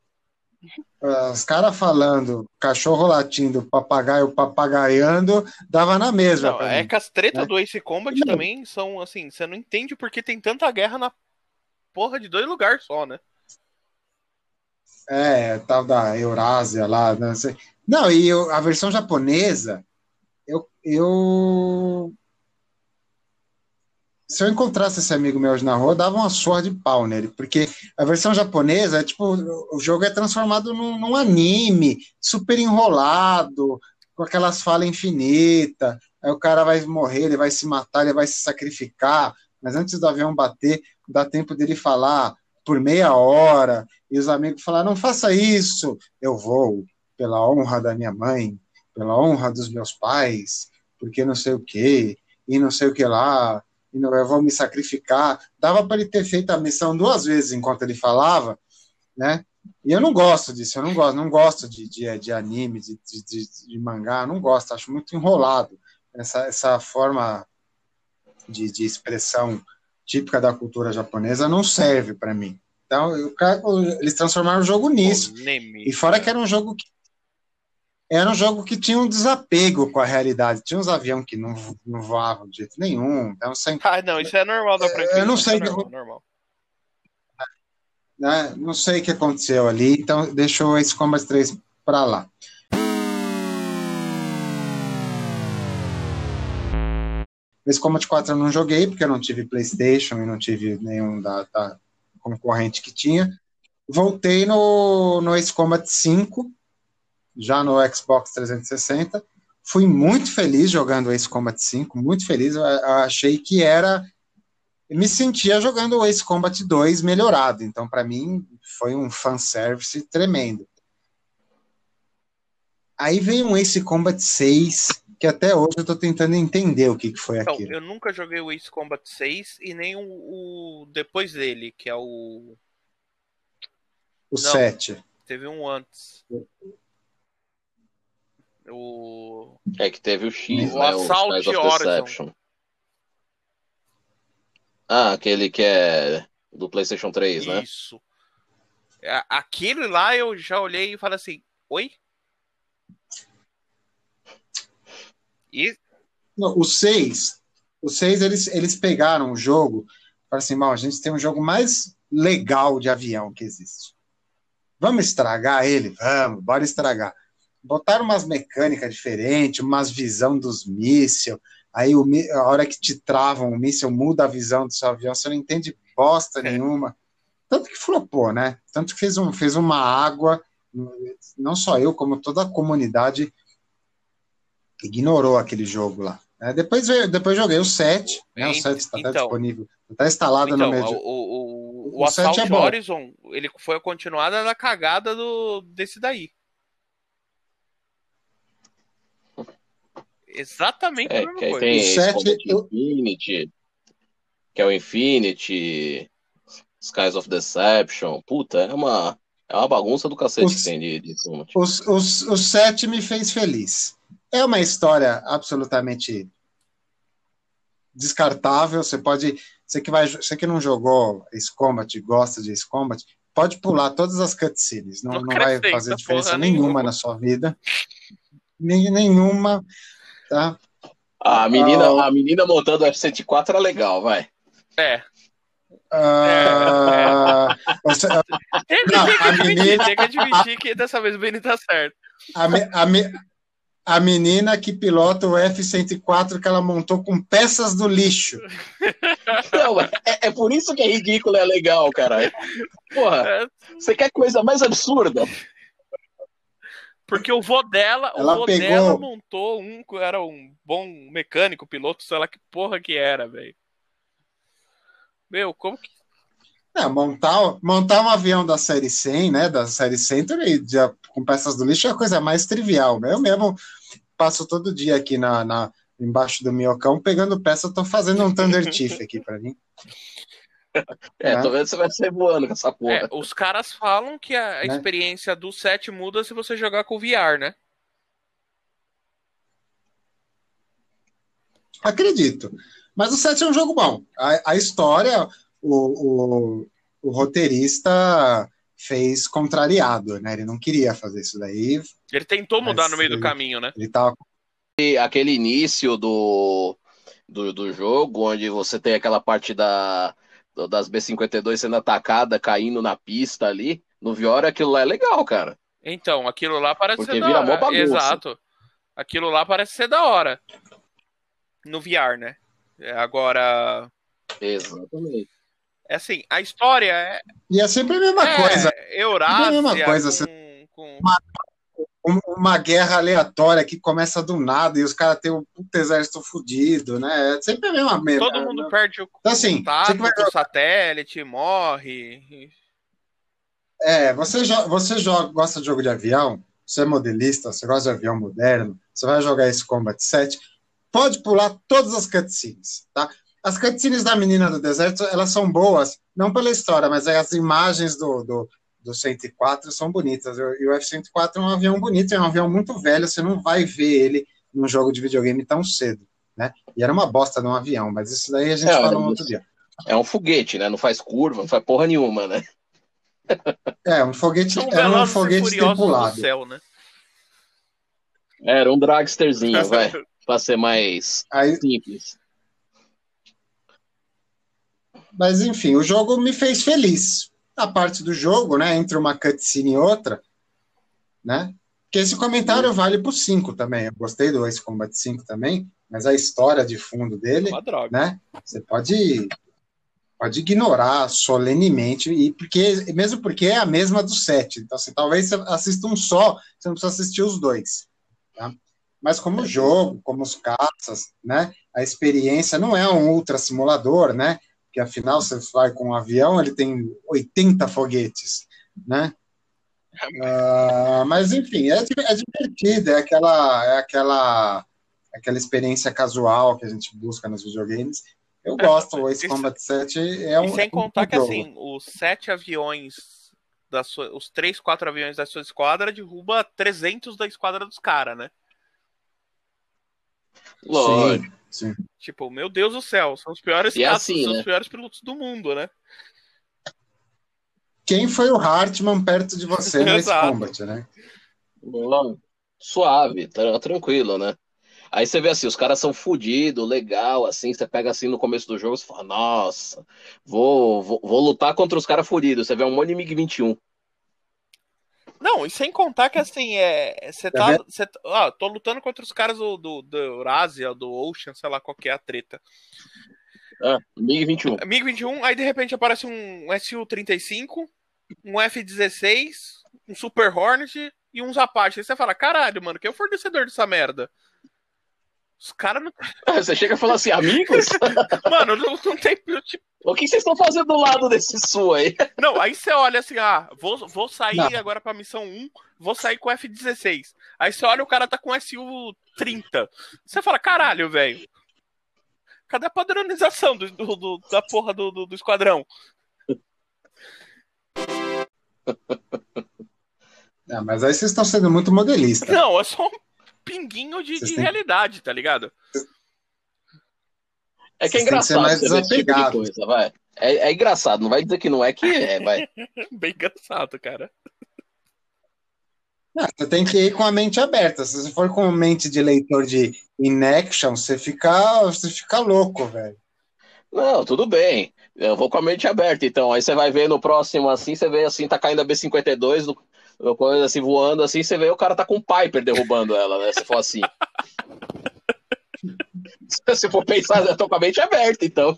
os caras falando, cachorro latindo, papagaio papagaiando, dava na mesma. Não, é mim. que as tretas né? do Ace Combat Não. também são assim, você não entende porque tem tanta guerra na porra de dois lugares só, né? É, tal da Eurásia lá, não sei. Não, e eu- a versão japonesa, eu, eu. Se eu encontrasse esse amigo meu hoje na rua, dava uma surra de pau nele, porque a versão japonesa é tipo, o jogo é transformado num, num anime, super enrolado, com aquelas falas infinitas, aí o cara vai morrer, ele vai se matar, ele vai se sacrificar, mas antes do avião bater, dá tempo dele falar por meia hora, e os amigos falaram, não faça isso, eu vou, pela honra da minha mãe, pela honra dos meus pais, porque não sei o que, e não sei o que lá, e não, eu vou me sacrificar. Dava para ele ter feito a missão duas vezes enquanto ele falava, né? E eu não gosto disso, eu não gosto, não gosto de, de, de anime, de, de, de, mangá, não gosto, acho muito enrolado essa, essa forma de, de expressão típica da cultura japonesa não serve para mim. Então, eu, eles transformaram o jogo nisso. E fora que era um jogo que era um jogo que tinha um desapego com a realidade. Tinha uns aviões que não, não voavam de jeito nenhum. Então, sem, Ah, não, isso é normal da franquia. Eu não isso sei é que normal, né? Não sei o que aconteceu ali, então deixou Ace Combat 3 para lá. Ace Combat 4 eu não joguei, porque eu não tive PlayStation e não tive nenhum da, da concorrente que tinha. Voltei no, no Ace Combat 5, já no Xbox 360. Fui muito feliz jogando Ace Combat 5, muito feliz. Eu, achei que era. Me sentia jogando o Ace Combat 2 melhorado. Então, para mim, foi um fanservice tremendo. Aí veio um Ace Combat 6, que até hoje eu tô tentando entender o que, que foi Então, aquilo. eu nunca joguei o Ace Combat 6 e nem o, o depois dele, que é o. O não. 7. Teve um antes. O. É que teve o X, O né? Assault o Skies of. Deception. Ah, aquele que é do PlayStation 3, né? Isso. A- Aquele lá eu já olhei e falei assim: Oi? E Não, o 6, o 6 eles, eles pegaram o jogo e falaram assim: "Mal, a gente tem um jogo mais legal de avião que existe. Vamos estragar ele? Vamos, bora estragar. Botaram umas mecânicas diferentes, umas visão dos mísseis. Aí o, a hora que te travam o míssil muda a visão do seu avião, você não entende bosta É. nenhuma. Tanto que flopou, né? Tanto que fez, um, fez uma água, não só eu, como toda a comunidade ignorou aquele jogo lá. né? depois, veio, depois joguei o 7, né? O Ent- 7 está então. disponível, está instalado então, no meu. o, o, o, O sete Assault é bom. Horizon, ele foi a continuada da cagada do, desse daí. Exatamente a É, mesma que coisa. tem O Ace sete, Combat eu- Infinity, que é o Infinity, Skies of Deception. Puta, é uma, é uma bagunça do cacete Os- que tem de, de Summit. Os, os, o 7 me fez feliz. É uma história absolutamente descartável. Você pode. Você que, vai, você que não jogou Ace Combat e gosta de Ace Combat, pode pular todas as cutscenes. Não, Não não vai fazer diferença nenhuma, nenhuma. na sua vida. Nenhuma. Tá? A menina, Ah, a menina montando o F-104 era legal, vai. É. Ah, você- Tem, Não, tem que a admitir, menina- tem que admitir que dessa vez o Benny tá certo. a, me- a, me- a menina que pilota o F-104 que ela montou com peças do lixo. Não, é, é por isso que é ridículo e é legal, cara. Porra, É, você quer coisa mais absurda? Porque o vô dela, Ela o vô pegou- dela montou um que era um bom mecânico, piloto, sei lá que porra que era, velho. Meu, como que. É, montar, montar um avião da série 100, né, da série Century, já, com peças do lixo é a coisa mais trivial. Eu mesmo passo todo dia aqui na, na- embaixo do minhocão pegando peça, tô fazendo um Thunder Chief aqui para mim. É, Né? tô vendo que você vai sair voando com essa porra. É, os caras falam que a Né? experiência do set muda se você jogar com o VR, né? Acredito. Mas o 7 é um jogo bom. A, a história, o, o, o roteirista fez contrariado, né? Ele não queria fazer isso daí. Ele tentou mudar no meio do ele- caminho, né? Ele tava E aquele início do, do, do jogo, onde você tem aquela parte da, do- das B-52 sendo atacada, caindo na pista ali, no Viora aquilo lá é legal, cara. Então, aquilo lá parece Porque ser da vira hora. bagunça. Exato. Aquilo lá parece ser da hora. No VR, né? É, Agora, Exatamente. é assim, a história é, E é sempre a mesma é coisa. Eurásia É a mesma coisa, com, com- Uma guerra aleatória que começa do nada e os caras têm um puto exército fudido, né? É sempre a mesma mesma. todo mundo perde o Então, assim, contato vai do satélite, morre. É, você, jo- você joga, gosta de jogo de avião, você é modelista, você gosta de avião moderno, você vai jogar esse Combat 7, pode pular todas as cutscenes, tá? As cutscenes da Menina do Deserto, elas são boas, não pela história, mas as imagens do, do, do 104 são bonitas. E o F-104 é um avião bonito, é um avião muito velho, você não vai ver ele num jogo de videogame tão cedo, né? E era uma bosta de um avião, mas isso daí a gente É, fala um isso. outro dia. É um foguete, né? Não faz curva, não faz porra nenhuma, né? É, um foguete, São era um e foguete tripulado. céu, né? Era um dragsterzinho, vai. Pra ser mais Aí, simples. Mas enfim, o jogo me fez feliz. A parte do jogo, né? Entre uma cutscene e outra, né? Que esse comentário vale pro 5 também. Eu gostei do Ace Combat 5 também, mas a história de fundo dele, droga. né? Você pode pode ignorar solenemente e porque mesmo porque é a mesma do 7. Então, assim, talvez você assista um só, você não precisa assistir os dois, tá? Mas como jogo, como os caças, né? A experiência não é um ultra simulador, né? Que afinal você vai com um avião, ele tem 80 foguetes, né? Ah, mas enfim, é, é divertido, é aquela, é aquela, aquela experiência casual que a gente busca nos videogames. Eu gosto, o Ace Combat 7 é um. E sem é um contar que assim, os sete aviões da sua, os três, quatro aviões da sua esquadra derruba 300 da esquadra dos caras, né? Lógico. Sim, sim. Tipo, meu Deus do céu, são os piores E é assim, são né? os piores pilotos do mundo, né? Quem foi o Hartman perto de você no Ace Exato. Combat, né? Bom, Suave, tra- tranquilo, né? Aí você vê assim, os caras são fodidos, legal, assim, você pega assim no começo do jogo, você fala, nossa, vou, vou, vou lutar contra os caras fodidos. Você vê um monte de MiG-21. Não, e sem contar que assim, é. Você Tá vendo? Cê, ó, tô lutando contra os caras do, do, do Eurasia, do Ocean, sei lá qual que é a treta. Ah, MiG-21. MiG-21, aí de repente aparece um Su-35, um F-16, um Super Hornet e uns Apache. Aí você fala, caralho, mano, quem é o fornecedor dessa merda? Os caras não. Você chega e fala assim, amigos, Mano, não, não tem. tipo, o que vocês estão fazendo do lado desse sul aí? Não, aí você olha assim, ah, vou, vou sair Não. agora pra missão 1, vou sair com F-16. Aí você olha o cara tá com Su-30. Você fala, caralho, velho. Cadê a padronização do, do- do- da porra do, do, do esquadrão? É, mas aí vocês estão sendo muito modelistas. Não, é só um pinguinho de, de têm- realidade, tá ligado? É que é têm que ser engraçado mais tipo de coisa, vai. É, é engraçado, não vai dizer que não é que é, vai. Bem engraçado, cara. Não, você tem que ir com a mente aberta. Se você for com a mente de leitor de inaction, você fica, você fica louco, velho. Não, tudo bem. Eu vou com a mente aberta, então. Aí você vai ver no próximo assim, você vê assim, tá caindo a B-52, do- do- coisa assim, voando assim, você vê o cara tá com um Piper derrubando ela, né? Se for assim. Se for pensar, eu tô com a mente aberta, então.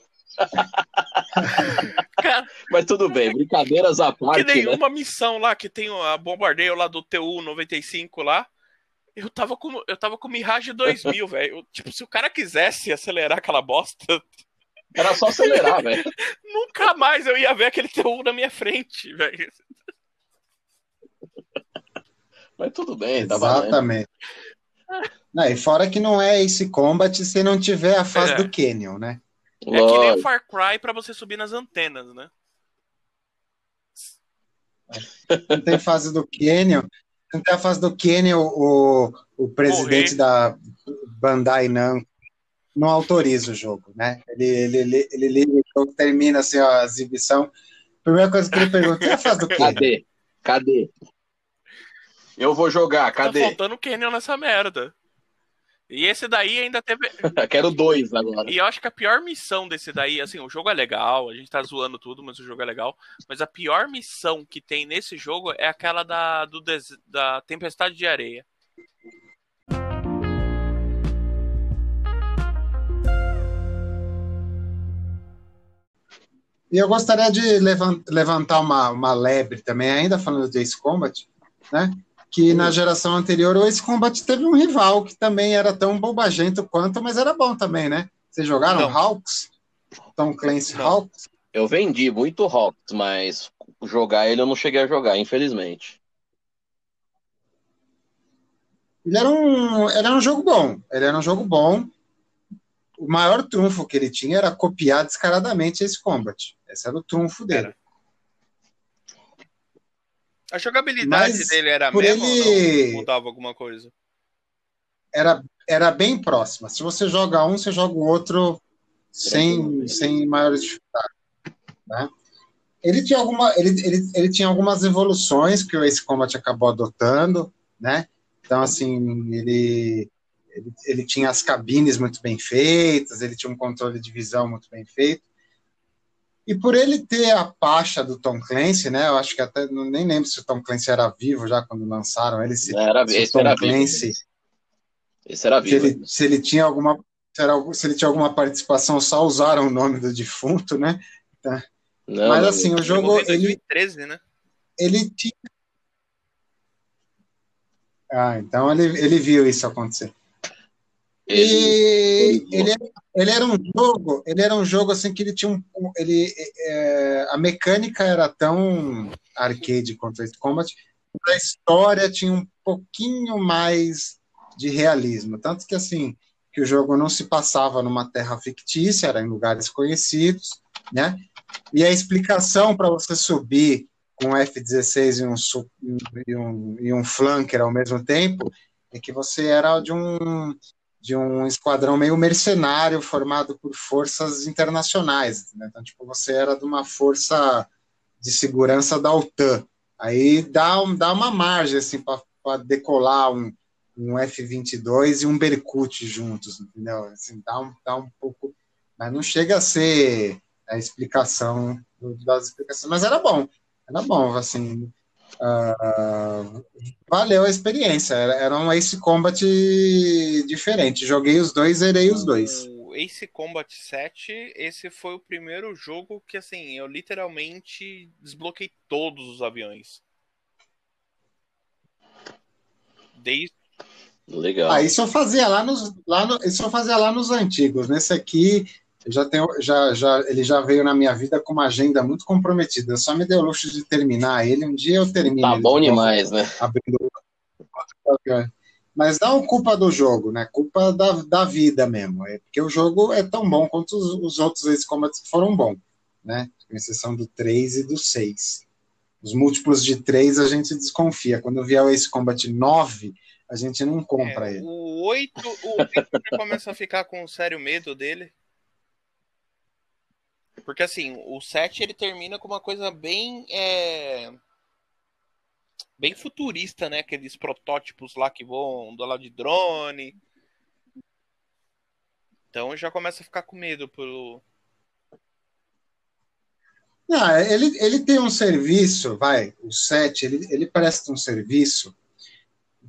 Cara, Mas tudo bem, brincadeiras à que parte, nem né? uma missão lá que tem a bombardeio lá do TU-95 lá. Eu tava com, eu tava com Mirage 2000, velho. Tipo, se o cara quisesse acelerar aquela bosta, Era só acelerar, velho. nunca mais eu ia ver aquele TU na minha frente, velho. Mas tudo bem, tá valendo. Exatamente. Não, e fora que não é esse combat se não tiver a fase É. do Canyon, né? É que nem o. Far Cry pra você subir nas antenas, né? Não tem fase do Canyon. Não tem a fase do Canyon, o, o presidente Morrer. da Bandai Namco não autoriza o jogo, né? Ele, ele, ele, ele liga o jogo, termina assim, ó, a exibição. Primeira coisa que ele pergunta, é a fase do Canyon? Cadê? Cadê? Eu vou jogar, Tá cadê? faltando Canyon nessa merda. E esse daí ainda teve. Quero dois agora. E eu acho que a pior missão desse daí, assim, o jogo é legal, a gente tá zoando tudo, mas o jogo é legal. Mas a pior missão que tem nesse jogo é aquela da, do des- da Tempestade de Areia. E eu gostaria de levan- levantar uma, uma lebre também, ainda falando de Ace Combat, né? Que na geração anterior o Ace Combat teve um rival que também era tão bobagento quanto, mas era bom também, né? Vocês jogaram Não. Hawks? Tom Clancy Não. Hawks? Eu vendi muito Hawks, mas jogar ele eu não cheguei a jogar, infelizmente. Ele era um, ele era um jogo bom. Ele era um jogo bom. O maior trunfo que ele tinha era copiar descaradamente esse combat. Esse era o trunfo dele. Era. A jogabilidade Mas dele era a mesma ele- ou não mudava alguma coisa? Era, era bem próxima. Se você joga um, você joga o outro sem, sem maiores dificuldades. Né? Ele, tinha alguma, ele, ele, ele tinha algumas evoluções que o Ace Combat acabou adotando, né? Então, assim, ele, ele, ele tinha as cabines muito bem feitas, ele tinha um controle de visão muito bem feito. E por ele ter a pacha do Tom Clancy, né? Eu acho que até não- nem lembro se o Tom Clancy era vivo já quando lançaram ele. Se, Era, se o esse Tom era Clancy, vivo. Esse era se vivo. ele, se ele tinha alguma se, se ele tinha alguma participação, só usaram o nome do defunto, né? Não, Mas assim, o jogo em ele, 2013, né? ele tinha. Ah, então ele, ele viu isso acontecer. Ele, E ele- ele, ele era um jogo, ele era um jogo assim que ele tinha um, ele é, a mecânica era tão arcade quanto Ace Combat, a história tinha um pouquinho mais de realismo, tanto que assim que o jogo não se passava numa terra fictícia, era em lugares conhecidos, né? E a explicação para você subir com F-16 e um, e, um, e um flanker ao mesmo tempo é que você era de um de um esquadrão meio mercenário formado por forças internacionais. né? Então, tipo, você era de uma força de segurança da OTAN. Aí dá, um- dá uma margem assim, para decolar um, um F-22 e um Berkut juntos, entendeu? Assim, dá, um, dá um pouco. Mas não chega a ser a explicação das explicações. Mas era bom. Era bom, assim. Ah, valeu a experiência. Era, era um Ace Combat diferente. Joguei os dois, zerei os dois. O Ace Combat 7, esse foi o primeiro jogo que, assim, eu literalmente desbloqueei todos os aviões. Desde Legal. Ah, isso eu fazia lá nos, lá no, isso eu fazia lá nos antigos. Nesse aqui, eu já tenho, já, já, ele já veio na minha vida com uma agenda muito comprometida. Eu só me deu o luxo de terminar ele. Um dia eu termino. Tá bom demais, né? abrindo. Mas não culpa do jogo, né? Culpa da, da vida mesmo. É porque o jogo é tão bom quanto os, os outros Ace Combats que foram bons, né? Com exceção do 3 e do 6. Os múltiplos de 3 a gente desconfia. Quando vier o Ace Combat 9, a gente não compra é, ele. o 8, o 8 já começa a ficar com um sério medo dele. Porque assim, o 7 ele termina com uma coisa bem. é, bem futurista, né? Aqueles protótipos lá que voam do lado de drone. Então já começa a ficar com medo pelo. Não, ele, ele tem um serviço, vai, o 7, ele, ele presta um serviço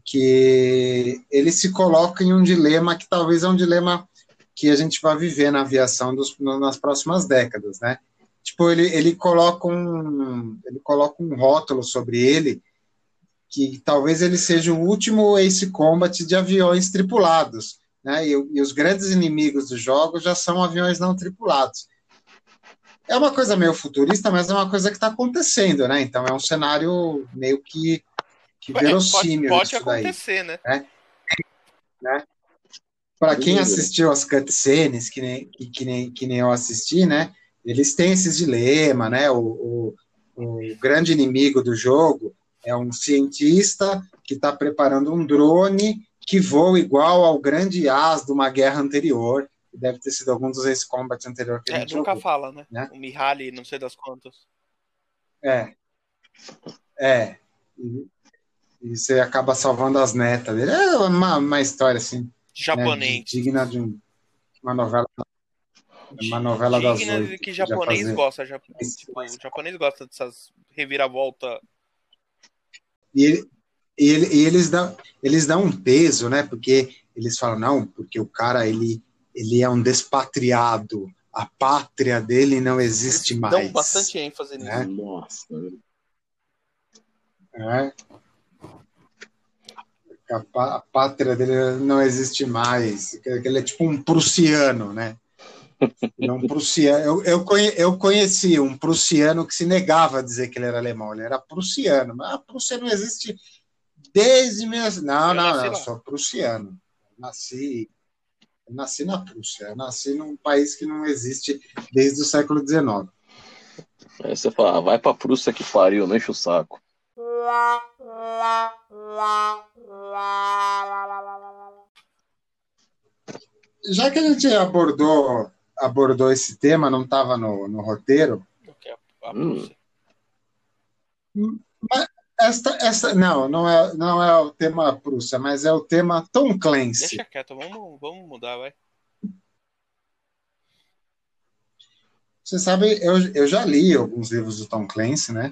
que ele se coloca em um dilema que talvez é um dilema que a gente vai viver na aviação dos, nas próximas décadas, né? Tipo, ele, ele, coloca um, ele coloca um rótulo sobre ele que talvez ele seja o último Ace Combat de aviões tripulados, né? E, e os grandes inimigos do jogo já são aviões não tripulados. É uma coisa meio futurista, mas é uma coisa que está acontecendo, né? Então é um cenário meio que, que É, pode verossímil pode isso daí. acontecer, né? Para quem assistiu as cutscenes, que nem, que, que nem, que nem eu assisti, né? Eles têm esses dilema, né? O, o, o grande inimigo do jogo é um cientista que está preparando um drone que voa igual ao grande as de uma guerra anterior. que Deve ter sido algum dos Ace Combat anterior que a É, gente nunca jogou. fala, né? né? O Mihaly, não sei das quantas. É. É. E, e você acaba salvando as netas dele. É uma, uma história assim. Né, Japonês. digna de um- uma novela. Uma novela das Digna oito. de que japonês fazer. gosta. Tipo, o japonês gosta dessas reviravolta. E, ele- e ele- e eles, dão, eles dão um peso, né? Porque eles falam, não, porque o cara ele, ele é um despatriado. A pátria dele não existe Eles mais. Dão bastante ênfase nisso. né? Nossa. É. A, pá- a pátria dele não existe mais. Ele é tipo um prussiano, né? É um prussiano. Eu, eu, conhe- eu conheci um prussiano que se negava a dizer que ele era alemão. Ele era prussiano. Mas a Prússia não existe desde... Minha... Não, Eu não, não. Eu sou prussiano. Eu nasci... Eu nasci na Prússia. Eu nasci num país que não existe desde o século XIX. Aí você fala, ah, vai pra Prússia que pariu, não enche o saco. Já que a gente abordou, abordou esse tema, não estava no, no roteiro, Hum. Esta, esta, não, não é, não é o tema Prússia, mas é o tema Tom Clancy. Deixa quieto, vamos, vamos mudar, vai. Você sabe, eu, eu já li alguns livros do Tom Clancy, né?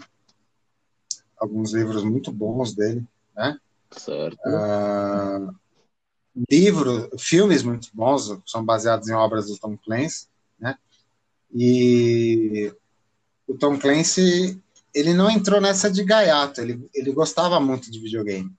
Alguns livros muito bons dele, né? Certo. Ah, livros, filmes muito bons, são baseados em obras do Tom Clancy, né? E o Tom Clancy, ele não entrou nessa de gaiato, ele, ele gostava muito de videogame.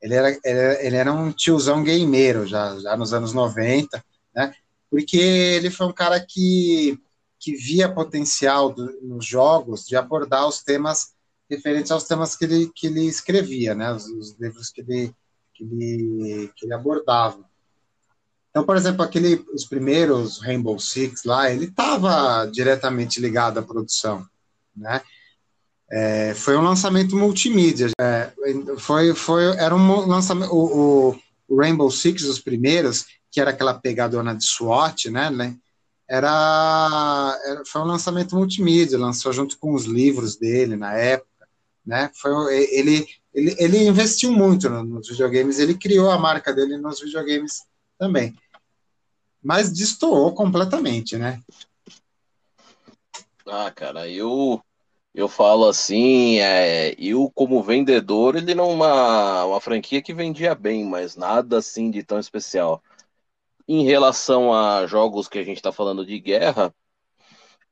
Ele era, ele era, ele era um tiozão gameiro já, já nos anos 90, né? Porque ele foi um cara que, que via potencial do, nos jogos de abordar os temas referentes aos temas que ele, que ele escrevia, né? Os, os livros que ele, que ele, que ele abordava. Então, por exemplo, aquele, os primeiros Rainbow Six lá, ele estava diretamente ligado à produção, né? É, foi um lançamento multimídia. É, foi, foi, era um lançamento. O, o, Rainbow Six, os primeiros, que era aquela pegadona de SWAT, né? né era, era, foi um lançamento multimídia, lançou junto com os livros dele na época, né? Foi, ele, ele, ele investiu muito nos videogames, ele criou a marca dele nos videogames também. Mas destoou completamente, né? Ah, cara, eu eu falo assim, é, eu como vendedor, ele não é uma, uma franquia que vendia bem, mas nada assim de tão especial. Em relação a jogos que a gente está falando de guerra,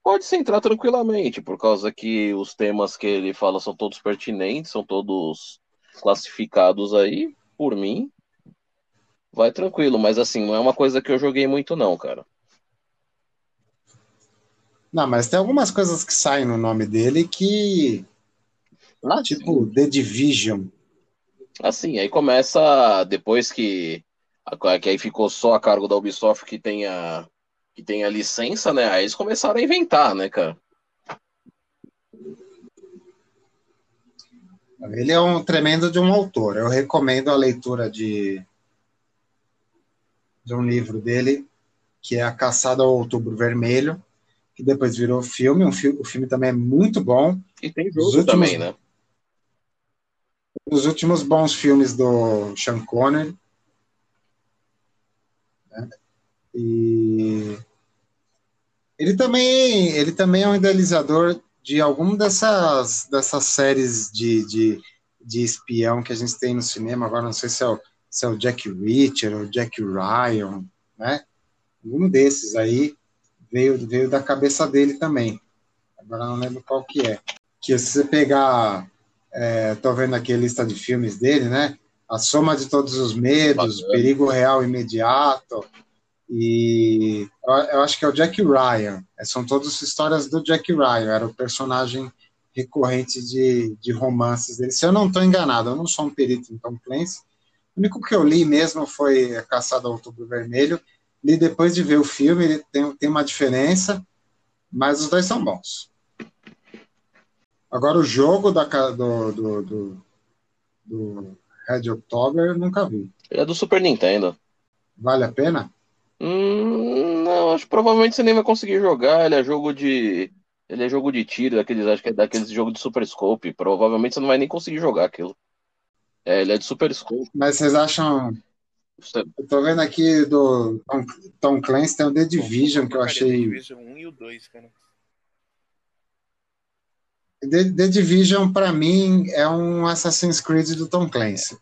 pode se entrar tranquilamente, por causa que os temas que ele fala são todos pertinentes, são todos classificados aí, por mim. Vai tranquilo, mas assim, não é uma coisa que eu joguei muito não, cara. Não, mas tem algumas coisas que saem no nome dele que. Ah, tipo, sim. The Division. Assim, aí começa depois que. Que aí ficou só a cargo da Ubisoft que tem a, que tem a licença, né? Aí eles começaram a inventar, né, cara? Ele é um tremendo de um autor. Eu recomendo a leitura de, de um livro dele, que é A Caçada ao Outubro Vermelho, que depois virou filme. Um fi o filme também é muito bom. E tem jogo últimos, também, né? Os últimos bons filmes do Sean Connery. Né? E ele também, ele também é um idealizador de alguma dessas, dessas séries de, de, de espião que a gente tem no cinema. Agora não sei se é o, se é o Jack Reacher ou Jack Ryan, né? Um desses aí veio, veio da cabeça dele também. Agora não lembro qual que é. Que se você pegar, é, tô vendo aqui a lista de filmes dele, né? A Soma de Todos os Medos, Bacana. Perigo Real Imediato, e eu acho que é o Jack Ryan. É, são todas histórias do Jack Ryan, era o personagem recorrente de, de romances dele. Se eu não estou enganado, eu não sou um perito em Tom Clancy. O único que eu li mesmo foi Caçada ao Outubro Vermelho, li depois de ver o filme, ele tem, tem uma diferença, mas os dois são bons. Agora, o jogo da, do, do, do, do Red October, nunca vi. Ele é do Super Nintendo. Vale a pena? Hum, não, acho que provavelmente você nem vai conseguir jogar. Ele é jogo de. Ele é jogo de tiro, daqueles, acho que é daqueles jogo de Super Scope. Provavelmente você não vai nem conseguir jogar aquilo. É, ele é de Super Scope. Mas vocês acham eu tô vendo aqui do Tom, Tom Clancy, tem o The Division, que eu achei. The Division 1 e o 2, cara. The, The Division, pra mim, é um Assassin's Creed do Tom Clancy.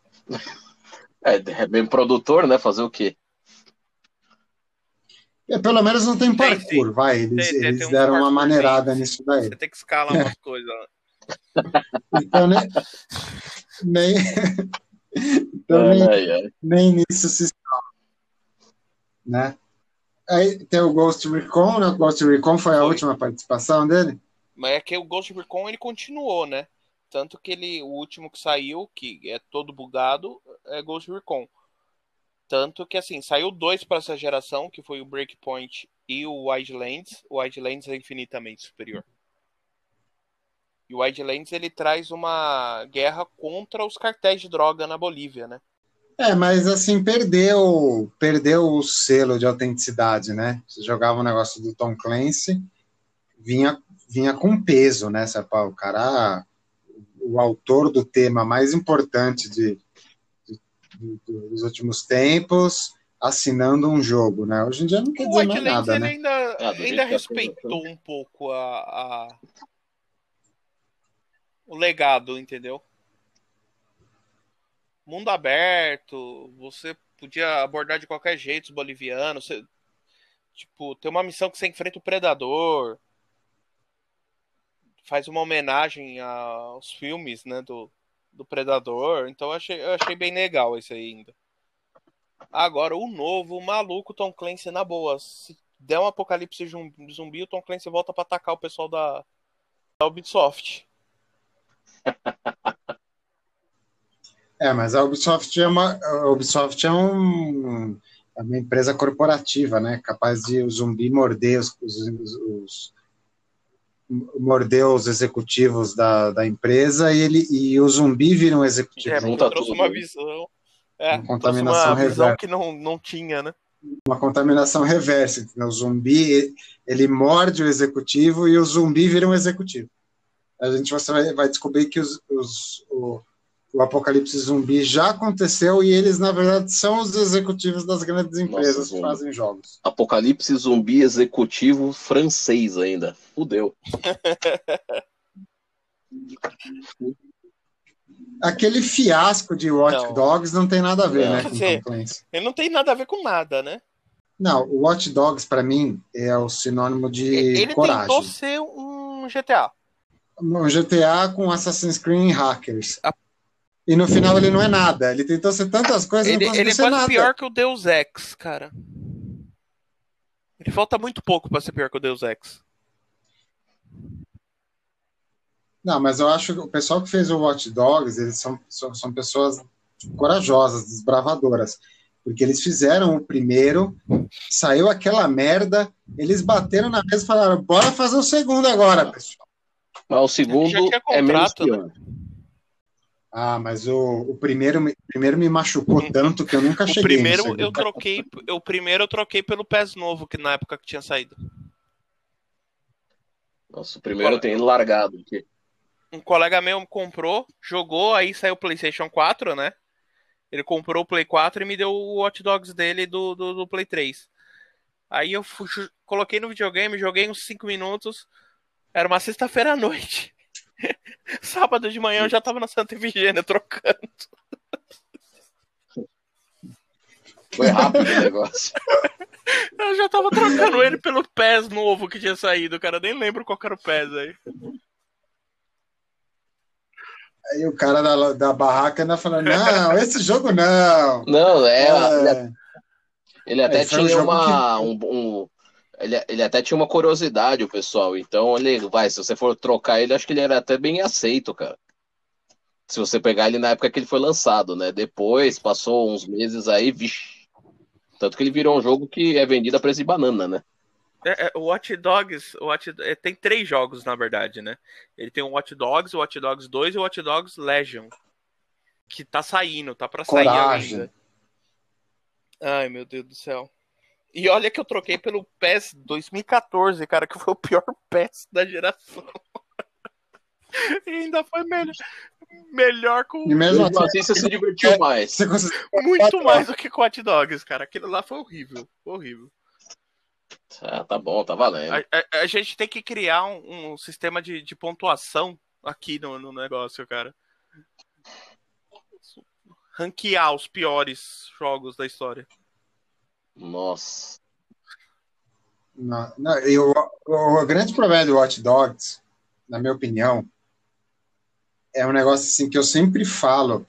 É, é bem produtor, né? Fazer o quê? É, pelo menos não tem parkour, tem, sim. vai. Eles, tem, eles tem deram uma maneirada nisso daí. Você tem que escalar umas coisas. Então, né? Nem. Então, nem, nem nisso se salva. Né? Aí tem o Ghost Recon, né? O Ghost Recon foi a foi. última participação dele. Mas é que o Ghost Recon ele continuou, né? Tanto que ele, o último que saiu, que é todo bugado, é Ghost Recon. Tanto que assim, saiu dois para essa geração, que foi o Breakpoint e o Wildlands. O Wildlands é infinitamente superior. E o Wildlands ele traz uma guerra contra os cartéis de droga na Bolívia, né? É, mas assim, perdeu, perdeu o selo de autenticidade, né? Você jogava o negócio do Tom Clancy, vinha, vinha com peso, né? O cara, o autor do tema mais importante de dos últimos tempos, assinando um jogo, né? Hoje em dia não quer dizer mais nada, ele né? ainda, Ah, ainda respeitou um pouco a, a- o legado, entendeu? Mundo aberto, você podia abordar de qualquer jeito os bolivianos. Você, tipo, tem uma missão que você enfrenta o predador. Faz uma homenagem aos filmes, né, do, do Predador. Então eu achei, eu achei bem legal isso aí ainda. Agora, o novo, o maluco Tom Clancy, na boa. Se der um apocalipse zum- zumbi, o Tom Clancy volta pra atacar o pessoal da, da Ubisoft. É, mas a Ubisoft é uma, Ubisoft é, um, é uma empresa corporativa, né? Capaz de o zumbi morder os, os- os- morder os executivos da, da empresa e ele e o zumbi vira um executivo. É, trouxe tudo, uma né? visão. É, Uma contaminação uma visão reversa. que não, não tinha, né? uma contaminação reversa. entendeu? O zumbi ele morde o executivo e o zumbi vira um executivo. A gente você vai, vai descobrir que os, os- o, o apocalipse zumbi já aconteceu e eles, na verdade, são os executivos das grandes empresas que zumbi. fazem jogos. Apocalipse zumbi executivo francês ainda. Fudeu. Aquele fiasco de Watch Não. Dogs não tem nada a ver, Não. né, com dizer- Tom Clancy. Ele não tem nada a ver com nada, né? Não, o Watch Dogs, para mim, é o sinônimo de Ele coragem. tentou ser um GTA. no GTA com Assassin's Creed e Hackers. A- E no final ele não é nada. Ele tentou ser tantas coisas Ele, não ele é quase nada. pior que o Deus Ex, cara. Ele falta muito pouco pra ser pior que o Deus Ex. Não, mas eu acho que o pessoal que fez o Watch Dogs, eles são, são, são pessoas corajosas, desbravadoras. Porque eles fizeram o primeiro, saiu aquela merda, eles bateram na mesa e falaram: bora fazer o segundo agora, pessoal. Mas o segundo é menos contrato, pior. Ah, mas o, o primeiro, me- o primeiro me machucou tanto que eu nunca O cheguei. no primeiro eu troquei, o primeiro eu troquei pelo PES novo, que na época que tinha saído. Nossa, o primeiro eu tenho largado aqui. Um colega meu comprou, jogou, aí saiu o PlayStation 4, né? Ele comprou o Play 4 e me deu o Hot Dogs dele do, do, do Play 3. Aí eu fui- coloquei no videogame, joguei uns 5 minutos. Era uma sexta-feira à noite. Sábado de manhã eu já tava na Santa Efigênia trocando. Foi rápido o negócio. Eu já tava trocando ele pelo PES novo que tinha saído, cara. Nem lembro qual que era o PES aí. Aí o cara da, da barraca ainda falando: não, esse jogo não. Não, é, ele, É, ele até É, tinha uma. Um, um- ele, ele até tinha uma curiosidade, o pessoal. Então, ele vai, se você for trocar ele, acho que ele era até bem aceito, cara. Se você pegar ele na época que ele foi lançado, né? Depois, passou uns meses aí, vixi. Tanto que ele virou um jogo que é vendido a preço de banana, né? É, é, o Watch Dogs, o Watch, é, tem três jogos, na verdade, né? Ele tem o Watch Dogs, o Watch Dogs 2 e o Watch Dogs Legion. Que tá saindo, tá pra sair Coragem. ainda. Ai, meu Deus do céu. E olha que eu troquei pelo PES 2014, cara, que foi o pior PES da geração. e ainda foi melhor, melhor com E mesmo assim, assim, você se divertiu mais. muito mais do que com o Watch Dogs, cara. Aquilo lá foi horrível, foi horrível. Ah, tá bom, tá valendo. A, a- a gente tem que criar um, um sistema de, de pontuação aqui no, no negócio, cara. Ranquear os piores jogos da história. Nossa. Não, não, e o, o grande problema do Watch Dogs, na minha opinião, é um negócio assim que eu sempre falo,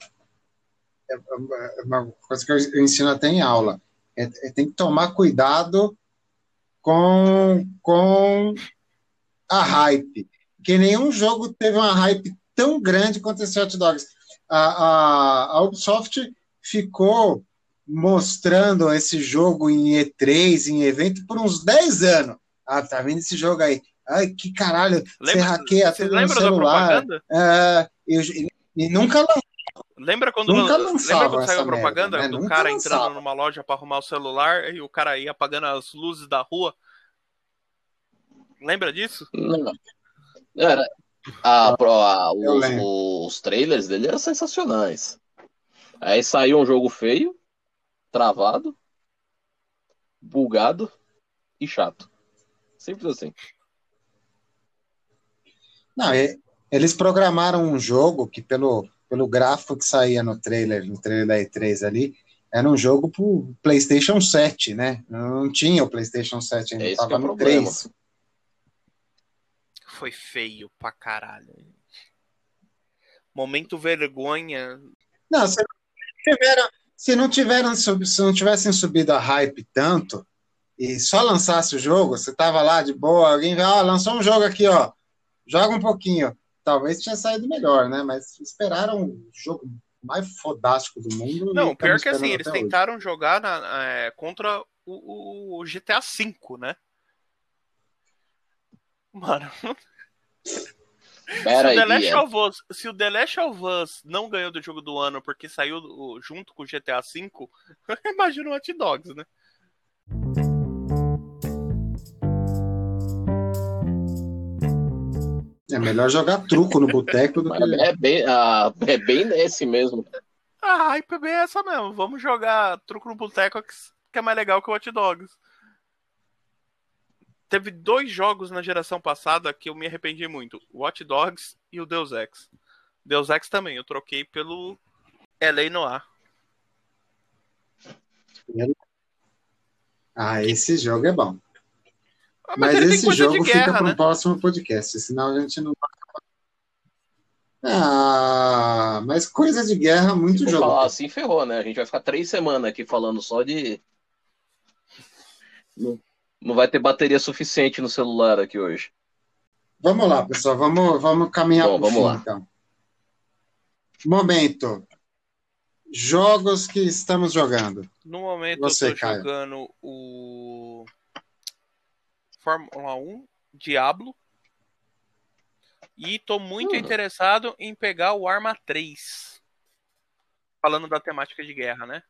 é é uma coisa que eu ensino até em aula, é, é tem que tomar cuidado com, com a hype, porque nenhum jogo teve uma hype tão grande quanto esse Watch Dogs. A, a, a Ubisoft ficou mostrando esse jogo em E3, em evento, por uns 10 anos. Ah, tá vendo esse jogo aí? Ai, que caralho, você Lembra- hackeia Você tudo no lembra da celular. propaganda? É, e, nunca lançou. Lembra quando, Nunca lembra lançavam quando saiu essa a propaganda merda, né? do Nunca cara lançava. entrando numa loja pra arrumar o celular e o cara ia apagando as luzes da rua? Lembra disso? Não. Era, a, a- os, os trailers dele eram sensacionais. Aí saiu um jogo feio, travado, bugado e chato. Simples assim. Não, eles programaram um jogo que, pelo, pelo gráfico que saía no trailer, no trailer da E3 ali, era um jogo pro PlayStation 7, né? Não tinha o PlayStation 7 ainda, É tava é no problema. 3. Foi feio pra caralho. Momento vergonha. Não, não tiveram, se não tiveram se não tivessem subido a hype tanto e só lançasse o jogo, você tava lá de boa, alguém vai, ah, lançou um jogo aqui, ó, joga um pouquinho. Talvez tinha saído melhor, né? Mas esperaram o jogo mais fodástico do mundo. Não, pior que assim, eles hoje. tentaram jogar na- é, contra o, o GTA V, né? Mano, se Pera o, The Last Ian. of Us, se o The Last of Us não ganhou do jogo do ano porque saiu junto com o GTA V, imagina o Hot Dogs, né? É melhor jogar truco no boteco do que. É bem, ah, é bem nesse mesmo. A hype é essa mesmo. Vamos jogar truco no boteco que que é mais legal que o Hot Dogs. Teve dois jogos na geração passada que eu me arrependi muito: o Hot Dogs e o Deus Ex. Deus Ex também, eu troquei pelo LA Noir. Ah, esse jogo é bom. Ah, Mas, tem esse jogo de fica guerra, para um né? próximo podcast, senão a gente não vai. Ah, mas coisa de guerra, muito Se jogo. falar assim, ferrou, né? A gente vai ficar três semanas aqui falando só de. Não, não vai ter bateria suficiente no celular aqui hoje. Vamos lá, pessoal, vamos, vamos caminhar Bom, vamos fim, lá. então. Momento. Jogos que estamos jogando. No momento Você, eu tô Caio. jogando o Fórmula 1 Diablo. E tô muito Hum. interessado em pegar o Arma 3. Falando da temática de guerra, né?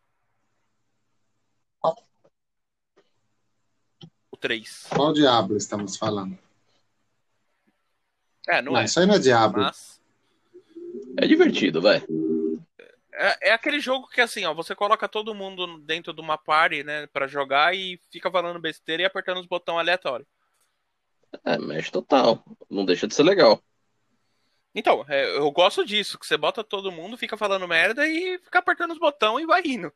O 3. Qual diabo estamos falando? É, não, Não, é. isso aí não é diabo. Mas É divertido, vai. é, é aquele jogo que assim, ó, você coloca todo mundo dentro de uma party, né, Pra jogar e fica falando besteira e apertando os botões aleatórios. É, mexe total. Não deixa de ser legal. Então, é, eu gosto disso, que você bota todo mundo, fica falando merda e fica apertando os botões e vai indo.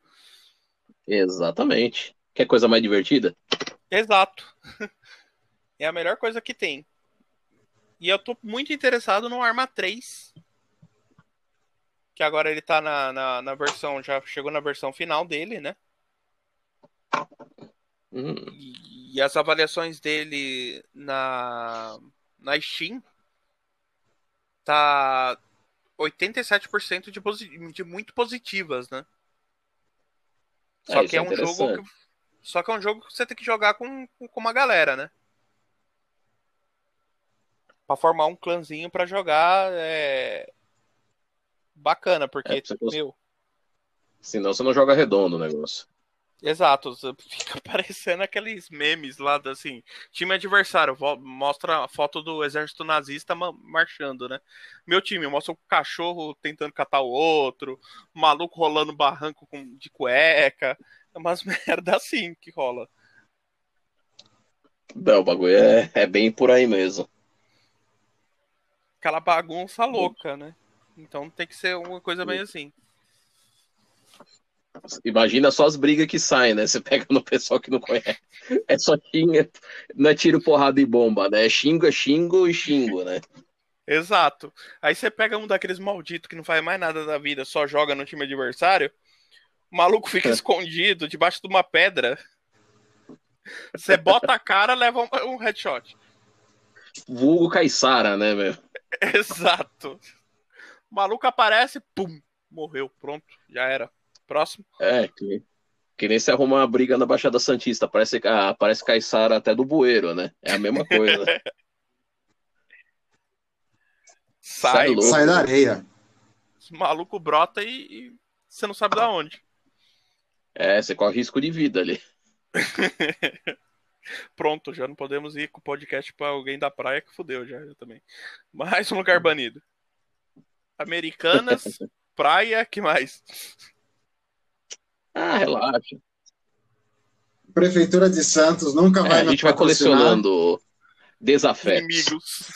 Exatamente. Quer coisa mais divertida? Exato. É a melhor coisa que tem. E eu tô muito interessado no Arma 3. Que agora ele tá na, na, na versão, já chegou na versão final dele, né? Hum, E, e as avaliações dele na, na Steam tá 87% de, posi- de muito positivas, né? Só É, que isso é é um jogo que, só que é um jogo que você tem que jogar com, com uma galera, né? Pra formar um clãzinho pra jogar é bacana, porque É, cons- meu, Senão você não joga redondo o negócio. Exato, fica parecendo aqueles memes lá, do, assim, time adversário, mostra a foto do exército nazista ma- marchando, né? Meu time mostra o cachorro tentando catar o outro, o maluco rolando barranco com, de cueca, umas merda assim que rola. Não, o bagulho é, é bem por aí mesmo. Aquela bagunça louca, né? Então tem que ser uma coisa bem assim. Imagina só as brigas que saem, né? Você pega no pessoal que não conhece. É só xinga, não é tiro, porrada e bomba, né? É xingo, é xingo e xingo, né? Exato. Aí você pega um daqueles malditos que não faz mais nada da vida, só joga no time adversário, o maluco fica É. escondido debaixo de uma pedra. Você bota a cara, leva um, um headshot. Vulgo Caissara, né, meu? Exato. O maluco aparece, pum, morreu, pronto, já era. Próximo. É, que, que nem se arruma uma briga na Baixada Santista. Parece, ah, parece Caissara até do bueiro, né? É a mesma coisa. Sai, Sai louco. Sai da areia. o maluco brota e, e você não sabe da onde. É, você corre risco de vida ali. Pronto, já não podemos ir com o podcast pra alguém da praia que fudeu já, eu também. Mais um lugar banido. Americanas, praia, que mais? Ah, relaxa. Prefeitura de Santos nunca É, vai a nos gente vai colecionando desafetos. Inimigos.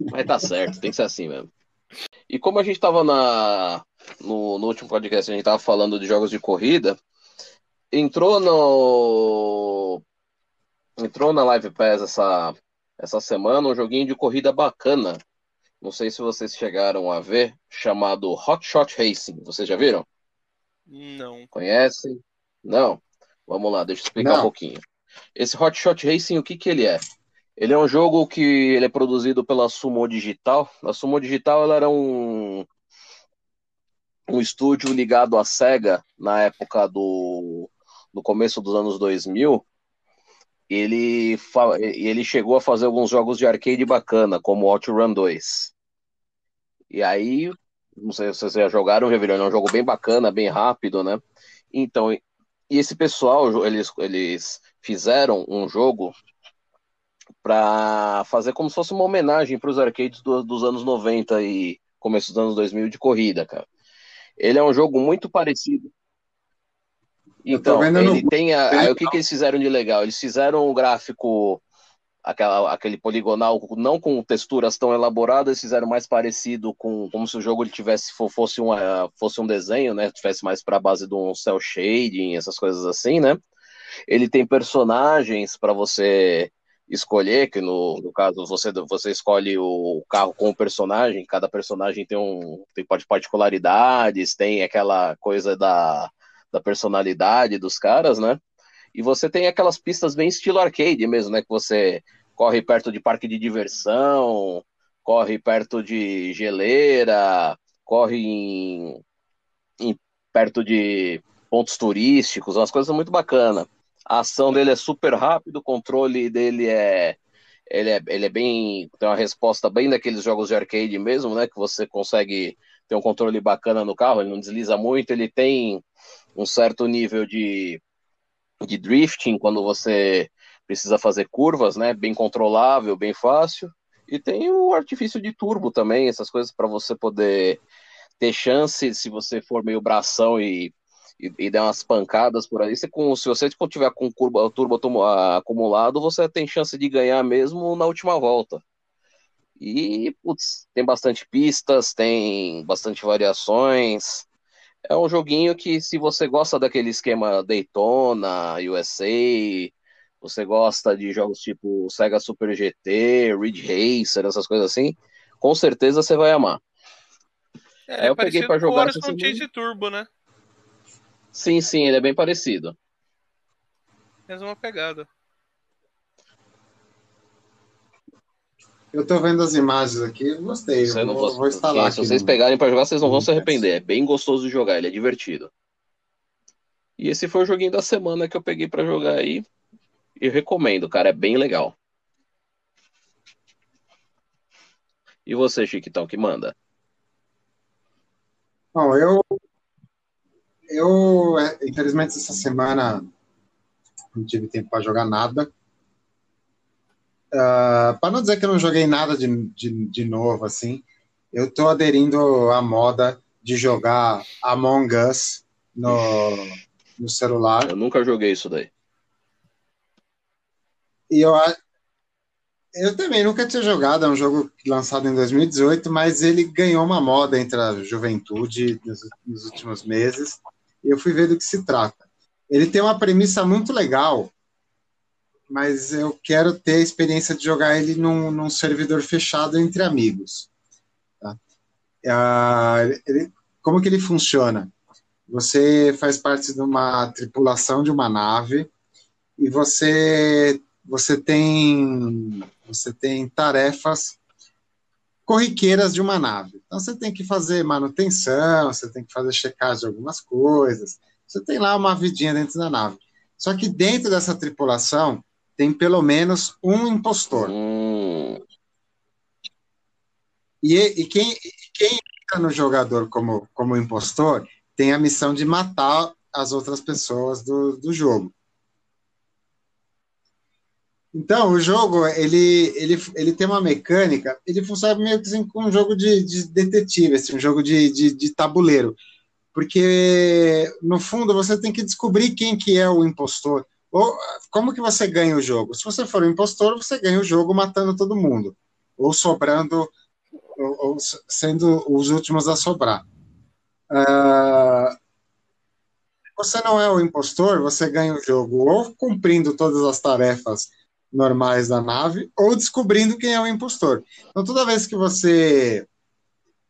Mas tá certo, tem que ser assim mesmo. E como a gente tava na, no, no último podcast, a gente tava falando de jogos de corrida, entrou no. Entrou na Live Pass essa, essa semana um joguinho de corrida bacana. Não sei se vocês chegaram a ver, chamado Hot Shot Racing. Vocês já viram? Não. Conhecem? Não? Vamos lá, deixa eu explicar Não. um pouquinho. Esse Hot Shot Racing, o que que ele é? Ele é um jogo que ele é produzido pela Sumo Digital. A Sumo Digital era um, um estúdio ligado à Sega na época do no começo dos anos 2000. Ele, ele chegou a fazer alguns jogos de arcade bacana, como OutRun 2. E aí, não sei se vocês já jogaram, já viram, é um jogo bem bacana, bem rápido, né? Então, e esse pessoal, eles, eles fizeram um jogo para fazer como se fosse uma homenagem para os arcades do- dos anos 90 e começo dos anos 2000 de corrida, cara. Ele é um jogo muito parecido. Então, vendo no ele tem a, aí o que que eles fizeram de legal? Eles fizeram um gráfico aquela, aquele poligonal não com texturas tão elaboradas, eles fizeram mais parecido com como se o jogo ele tivesse fo- fosse um fosse um desenho, né? Tivesse mais para base de um cel shading, essas coisas assim, né? Ele tem personagens para você escolher, que no, no caso você, você escolhe o carro com o personagem, cada personagem tem um tem particularidades, tem aquela coisa da, da personalidade dos caras, né? E você tem aquelas pistas bem estilo arcade mesmo, né? Que você corre perto de parque de diversão, corre perto de geleira, corre em, em- perto de pontos turísticos, umas coisas muito bacanas. A ação dele é super rápido, o controle dele é ele é, ele é bem tem uma resposta bem daqueles jogos de arcade mesmo, né? Que você consegue ter um controle bacana no carro, ele não desliza muito, ele tem um certo nível de de drifting quando você precisa fazer curvas, né? Bem controlável, bem fácil. E tem o artifício de turbo também, essas coisas para você poder ter chance, se você for meio bração e, e, e der umas pancadas por aí, você, com, se você tiver com curva, turbo acumulado, você tem chance de ganhar mesmo na última volta. E, putz, tem bastante pistas, tem bastante variações. É um joguinho que, se você gosta daquele esquema Daytona, USA, você gosta de jogos tipo Sega Super GT, Ridge Racer, essas coisas assim, com certeza você vai amar. É, eu peguei parecido pra com jogar Horizon. Chase Turbo, né? Sim, sim, ele é bem parecido. Mesma pegada. Eu tô vendo as imagens aqui, gostei. Você Eu não vou, vou- vou instalar se aqui. vocês no- pegarem pra jogar, vocês não vão se arrepender. É bem gostoso de jogar, ele é divertido. E esse foi o joguinho da semana que eu peguei pra jogar aí. E recomendo, cara, é bem legal. E você, Chiquitão, que manda? Bom, eu, eu, é, infelizmente, essa semana não tive tempo para jogar nada. para não dizer que eu não joguei nada de, de, de novo, assim, eu estou aderindo à moda de jogar Among Us no, no celular. Eu nunca joguei isso daí. E eu, eu também nunca tinha jogado, é um jogo lançado em 2018, mas ele ganhou uma moda entre a juventude nos, nos últimos meses, e eu fui ver do que se trata. Ele tem uma premissa muito legal, mas eu quero ter a experiência de jogar ele num, num servidor fechado entre amigos. tá? Ah, ele- como que ele funciona? Você faz parte de uma tripulação de uma nave e você você tem você tem tarefas corriqueiras de uma nave. Então você tem que fazer manutenção, você tem que fazer checagem de algumas coisas. Você tem lá uma vidinha dentro da nave. Só que dentro dessa tripulação tem pelo menos um impostor. Hum, E, e quem, quem entra no jogador como, como impostor tem a missão de matar as outras pessoas do, do jogo. Então, o jogo, ele, ele, ele tem uma mecânica, ele funciona meio que assim, como um jogo de, de detetive, assim, um jogo de, de, de tabuleiro. Porque, no fundo, você tem que descobrir quem que é o impostor. Ou como que você ganha o jogo? Se você for um impostor, você ganha o jogo matando todo mundo. Ou sobrando, ou, ou sendo os últimos a sobrar. Uh, você não é o impostor, você ganha o jogo ou cumprindo todas as tarefas normais da nave ou descobrindo quem é o impostor. Então, toda vez que você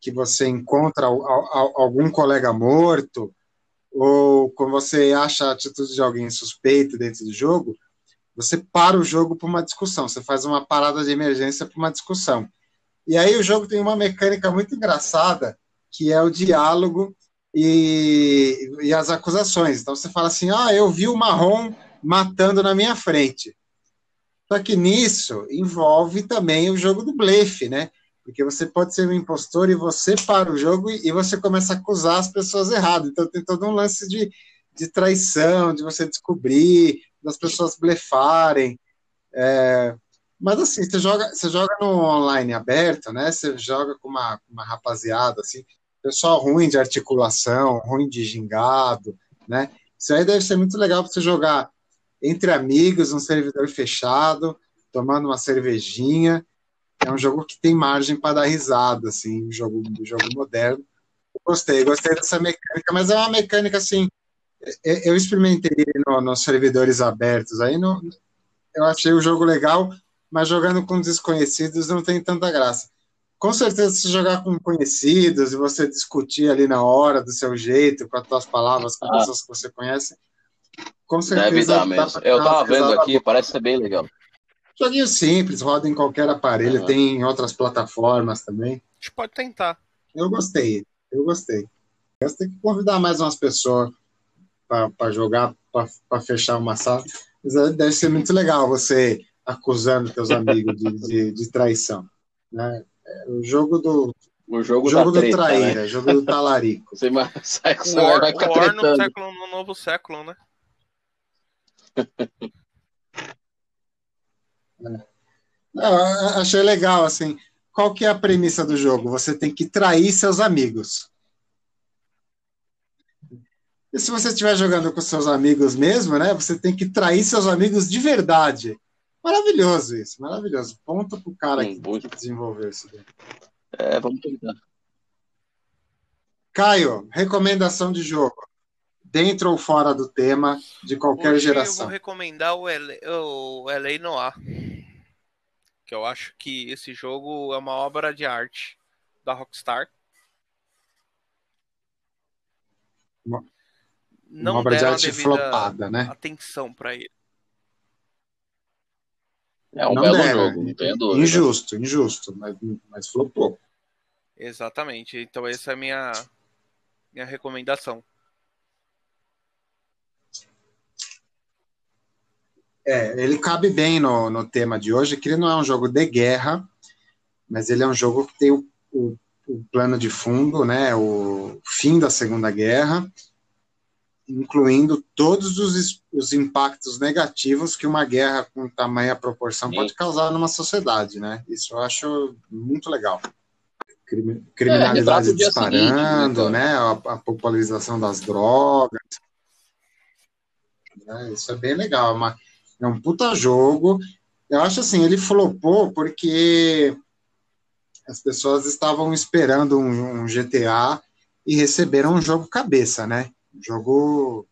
que você encontra algum colega morto ou quando você acha a atitude de alguém suspeito dentro do jogo, você para o jogo para uma discussão, você faz uma parada de emergência para uma discussão. E aí o jogo tem uma mecânica muito engraçada, que é o diálogo e, e as acusações. Então você fala assim: ah, eu vi o marrom matando na minha frente. Só que nisso envolve também o jogo do blefe, né? Porque você pode ser um impostor e você para o jogo e você começa a acusar as pessoas erradas. Então tem todo um lance de, de traição, de você descobrir, das pessoas blefarem. É, mas assim, você joga, você joga no online aberto, né? Você joga com uma, uma rapaziada, assim, pessoal ruim de articulação, ruim de gingado, né? Isso aí deve ser muito legal para você jogar entre amigos, um servidor fechado, tomando uma cervejinha. É um jogo que tem margem para dar risada, assim, um jogo, um jogo moderno. Gostei, gostei dessa mecânica, mas é uma mecânica assim. Eu experimentei no, nos servidores abertos, aí no, eu achei o jogo legal, mas jogando com desconhecidos não tem tanta graça. Com certeza, se jogar com conhecidos e você discutir ali na hora, do seu jeito, com as suas palavras, com ah. pessoas que você conhece, com certeza. Deve dar mesmo. Eu tava vendo aqui, parece ser bem legal. Joguinho simples, roda em qualquer aparelho, uhum. tem em outras plataformas também. A gente pode tentar. Eu gostei, eu gostei. Você tem que convidar mais umas pessoas para jogar, para fechar uma sala. Mas deve ser muito legal você acusando seus amigos de, de, de traição. Né? É, o jogo do, o jogo, jogo da do treta, traíra, né? jogo do talarico. Você sai com o War, o War no, século, no novo século, né? Não, achei legal, assim. Qual que é a premissa do jogo? Você tem que trair seus amigos. E se você estiver jogando com seus amigos mesmo, né? Você tem que trair seus amigos de verdade. Maravilhoso isso, maravilhoso. Ponto pro cara que, que desenvolveu isso. Daí. É, vamos tentar. Caio, recomendação de jogo. Dentro ou fora do tema, de qualquer Hoje geração. Eu vou recomendar o LA, o LA Noir. Que eu acho que esse jogo é uma obra de arte da Rockstar. Uma, Não uma obra de arte flopada, né? Atenção para ele. É um não belo dera. jogo, não tenho dúvida. Injusto, injusto, mas, mas flopou. Exatamente. Então essa é a minha, minha recomendação. É, ele cabe bem no, no tema de hoje, que ele não é um jogo de guerra, mas ele é um jogo que tem o, o, o plano de fundo, né, o fim da Segunda Guerra, incluindo todos os, os impactos negativos que uma guerra com tamanha proporção Sim. pode causar numa sociedade, né? Isso eu acho muito legal. Criminalidade é, disparando, seguinte, né? A, a, popularização das drogas. É, isso é bem legal. É, uma, é um puta jogo. Eu acho assim, ele flopou porque as pessoas estavam esperando um, um GTA e receberam um jogo cabeça, né? Jogo,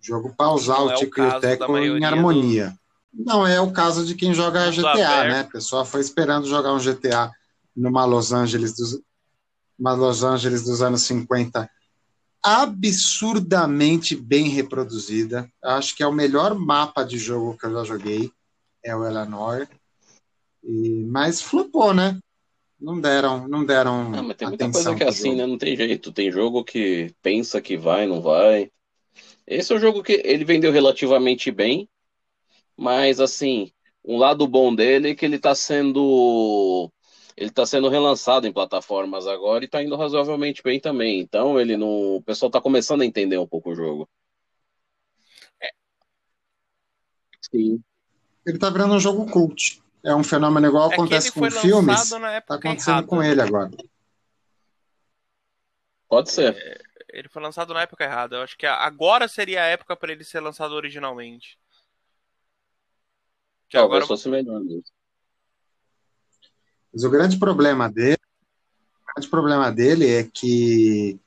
jogo pausar o é tico e o teco em harmonia. Do... Não é o caso de quem joga GTA, aberto. né? A pessoa foi esperando jogar um GTA numa Los Angeles dos, uma Los Angeles dos anos 50 absurdamente bem reproduzida. Acho que é o melhor mapa de jogo que eu já joguei. É o Eleanor. E, mas flopou, né? Não deram, não deram. Não, mas tem muita coisa que é assim, jogo. né? Não tem jeito. Tem jogo que pensa que vai, não vai. Esse é o jogo que ele vendeu relativamente bem, mas assim, um lado bom dele é que ele está sendo ele está sendo relançado em plataformas agora e está indo razoavelmente bem também. Então ele não, o pessoal está começando a entender um pouco o jogo. É. Sim. Ele está virando um jogo cult. É um fenômeno igual é acontece com filmes. Está acontecendo errado. com ele agora. Pode ser. É, ele foi lançado na época errada. Eu acho que agora seria a época para ele ser lançado originalmente. Que Talvez agora fosse melhor mesmo. Mas o grande problema dele, o grande problema dele é que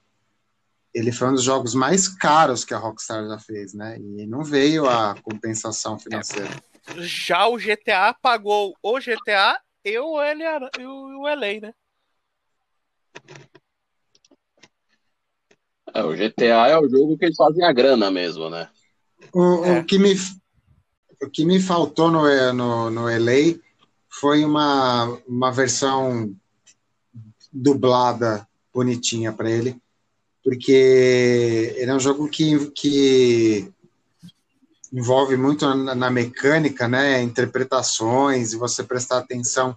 ele foi um dos jogos mais caros que a Rockstar já fez, né? E não veio a compensação financeira. já o GTA pagou o GTA e o, LA, e o LA, né? É, o GTA é o jogo que eles fazem a grana mesmo, né? O, É. o que, me, o que me faltou no, no, no LA foi uma, uma versão dublada bonitinha para ele, porque ele é um jogo que, que envolve muito na, na mecânica, né? Interpretações e você prestar atenção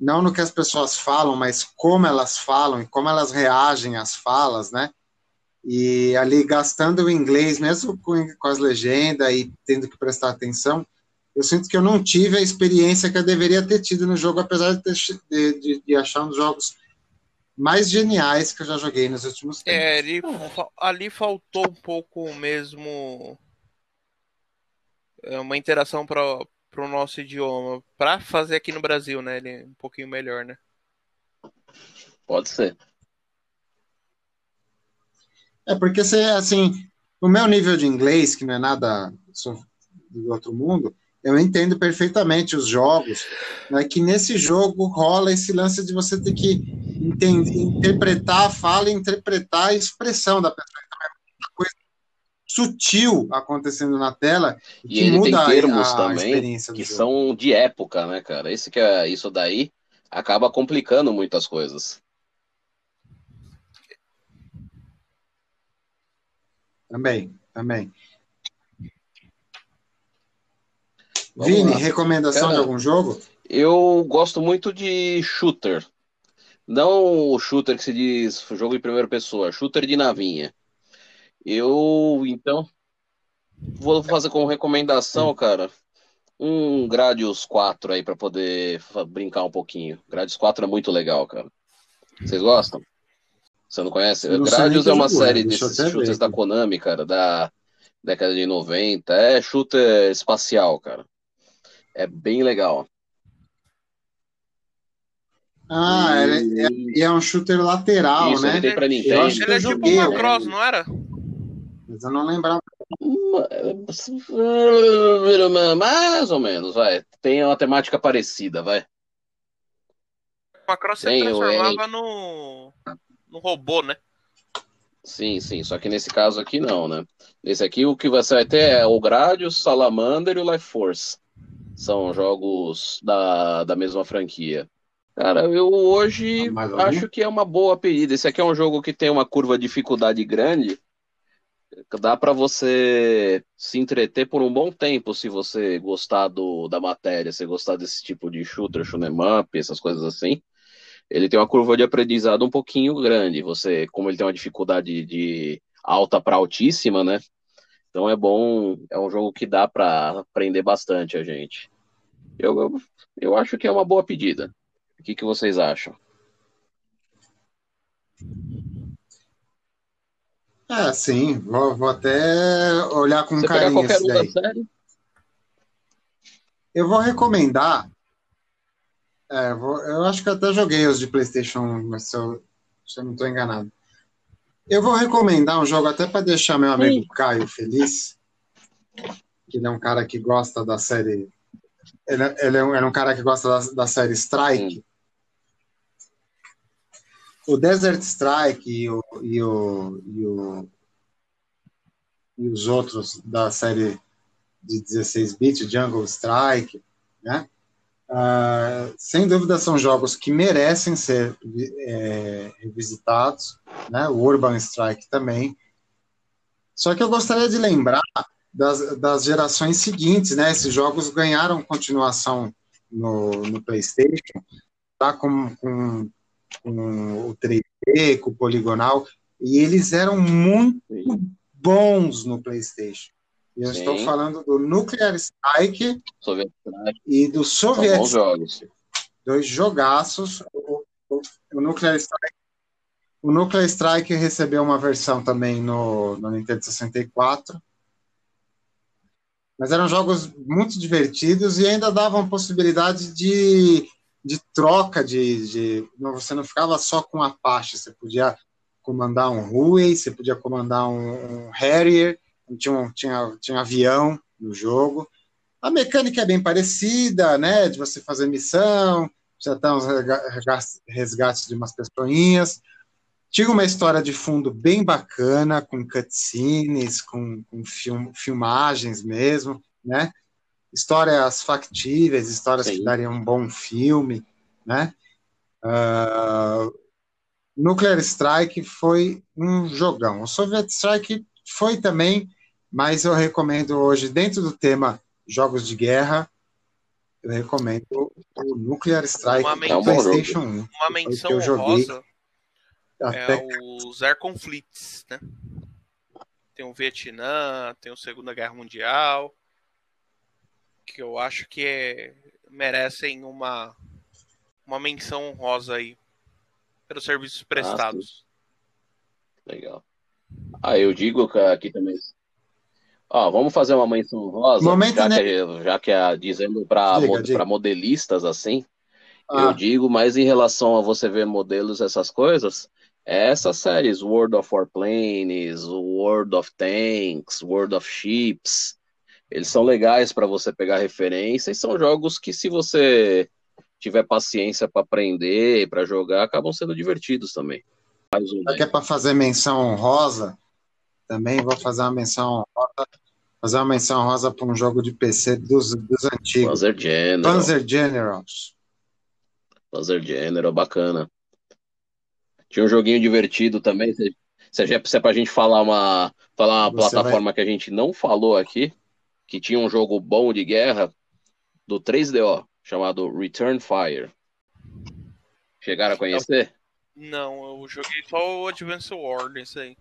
não no que as pessoas falam, mas como elas falam e como elas reagem às falas, né? E ali gastando o inglês, mesmo com, com as legendas e tendo que prestar atenção, eu sinto que eu não tive a experiência que eu deveria ter tido no jogo, apesar de, ter, de, de, de achar um dos jogos mais geniais que eu já joguei nos últimos tempos. É, ele, fa- ali faltou um pouco mesmo é, uma interação para o nosso idioma. Para fazer aqui no Brasil, né? Ele é um pouquinho melhor, né? Pode ser. É porque você, assim, o meu nível de inglês, que não é nada do outro mundo, eu entendo perfeitamente os jogos, né, que nesse jogo rola esse lance de você ter que entender, interpretar a fala e interpretar a expressão da pessoa. Então, é muita coisa sutil acontecendo na tela E que ele tem muda a- termos a, também experiência do que jogo. são de época, né, cara? Esse que é, isso daí acaba complicando muitas coisas. Também, também. Vamos Vini, lá. recomendação Cara, de algum jogo? Eu gosto muito de shooter. Não o shooter que se diz jogo em primeira pessoa, shooter de navinha. Eu, então, vou fazer como recomendação, cara, um Gradius 4 aí pra poder brincar um pouquinho. Gradius 4 é muito legal, cara. Vocês gostam? Você não conhece? Não Gradius é uma é, série desses até ver shooters da. Konami, cara, da década de 90. É shooter espacial, cara. É bem legal. Ah, é, é, E- é um shooter lateral, Isso, né? ele tem pra Eu acho que Ele é tipo joguei, uma né? cross, não era? Mas eu não lembrava. Mais ou menos, vai. Tem uma temática parecida, vai. Uma cross você Tem, eu- transformava no, no robô, né? Sim, sim. Só que nesse caso aqui não, né? Nesse aqui o que você vai ter é o Gradius, Salamander e o Life Force. São jogos da, da mesma franquia. Cara, eu hoje algum? acho que é uma boa pedida. Esse aqui é um jogo que tem uma curva de dificuldade grande. Dá pra você se entreter por um bom tempo se você gostar do, da matéria, se gostar desse tipo de shooter, shoot 'em up, essas coisas assim. Ele tem uma curva de aprendizado um pouquinho grande. Você, como ele tem uma dificuldade de alta para altíssima, né? Então é bom, é um jogo que dá para aprender bastante a gente. Eu, eu, eu acho que é uma boa pedida. O que, que vocês acham? É, sim, vou, vou até olhar com Você carinho da daí. série, Eu vou recomendar. é, vou- eu acho que eu até joguei os de PlayStation 1, mas se eu, se eu não estou enganado. Eu vou recomendar um jogo até para deixar meu amigo Caio feliz, que ele é um cara que gosta da série. Ele, é- ele é, um, é um cara que gosta da, da série Strike. O Desert Strike e, o, e, o, e, o, e os outros da série de 16 bits, Jungle Strike, né? Ah, sem dúvida são jogos que merecem ser é, revisitados, né? O Urban Strike também. Só que eu gostaria de lembrar das, das gerações seguintes, né? Esses jogos ganharam continuação no, no PlayStation, tá? Com, com, com o 3D, com o poligonal, e eles eram muito bons no PlayStation. Eu Sim. estou falando do Nuclear Strike Soviet Strike, e do Soviet jogos. dois jogaços. O, o, o Nuclear Strike, o O Nuclear Strike recebeu uma versão também no, no Nintendo 64. Mas eram jogos muito divertidos e ainda davam possibilidade de, de troca de, de. Você não ficava só com Apache, você podia comandar um Huey, você podia comandar um, um Harrier, tinha, um, tinha, tinha avião no jogo. A mecânica é bem parecida, né? De você fazer missão, já tá uns resgates de umas pessoinhas. Tinha uma história de fundo bem bacana, com cutscenes, com, com film, filmagens mesmo, né? Histórias factíveis, histórias Sim. que dariam um bom filme, né? Uh, Nuclear Strike foi um jogão. O Soviet Strike foi também, mas eu recomendo hoje, dentro do tema jogos de guerra, eu recomendo o Nuclear Strike uma menção, PlayStation 1. Uma menção eu joguei honrosa até... é os Air Conflicts, né? Tem o Vietnã, tem o Segunda Guerra Mundial, que eu acho que é, merecem uma, uma menção honrosa aí pelos serviços prestados. Ah, Legal. Ah, eu digo que aqui também. Ó, vamos fazer uma menção rosa, Momento, já, né? que, já que é dizendo para mod, modelistas assim, ah. eu digo, mas em relação a você ver modelos, essas coisas, essas séries, World of Warplanes, World of Tanks, World of Ships, eles são legais para você pegar referência e são jogos que se você tiver paciência para aprender, para jogar, acabam sendo divertidos também. Que é para fazer menção honrosa, também vou fazer uma menção honrosa, fazer uma menção honrosa para um jogo de PC dos, dos antigos. Panzer General. Panzer Generals. Panzer General, bacana. Tinha um joguinho divertido também. Se, é pra gente falar uma, falar uma plataforma vai... que a gente não falou aqui, que tinha um jogo bom de guerra do 3DO, chamado Return Fire. Chegaram a conhecer? Não, eu joguei só o Advance War, isso aí.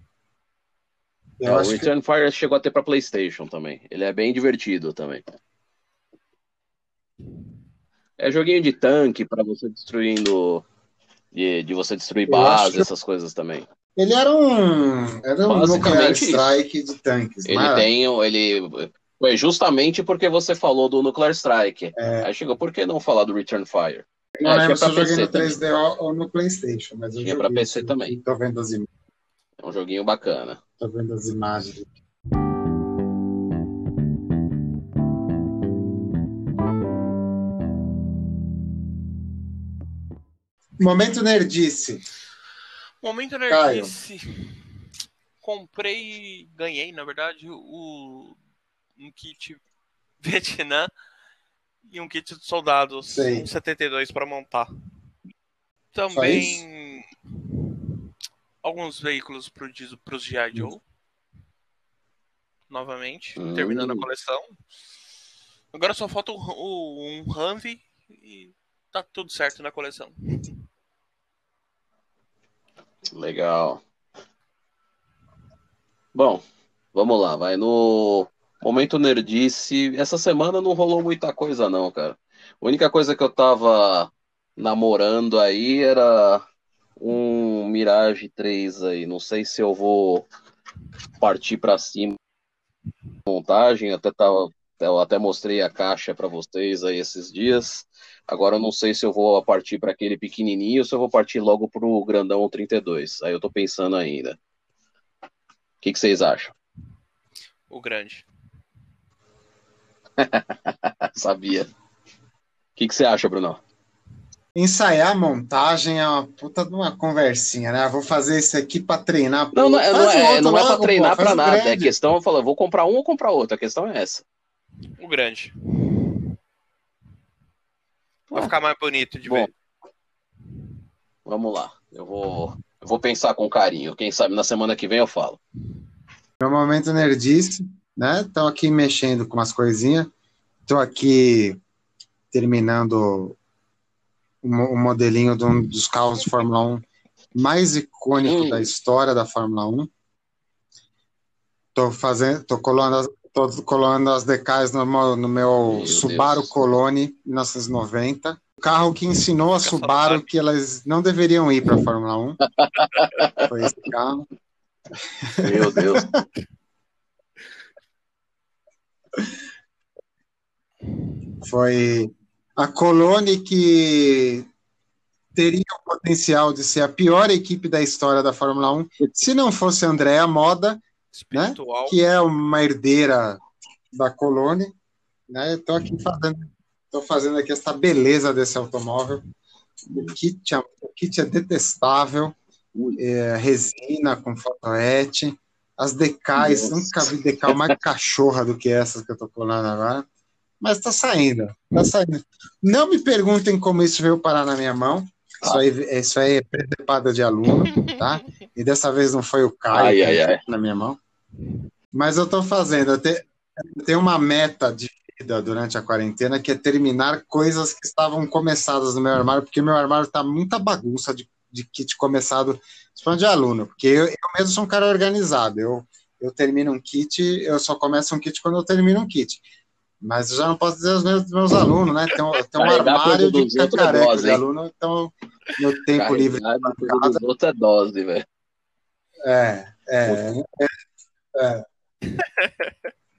É, o Return que... Fire chegou a ter pra Playstation também. Ele é bem divertido também. É joguinho de tanque para você destruindo. De, de você destruir bases, que... essas coisas também. Ele era um. Era um nuclear strike de tanques. Ele mas... tem. Ele. Foi justamente porque você falou do Nuclear Strike. É. Aí chegou, por que não falar do Return Fire? Não é, lembro se eu joguei no 3D ou no Playstation, mas eu Tinha para PC também. Tô vendo as imagens. É um joguinho bacana. Tô vendo as imagens. Momento Nerdice. Momento Nerdice. Caio. Comprei, ganhei, na verdade, o um kit Vietnã e um kit de soldados Sim. um 72 para montar. Também alguns veículos para os G.I. Joe. Novamente, hum. terminando a coleção. Agora só falta um, um Humvee e tá tudo certo na coleção. Legal. Bom, vamos lá, vai no Momento Nerdice. Essa semana não rolou muita coisa, não, cara. A única coisa que eu tava namorando aí era um Mirage 3 aí. Não sei se eu vou partir para cima montagem, até tava eu até mostrei a caixa para vocês aí esses dias. Agora eu não sei se eu vou partir para aquele pequenininho ou se eu vou partir logo pro grandão 32. Aí eu tô pensando ainda. O que, que vocês acham? O grande. Sabia. O que, que você acha, Bruno? Ensaiar a montagem é uma puta de uma conversinha, né? vou fazer isso aqui para treinar. Não, não, é, não é, não é para treinar para nada. Grande. É questão, eu falo, vou comprar um ou comprar outro. A questão é essa. O grande. Vai ficar mais bonito de Bom, ver. Vamos lá. Eu vou, eu vou pensar com carinho. Quem sabe na semana que vem eu falo. Meu momento nerdice né? Estão aqui mexendo com umas coisinhas. Estou aqui terminando o, o modelinho de um dos carros de Fórmula 1 mais icônico da história da Fórmula 1. Tô fazendo, tô colando, Tô colando as decais no, meu- no meu Meu Subaru Deus. Colone 1990. O carro que ensinou a Subaru que elas não deveriam ir para a Fórmula 1. Foi esse carro. Meu Deus. Foi a Colone que teria o potencial de ser a pior equipe da história da Fórmula 1 se não fosse a Andrea Moda, Espiritual. que é uma herdeira da Colone. Né? Estou aqui fazendo, tô fazendo aqui essa beleza desse automóvel. O kit, é- o kit é detestável, é, resina com fotoete, as decais, Nossa. nunca vi decal mais cachorra do que essas que eu estou colando agora. Mas está saindo, tá saindo. Não me perguntem como isso veio parar na minha mão. Isso aí, isso aí é presepada de aluno, tá? E dessa vez não foi o Caio Ai, que ai, ai. na minha mão. Mas eu estou fazendo. Eu, te- eu tenho uma meta de vida durante a quarentena que é terminar coisas que estavam começadas no meu armário, porque meu armário está muita bagunça de, de kit começado, de aluno, porque eu, eu mesmo sou um cara organizado. Eu, eu termino um kit, eu só começo um kit quando eu termino um kit. Mas eu já não posso dizer aos meus, meus alunos, né? Tem, um- tem um Carregar armário de dos é cacareco de aluno, então meu tempo livre Carregado por dos outros é dose, velho. é, é, é, é.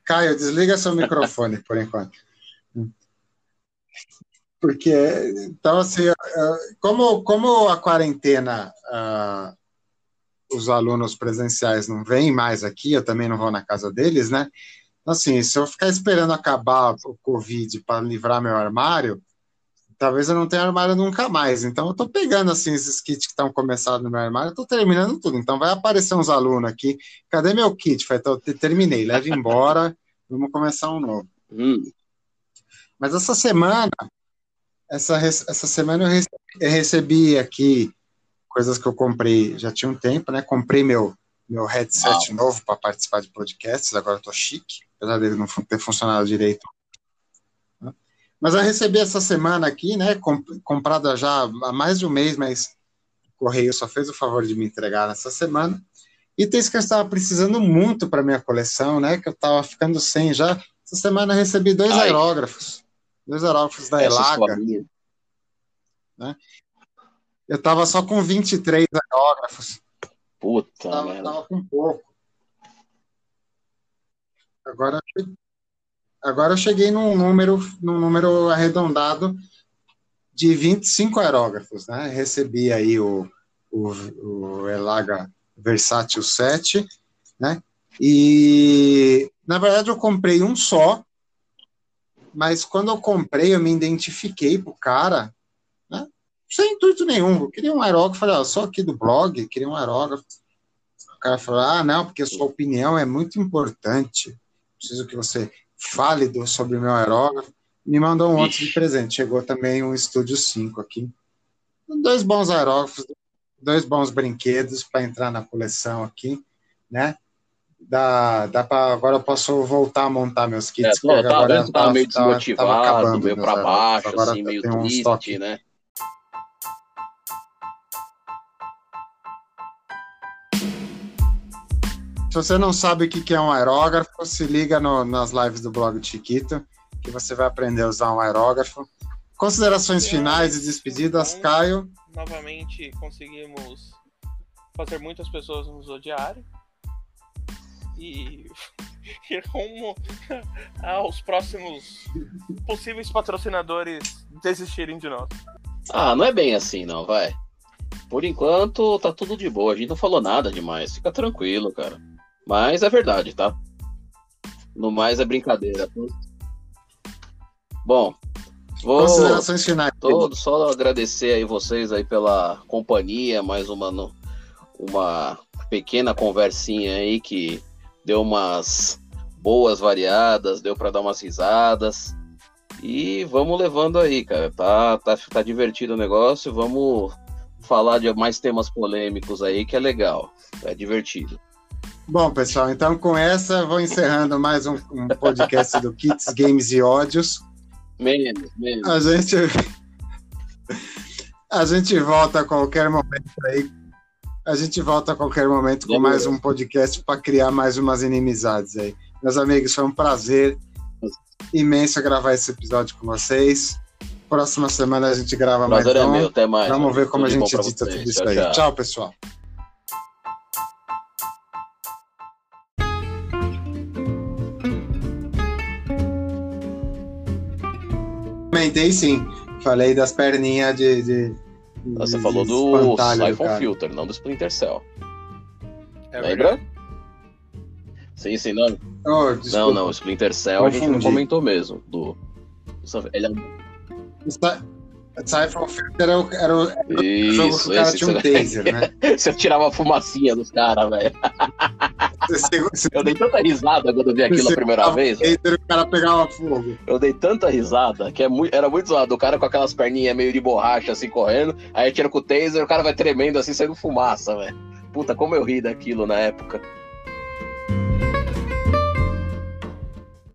Caio, desliga seu microfone por enquanto. Porque, então, assim, ah, como, como a quarentena, ah, os alunos presenciais não vêm mais aqui, eu também não vou na casa deles, né? Então, assim, se eu ficar esperando acabar o Covid para livrar meu armário, talvez eu não tenha armário nunca mais. Então, eu estou pegando, assim, esses kits que estão começados no meu armário, estou terminando tudo. Então, vai aparecer uns alunos aqui. Cadê meu kit? Falei, "Tô- te- terminei, leve embora, vamos começar um novo. Hum, Mas essa semana, essa, essa semana eu recebi, eu recebi aqui coisas que eu comprei já tinha um tempo, né? Comprei meu, meu headset novo para participar de podcasts, agora eu tô chique, apesar dele não ter funcionado direito. né? Mas eu recebi essa semana aqui, né? com- Comprada já há mais de um mês, mas o Correio só fez o favor de me entregar nessa semana. Itens que eu estava precisando muito para minha coleção, né? Que eu estava ficando sem já. Essa semana eu recebi dois Ai. aerógrafos. Dois aerógrafos da essa Elaga. escolinha. Eu estava só com 23 aerógrafos. Puta Tava, merda. tava com pouco. Agora, agora eu cheguei num número, num número arredondado de 25 aerógrafos, né? Recebi aí o, o, o Elaga Versátil 7, né? E na verdade eu comprei um só, mas quando eu comprei eu me identifiquei pro cara, né? Sem intuito nenhum. Eu queria um aerógrafo, falei, ó, sou aqui do blog, queria um aerógrafo. O cara falou: ah, não, porque sua opinião é muito importante. Preciso que você fale do, sobre o meu aerógrafo. Me mandou um monte de Ixi. presente. Chegou também um Estúdio 5 aqui. Dois bons aerógrafos, dois bons brinquedos para entrar na coleção aqui, né? Dá, dá pra, agora eu posso voltar a montar meus É, kits. tô, porque tá agora vendo que tava meio tava- tava desmotivado, acabando meio aerógrafos. baixo, assim, meio triste, né? Se você não sabe o que é um aerógrafo, se liga no- nas lives do blog Chiquito, que você vai aprender a usar um aerógrafo. Considerações finais e despedidas, Caio. Novamente conseguimos fazer muitas pessoas nos odiarem. E ir rumo aos próximos possíveis patrocinadores desistirem de nós. Ah, não é bem assim, não, vai. Por enquanto, tá tudo de boa. A gente não falou nada demais. Fica tranquilo, cara. Mas é verdade, tá? No mais é brincadeira. Bom, vou Considerações finais. todo só agradecer aí vocês aí pela companhia, mais uma uma pequena conversinha aí que deu umas boas variadas, deu para dar umas risadas. E vamos levando aí, cara. Tá, tá, tá divertido o negócio. Vamos falar de mais temas polêmicos aí, que é legal. É divertido. Bom, pessoal, então com essa vou encerrando mais um, um podcast do Kits, Games e Ódios. Menos, menos. A gente a gente volta a qualquer momento aí. A gente volta a qualquer momento com mais um podcast para criar mais umas inimizades aí. Meus amigos, foi um prazer imenso gravar esse episódio com vocês. Próxima semana a gente grava mais Prazer é meu, até mais. Vamos ver como a gente edita vocês. tudo isso aí. tchau. Tchau, pessoal. Comentei sim. Falei das perninhas de. de Você de falou do Siphon. Filter, não do Splinter Cell. É Lembra? Sim, sim, não. Oh, Não, não, o Splinter Cell a gente não comentou mesmo. Do... Ele é... Siphon Filter era o, era o jogo que Isso, o cara tinha um taser, né? Você tirava a fumacinha dos caras, velho. Eu dei tanta risada quando eu vi aquilo a primeira vez. taser, o cara pegava fogo. Eu dei tanta risada que é muito, era muito zoado. O cara com aquelas perninhas meio de borracha assim correndo, aí tira com o taser, o cara vai tremendo assim, saindo fumaça, velho. Puta, como eu ri daquilo na época.